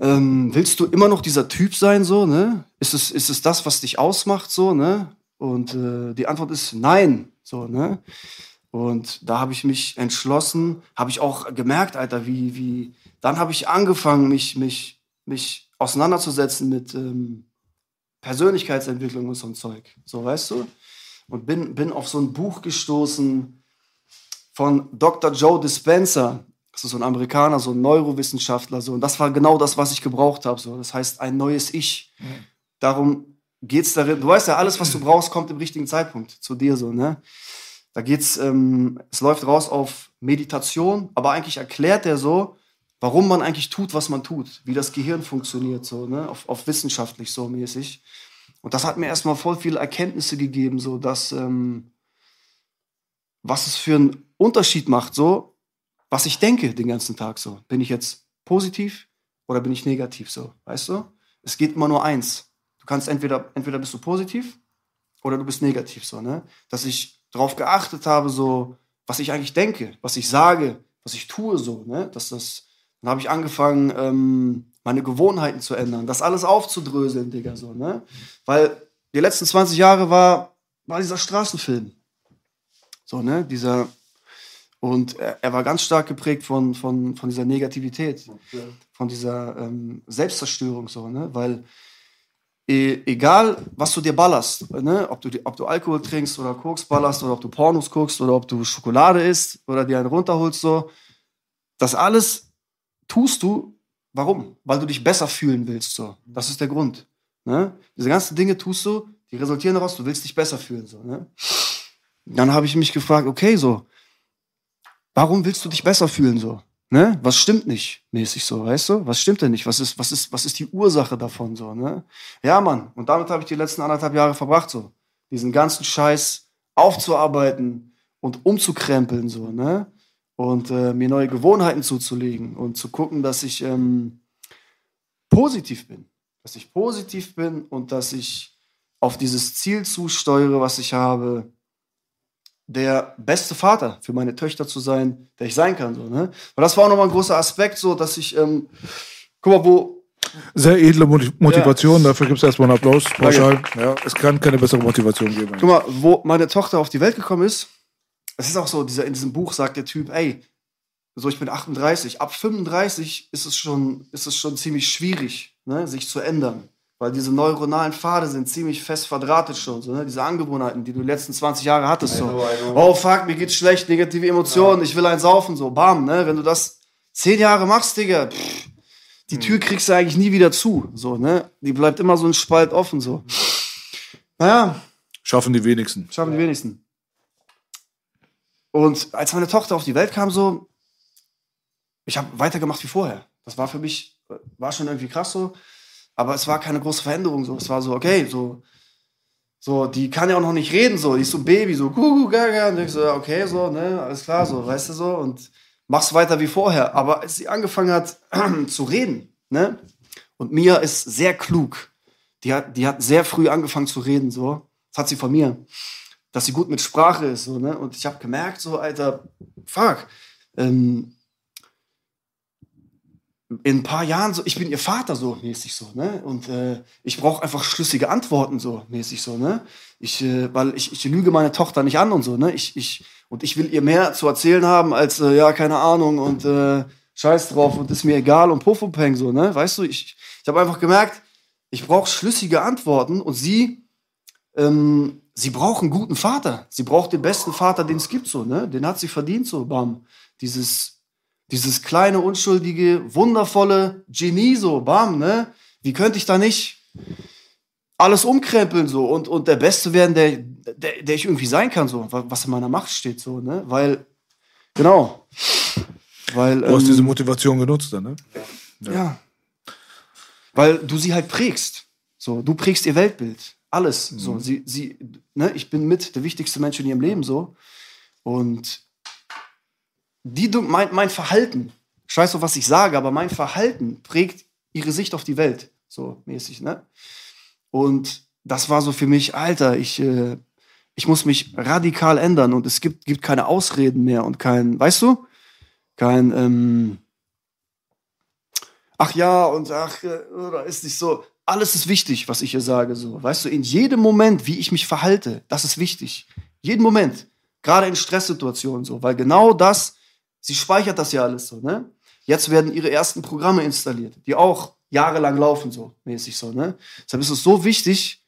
Ähm, willst du immer noch dieser Typ sein, so, ne? Ist es, ist es das, was dich ausmacht, so, ne? Und äh, die Antwort ist nein, so, ne? Und da habe ich mich entschlossen, habe ich auch gemerkt, Alter, wie, wie, dann habe ich angefangen, mich, mich, mich auseinanderzusetzen mit ähm, Persönlichkeitsentwicklung und so ein Zeug. So, weißt du? Und bin, bin auf so ein Buch gestoßen von Dr. Joe Dispenza. Das ist so ein Amerikaner, so ein Neurowissenschaftler. So. Und das war genau das, was ich gebraucht habe. So. Das heißt, ein neues Ich. Darum geht es darin. Du weißt ja, alles, was du brauchst, kommt im richtigen Zeitpunkt zu dir. So, ne? Da geht's, ähm, es läuft raus auf Meditation, aber eigentlich erklärt er so, warum man eigentlich tut, was man tut, wie das Gehirn funktioniert, so, ne? auf, auf wissenschaftlich so mäßig. Und das hat mir erstmal voll viele Erkenntnisse gegeben, so dass, ähm, was es für einen Unterschied macht, so, was ich denke den ganzen Tag so. Bin ich jetzt positiv oder bin ich negativ so, weißt du? Es geht immer nur eins. Du kannst entweder, entweder bist du positiv oder du bist negativ so, ne? Dass ich darauf geachtet habe, so, was ich eigentlich denke, was ich sage, was ich tue, so, ne? Dass das, dann habe ich angefangen, ähm, meine Gewohnheiten zu ändern, das alles aufzudröseln, Digga, so, ne? Weil die letzten 20 Jahre war, war dieser Straßenfilm. So, ne? Dieser. Und er, er war ganz stark geprägt von, von, von dieser Negativität, von dieser ähm, Selbstzerstörung, so, ne? Weil e, egal, was du dir ballerst, ne? ob, du, ob du Alkohol trinkst oder Koks ballerst oder ob du Pornos guckst oder ob du Schokolade isst oder dir einen runterholst, so, das alles tust du, warum? Weil du dich besser fühlen willst, so. Das ist der Grund. Ne? Diese ganzen Dinge tust du, die resultieren daraus, du willst dich besser fühlen, so, ne? Dann habe ich mich gefragt, okay, so, warum willst du dich besser fühlen so? Ne? Was stimmt nicht mäßig so, weißt du? Was stimmt denn nicht? Was ist, was ist, was ist die Ursache davon so, ne? Ja, Mann. Und damit habe ich die letzten anderthalb Jahre verbracht so. Diesen ganzen Scheiß aufzuarbeiten und umzukrempeln so, ne? Und äh, mir neue Gewohnheiten zuzulegen und zu gucken, dass ich ähm, positiv bin. Dass ich positiv bin und dass ich auf dieses Ziel zusteuere, was ich habe, der beste Vater für meine Töchter zu sein, der ich sein kann. So, ne? Weil das war auch nochmal ein großer Aspekt, so dass ich, ähm, guck mal, wo. Sehr edle Motivation, ja. dafür gibt es erstmal einen Applaus, pauschal. Ja, es kann keine bessere Motivation geben. Guck mal, wo meine Tochter auf die Welt gekommen ist, es ist auch so, dieser, in diesem Buch sagt der Typ, ey, so ich bin 38, ab 35 ist es schon, ist es schon ziemlich schwierig, ne, sich zu ändern weil diese neuronalen Pfade sind ziemlich fest verdrahtet schon, so, ne? diese Angewohnheiten, die du die letzten 20 Jahre hattest. So. Oh fuck, mir geht's schlecht, negative Emotionen, ich will einen saufen, so, bam, ne? wenn du das 10 Jahre machst, Digga, pff, die Tür hm. kriegst du eigentlich nie wieder zu, so, ne? die bleibt immer so ein Spalt offen, so. Naja. Schaffen die wenigsten. Schaffen die wenigsten. Und als meine Tochter auf die Welt kam, so, ich habe weitergemacht wie vorher. Das war für mich, war schon irgendwie krass so. Aber es war keine große Veränderung. So. Es war so, okay, so, so, die kann ja auch noch nicht reden, so, die ist so ein Baby, so, gugu, gaga, und ich so, okay, so, ne, alles klar, so, weißt du so, und mach's weiter wie vorher. Aber als sie angefangen hat zu reden, ne, und Mia ist sehr klug, die hat, die hat sehr früh angefangen zu reden, so, das hat sie von mir, dass sie gut mit Sprache ist, so, ne, und ich habe gemerkt, so, Alter, fuck, ähm, in ein paar Jahren so, ich bin ihr Vater so mäßig so, ne? Und äh, ich brauche einfach schlüssige Antworten so mäßig so, ne? Ich, äh, weil ich, ich lüge meine Tochter nicht an und so, ne? Ich, ich, und ich will ihr mehr zu erzählen haben als, äh, ja, keine Ahnung und äh, Scheiß drauf und ist mir egal und Puffupeng so, ne? Weißt du, ich, ich habe einfach gemerkt, ich brauche schlüssige Antworten und sie, ähm, sie braucht einen guten Vater. Sie braucht den besten Vater, den es gibt so, ne? Den hat sie verdient so, bam. Dieses dieses kleine, unschuldige, wundervolle Genie, so, bam, ne? Wie könnte ich da nicht alles umkrempeln, so, und, und der Beste werden, der, der, der ich irgendwie sein kann, so, was in meiner Macht steht, so, ne? Weil, genau. Weil, du hast ähm, diese Motivation genutzt, dann, ne? Ja. ja. Weil du sie halt prägst. So, du prägst ihr Weltbild. Alles. Mhm. So, sie, sie, ne, ich bin mit der wichtigste Mensch in ihrem Leben so. Und die, mein, mein Verhalten, ich weiß doch, was ich sage, aber mein Verhalten prägt ihre Sicht auf die Welt, so mäßig, ne? Und das war so für mich, Alter, ich, äh, ich muss mich radikal ändern und es gibt, gibt keine Ausreden mehr und kein, weißt du, kein, ähm, ach ja und ach, äh, ist nicht so. Alles ist wichtig, was ich hier sage, so. Weißt du, in jedem Moment, wie ich mich verhalte, das ist wichtig. Jeden Moment. Gerade in Stresssituationen so, weil genau das Sie speichert das ja alles so, ne? Jetzt werden ihre ersten Programme installiert, die auch jahrelang laufen, so mäßig so, ne? Deshalb ist es so wichtig,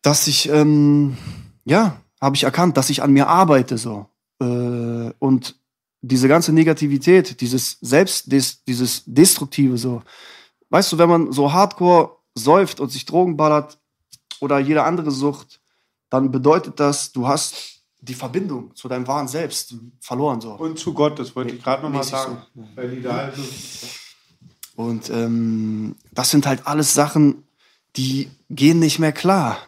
dass ich, ähm, ja, habe ich erkannt, dass ich an mir arbeite, so. Äh, und diese ganze Negativität, dieses Selbst, dieses Destruktive, so. Weißt du, wenn man so hardcore säuft und sich Drogen ballert oder jede andere Sucht, dann bedeutet das, du hast die Verbindung zu deinem wahren Selbst verloren. So. Und zu Gott, das wollte ich gerade nochmal sagen. So. Weil die da und ähm, das sind halt alles Sachen, die gehen nicht mehr klar.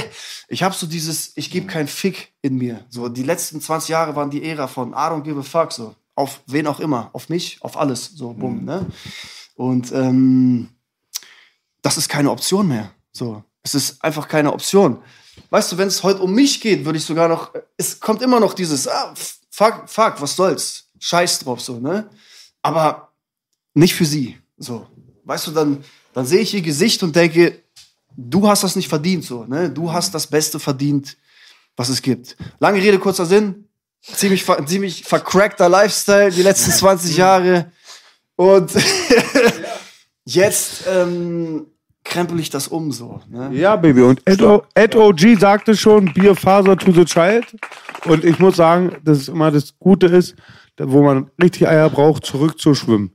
ich habe so dieses, ich gebe keinen Fick in mir. So die letzten 20 Jahre waren die Ära von I don't give a fuck so. Auf wen auch immer, auf mich, auf alles, so bumm, mhm. ne? Und ähm, das ist keine Option mehr. So, es ist einfach keine Option. Weißt du, wenn es heute um mich geht, würde ich sogar noch, es kommt immer noch dieses, ah, fuck, fuck, was soll's, scheiß drauf, so, ne? Aber nicht für sie, so. Weißt du, dann, dann sehe ich ihr Gesicht und denke, du hast das nicht verdient, so, ne? Du hast das Beste verdient, was es gibt. Lange Rede, kurzer Sinn. ziemlich, ziemlich vercrackter Lifestyle die letzten 20 Jahre. Und jetzt ähm, krempel ich das um so. Ne? Ja, Baby. Und Ed, o Ed OG sagte schon, Bierfaser to the child. Und ich muss sagen, das ist immer das Gute ist, wo man richtig Eier braucht, zurückzuschwimmen.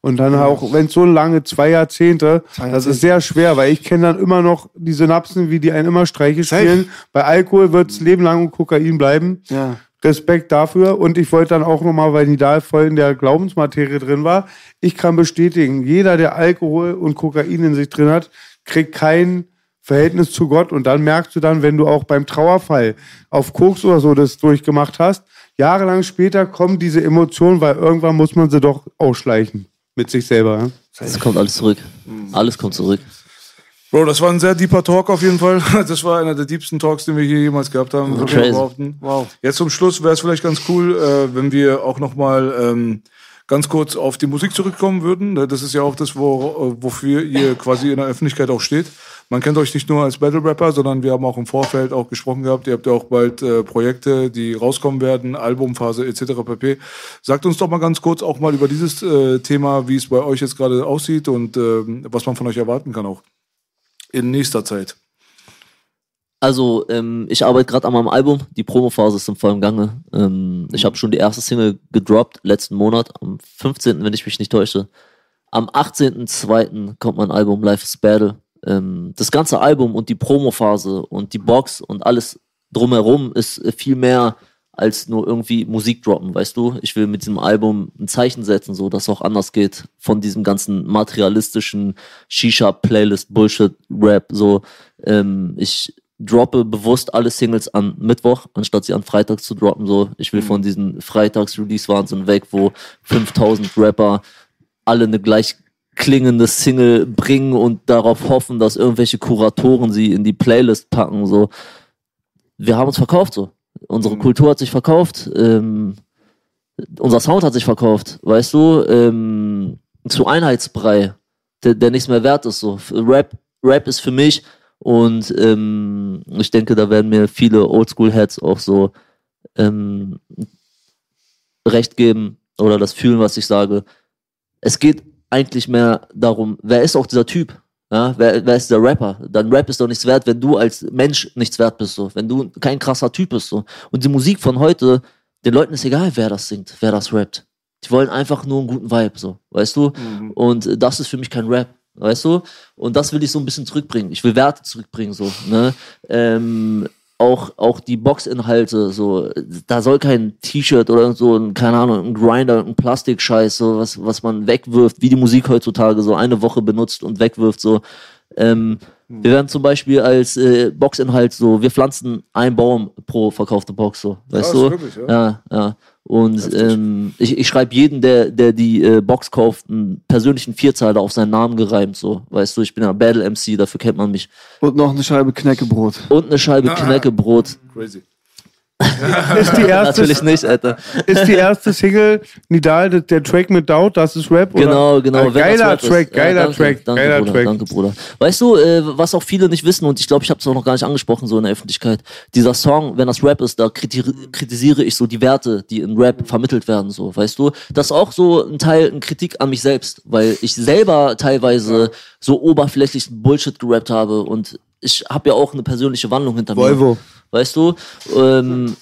Und dann auch, wenn es so lange, zwei Jahrzehnte, das ist sehr schwer, weil ich kenne dann immer noch die Synapsen, wie die einen immer Streiche spielen. Bei Alkohol wird es Leben lang um Kokain bleiben. Ja. Respekt dafür. Und ich wollte dann auch nochmal, weil Nidal voll in der Glaubensmaterie drin war, ich kann bestätigen, jeder, der Alkohol und Kokain in sich drin hat, kriegt kein Verhältnis zu Gott. Und dann merkst du dann, wenn du auch beim Trauerfall auf Koks oder so das durchgemacht hast, jahrelang später kommen diese Emotionen, weil irgendwann muss man sie doch ausschleichen mit sich selber. Ja? Es kommt alles zurück. Alles kommt zurück. Bro, das war ein sehr deeper Talk auf jeden Fall. Das war einer der diebsten Talks, den wir hier jemals gehabt haben. würde ich behaupten. Wow. Jetzt zum Schluss wäre es vielleicht ganz cool, äh, wenn wir auch noch mal ähm, ganz kurz auf die Musik zurückkommen würden. Das ist ja auch das, wo, äh, wofür ihr quasi in der Öffentlichkeit auch steht. Man kennt euch nicht nur als Battle Rapper, sondern wir haben auch im Vorfeld auch gesprochen gehabt. Ihr habt ja auch bald äh, Projekte, die rauskommen werden, Albumphase etc. pp. Sagt uns doch mal ganz kurz auch mal über dieses äh, Thema, wie es bei euch jetzt gerade aussieht und ähm, was man von euch erwarten kann auch in nächster Zeit. Also, ähm, ich arbeite gerade an meinem Album. Die Promophase ist im vollen Gange. Ähm, ich habe schon die erste Single gedroppt, letzten Monat, am 15., wenn ich mich nicht täusche. Am 18.02. kommt mein Album Life is Battle. Ähm, das ganze Album und die Promophase und die Box und alles drumherum ist viel mehr als nur irgendwie Musik droppen, weißt du? Ich will mit diesem Album ein Zeichen setzen, so dass es auch anders geht von diesem ganzen materialistischen Shisha-Playlist-Bullshit-Rap. So, ähm, ich droppe bewusst alle Singles an Mittwoch, anstatt sie an Freitag zu droppen. So, ich will von diesen Freitags-Release-Wahnsinn weg, wo 5000 Rapper alle eine gleich klingende Single bringen und darauf hoffen, dass irgendwelche Kuratoren sie in die Playlist packen. So, wir haben uns verkauft so. Unsere Kultur hat sich verkauft. Ähm, unser Sound hat sich verkauft, weißt du? Ähm, zu Einheitsbrei, der, der nichts mehr wert ist. So. Rap, Rap ist für mich und ähm, ich denke, da werden mir viele Oldschool-Heads auch so ähm, recht geben oder das fühlen, was ich sage. Es geht eigentlich mehr darum, wer ist auch dieser Typ? Ja, wer, wer ist der Rapper? Dein Rap ist doch nichts wert, wenn du als Mensch nichts wert bist, so. Wenn du kein krasser Typ bist, so. Und die Musik von heute, den Leuten ist egal, wer das singt, wer das rappt. Die wollen einfach nur einen guten Vibe, so. Weißt du? Und äh, das ist für mich kein Rap. Weißt du? Und das will ich so ein bisschen zurückbringen. Ich will Werte zurückbringen, so. Ne? Ähm, auch, auch die Boxinhalte, so, da soll kein T-Shirt oder so, ein, keine Ahnung, ein Grinder, ein Plastikscheiß, so, was, was man wegwirft, wie die Musik heutzutage so eine Woche benutzt und wegwirft, so. Ähm, wir werden zum Beispiel als äh, Boxinhalt so, wir pflanzen einen Baum pro verkaufte Box, so, weißt Krass, du? wirklich, ja? ja, ja. Und ähm, ich, ich schreibe jeden, der, der die äh, Box kauft, einen persönlichen Vierzeiler auf seinen Namen gereimt, so, weißt du, ich bin ja Battle MC, dafür kennt man mich. Und noch eine Scheibe Knäckebrot. Und eine Scheibe Knäckebrot. Crazy. Ist die erste, Natürlich nicht, Alter. ist die erste Single Nidal, der, Track mit Doubt, das ist Rap? Oder? Genau, genau. Äh, geiler Rap ist. Track, Ja, geiler danke, Track, danke, geiler Bruder, Track. Danke, Bruder. Weißt du, äh, was auch viele nicht wissen, und ich glaube, ich habe es auch noch gar nicht angesprochen, so in der Öffentlichkeit, dieser Song, wenn das Rap ist, da kriti- kritisiere ich so die Werte, die in Rap vermittelt werden, so, weißt du? Das ist auch so ein Teil, eine Kritik an mich selbst, weil ich selber teilweise so oberflächlichen Bullshit gerappt habe und ich habe ja auch eine persönliche Wandlung hinter Volvo. mir. Weißt du? Ähm,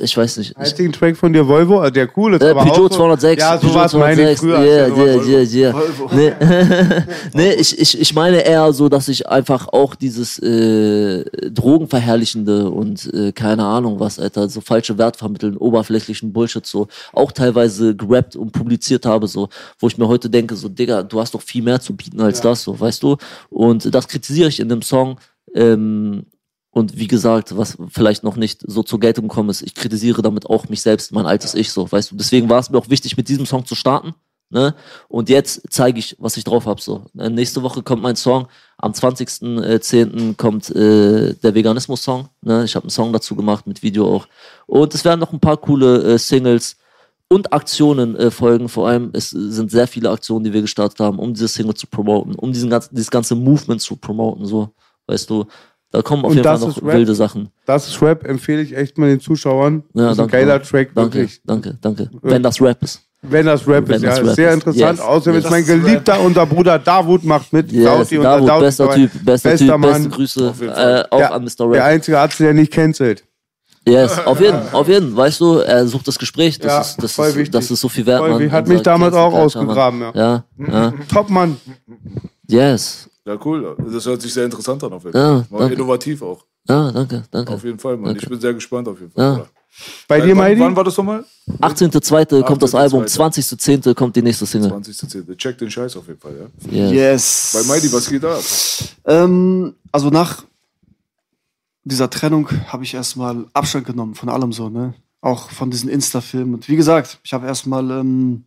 ich weiß nicht. Ich, Einzigen Track von dir, Volvo, äh, der cool ist, äh, aber Peugeot auch so, 206. Ja, Peugeot sowas meine ich 206. früher. Ja, der ja, ja, ja. Volvo. Nee, nee ich, ich, ich meine eher so, dass ich einfach auch dieses äh, Drogenverherrlichende und äh, keine Ahnung was, Alter, so falsche Wert vermitteln, oberflächlichen Bullshit so, auch teilweise gerappt und publiziert habe, so, wo ich mir heute denke, so, Digga, du hast doch viel mehr zu bieten als das, so, weißt du? Und das kritisiere ich in dem Song. Ähm, und wie gesagt, was vielleicht noch nicht so zur Geltung gekommen ist, ich kritisiere damit auch mich selbst, mein altes Ich so, weißt du. Deswegen war es mir auch wichtig, mit diesem Song zu starten. Ne? Und jetzt zeige ich, was ich drauf habe. So. Äh, Nächste Woche kommt mein Song. Am 20.10. kommt äh, der Veganismus-Song. Ne? Ich habe einen Song dazu gemacht, mit Video auch. Und es werden noch ein paar coole äh, Singles und Aktionen äh, folgen. Vor allem, es sind sehr viele Aktionen, die wir gestartet haben, um diese Single zu promoten, um diesen ganzen, dieses ganze Movement zu promoten. So, weißt du, Da kommen auf Und jeden Fall noch wilde Sachen. Das ist Rap, empfehle ich echt mal den Zuschauern. Ja, das ist ein danke. geiler Track, Danke, wirklich. danke, danke. Wenn das Rap ist. Wenn das Rap Wenn ist, das ja. Rap sehr ist. interessant. Yes. Außerdem Yes. ist mein geliebter unser Bruder Davut macht mit. Yes, Dauti unser Davut, Dauti bester. Typ, bester, Bester Typ, Mann. beste Grüße. Äh, auch Der, an Mr. der Rap. einzige Arzt, der nicht cancelt. Yes, auf jeden, auf jeden. Weißt du, er sucht das Gespräch. Das, Ja, ist, das, voll ist, wichtig. das ist so viel wert, Voll Mann. Hat mich damals auch ausgegraben. Ja, ja. Top Mann. Yes. Ja, cool. Das hört sich sehr interessant an auf jeden Ja, Fall. War danke. innovativ auch. Ja, danke, danke. Auf jeden Fall, Mann. Danke. Ich bin sehr gespannt auf jeden Fall. Ja. Bei dir, Meidi? wann war das nochmal? 18.02. kommt das 18.02.. Album, 20.10. kommt die nächste Single. 20.10. Check den Scheiß auf jeden Fall, ja. Yes. Yes. Bei Meidi, was geht da ab? Ähm, also nach dieser Trennung habe ich erstmal Abstand genommen von allem so, ne? Auch von diesen Insta-Filmen. Und wie gesagt, ich habe erstmal ähm,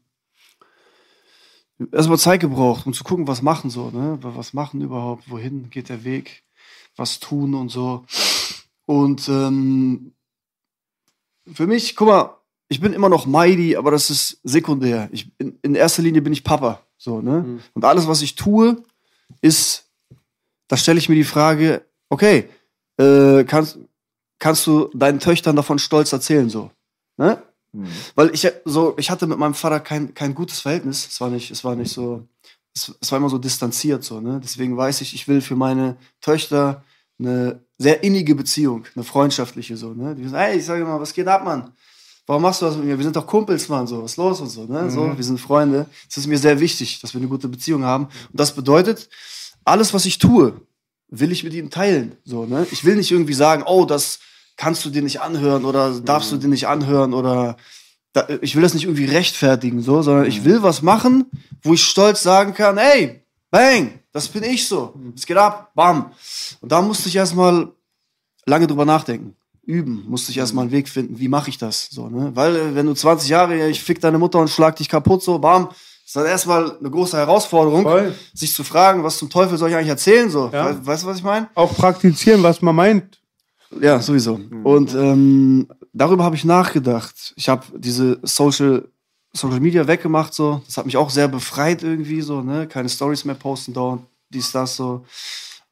erstmal Zeit gebraucht, um zu gucken, was machen so, ne? Was machen überhaupt, wohin geht der Weg, was tun und so. Und ähm, für mich, guck mal, ich bin immer noch Mighty, aber das ist sekundär. Ich, in, in erster Linie bin ich Papa. So, ne? Und alles, was ich tue, ist, da stelle ich mir die Frage, okay, äh, kannst, kannst du deinen Töchtern davon stolz erzählen, so? Ne? Weil ich so, ich hatte mit meinem Vater kein, kein gutes Verhältnis. Es war nicht, es war nicht so, es, es war immer so distanziert, so, ne? Deswegen weiß ich, ich will für meine Töchter eine sehr innige Beziehung, eine freundschaftliche, so, ne? Die sagen, hey, ich sage mal, was geht ab, Mann? Warum machst du das mit mir? Wir sind doch Kumpels, Mann, so, was ist los und so, ne? So, wir sind Freunde. Es ist mir sehr wichtig, dass wir eine gute Beziehung haben. Und das bedeutet, alles, was ich tue, will ich mit ihnen teilen, so, ne? Ich will nicht irgendwie sagen, oh, das kannst du dir nicht anhören oder darfst du dir nicht anhören oder da, ich will das nicht irgendwie rechtfertigen, so, sondern ich will was machen, wo ich stolz sagen kann, hey, bang, das bin ich so. Es geht ab, bam. Und da musste ich erstmal lange drüber nachdenken. Üben, musste ich erstmal einen Weg finden, wie mache ich das, so, ne? Weil, äh, wenn du 20 Jahre, ich fick deine Mutter und schlag dich kaputt, so, bam, ist dann erstmal eine große Herausforderung, Voll. sich zu fragen, was zum Teufel soll ich eigentlich erzählen, so. Ja. We weißt du, was ich meine? Auch praktizieren, was man meint. Ja, sowieso. Und ähm, darüber habe ich nachgedacht. Ich habe diese Social, Social Media weggemacht, so. Das hat mich auch sehr befreit irgendwie, so, ne? Keine Stories mehr posten dauernd, dies, das, so.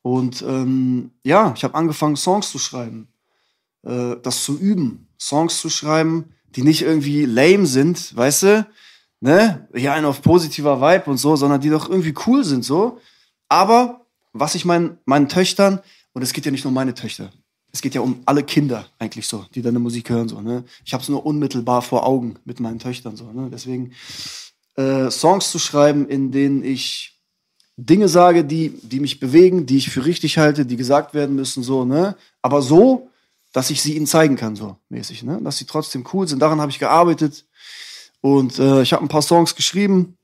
Und ähm, ja, ich habe angefangen, Songs zu schreiben. Äh, das zu üben. Songs zu schreiben, die nicht irgendwie lame sind, weißt du? Ne? Ja, ein auf positiver Vibe und so, sondern die doch irgendwie cool sind, so. Aber was ich meinen, meinen Töchtern, und es geht ja nicht nur um meine Töchter, es geht ja um alle Kinder eigentlich so, die deine Musik hören, so, ne? Ich habe es nur unmittelbar vor Augen mit meinen Töchtern, so, ne? Deswegen äh, Songs zu schreiben, in denen ich Dinge sage, die, die mich bewegen, die ich für richtig halte, die gesagt werden müssen, so, ne? Aber so, dass ich sie ihnen zeigen kann, so mäßig, ne? Dass sie trotzdem cool sind. Daran habe ich gearbeitet. Und äh, ich habe ein paar Songs geschrieben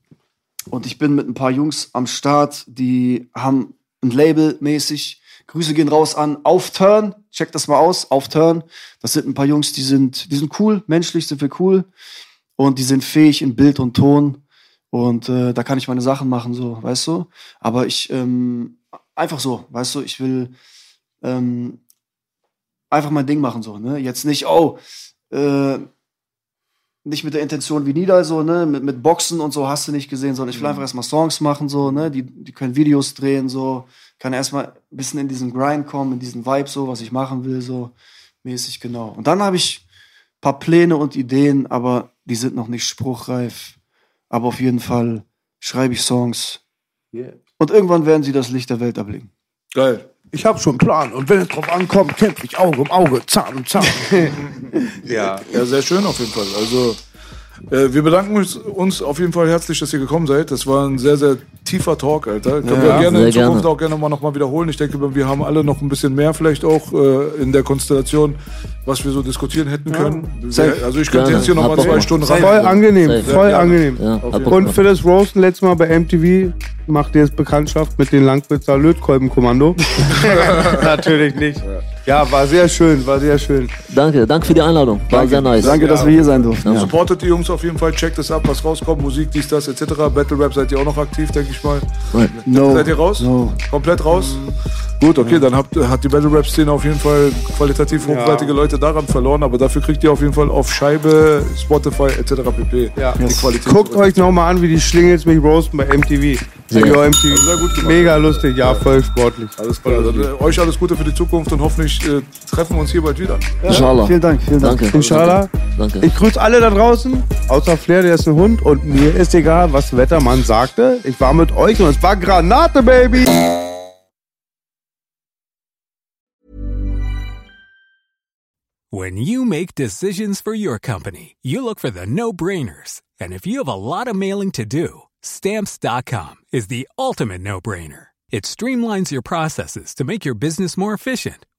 und ich bin mit ein paar Jungs am Start, die haben ein Label mäßig. Grüße gehen raus an Auf Turn. Check das mal aus. Auf Turn. Das sind ein paar Jungs, die sind, die sind cool. Menschlich sind wir cool. Und die sind fähig in Bild und Ton. Und äh, da kann ich meine Sachen machen, so, weißt du? Aber ich, ähm, einfach so, weißt du, ich will ähm, einfach mein Ding machen, so, ne? Jetzt nicht, oh, äh, nicht mit der Intention wie Nida, so, ne, mit, mit Boxen und so hast du nicht gesehen, sondern ich will einfach erstmal Songs machen, so, ne, die, die können Videos drehen, so, kann erstmal ein bisschen in diesen Grind kommen, in diesen Vibe, so, was ich machen will, so, mäßig, genau. Und dann habe ich ein paar Pläne und Ideen, aber die sind noch nicht spruchreif. Aber auf jeden Fall schreibe ich Songs. Und irgendwann werden sie das Licht der Welt erblicken. Geil. Ich habe schon einen Plan und wenn es drauf ankommt, kämpfe ich Auge um Auge, Zahn um Zahn. ja. Ja, sehr schön auf jeden Fall. Also, äh, wir bedanken uns, uns auf jeden Fall herzlich, dass ihr gekommen seid. Das war ein sehr, sehr tiefer Talk, Alter. Können wir Ja, gerne sehr in Zukunft gerne. auch gerne mal nochmal wiederholen. Ich denke, wir haben alle noch ein bisschen mehr vielleicht auch äh, in der Konstellation, was wir so diskutieren hätten können. Safe. Also ich könnte Gerne. jetzt hier nochmal zwei. Stunden Voll ran. angenehm, Safe. voll Ja, angenehm. Ja, Und das Roasten letztes Mal bei MTV macht ihr jetzt Bekanntschaft mit dem Langwitzer Lötkolbenkommando. Natürlich nicht. Ja, war sehr schön, war sehr schön. Danke, danke für die Einladung. War sehr nice. Danke, dass wir hier sein durften. Ja. Supportet die Jungs auf jeden Fall, checkt es ab, was rauskommt, Musik, dies, das, etc. Battle Rap seid ihr auch noch aktiv, denke ich mal. No. Seid ihr raus? No. Komplett raus? Gut, okay, dann habt, hat die Battle Rap Szene auf jeden Fall qualitativ hochwertige Leute daran verloren, aber dafür kriegt ihr auf jeden Fall auf Scheibe, Spotify etc. pp. Ja. Die Qualität. Guckt euch nochmal an, wie die Schlingels mich roasten bei MTV. Ja. Ja. MC. sehr gut gemacht. Mega lustig, ja, voll sportlich. Alles klar. Dann, äh, euch alles Gute für die Zukunft und hoffentlich äh, treffen wir uns hier bald wieder. Inshallah. Vielen Dank, vielen Dank. Danke. Inshallah. Danke. Ich grüße alle da draußen, außer Flair, der ist ein Hund. Und mir ist egal, was Wettermann sagte. Ich war mit euch und es war Granate, Baby. When you make decisions for your company, you look for the no brainers. And if you have a lot of mailing to do, stamps.com is the ultimate no brainer. It streamlines your processes to make your business more efficient,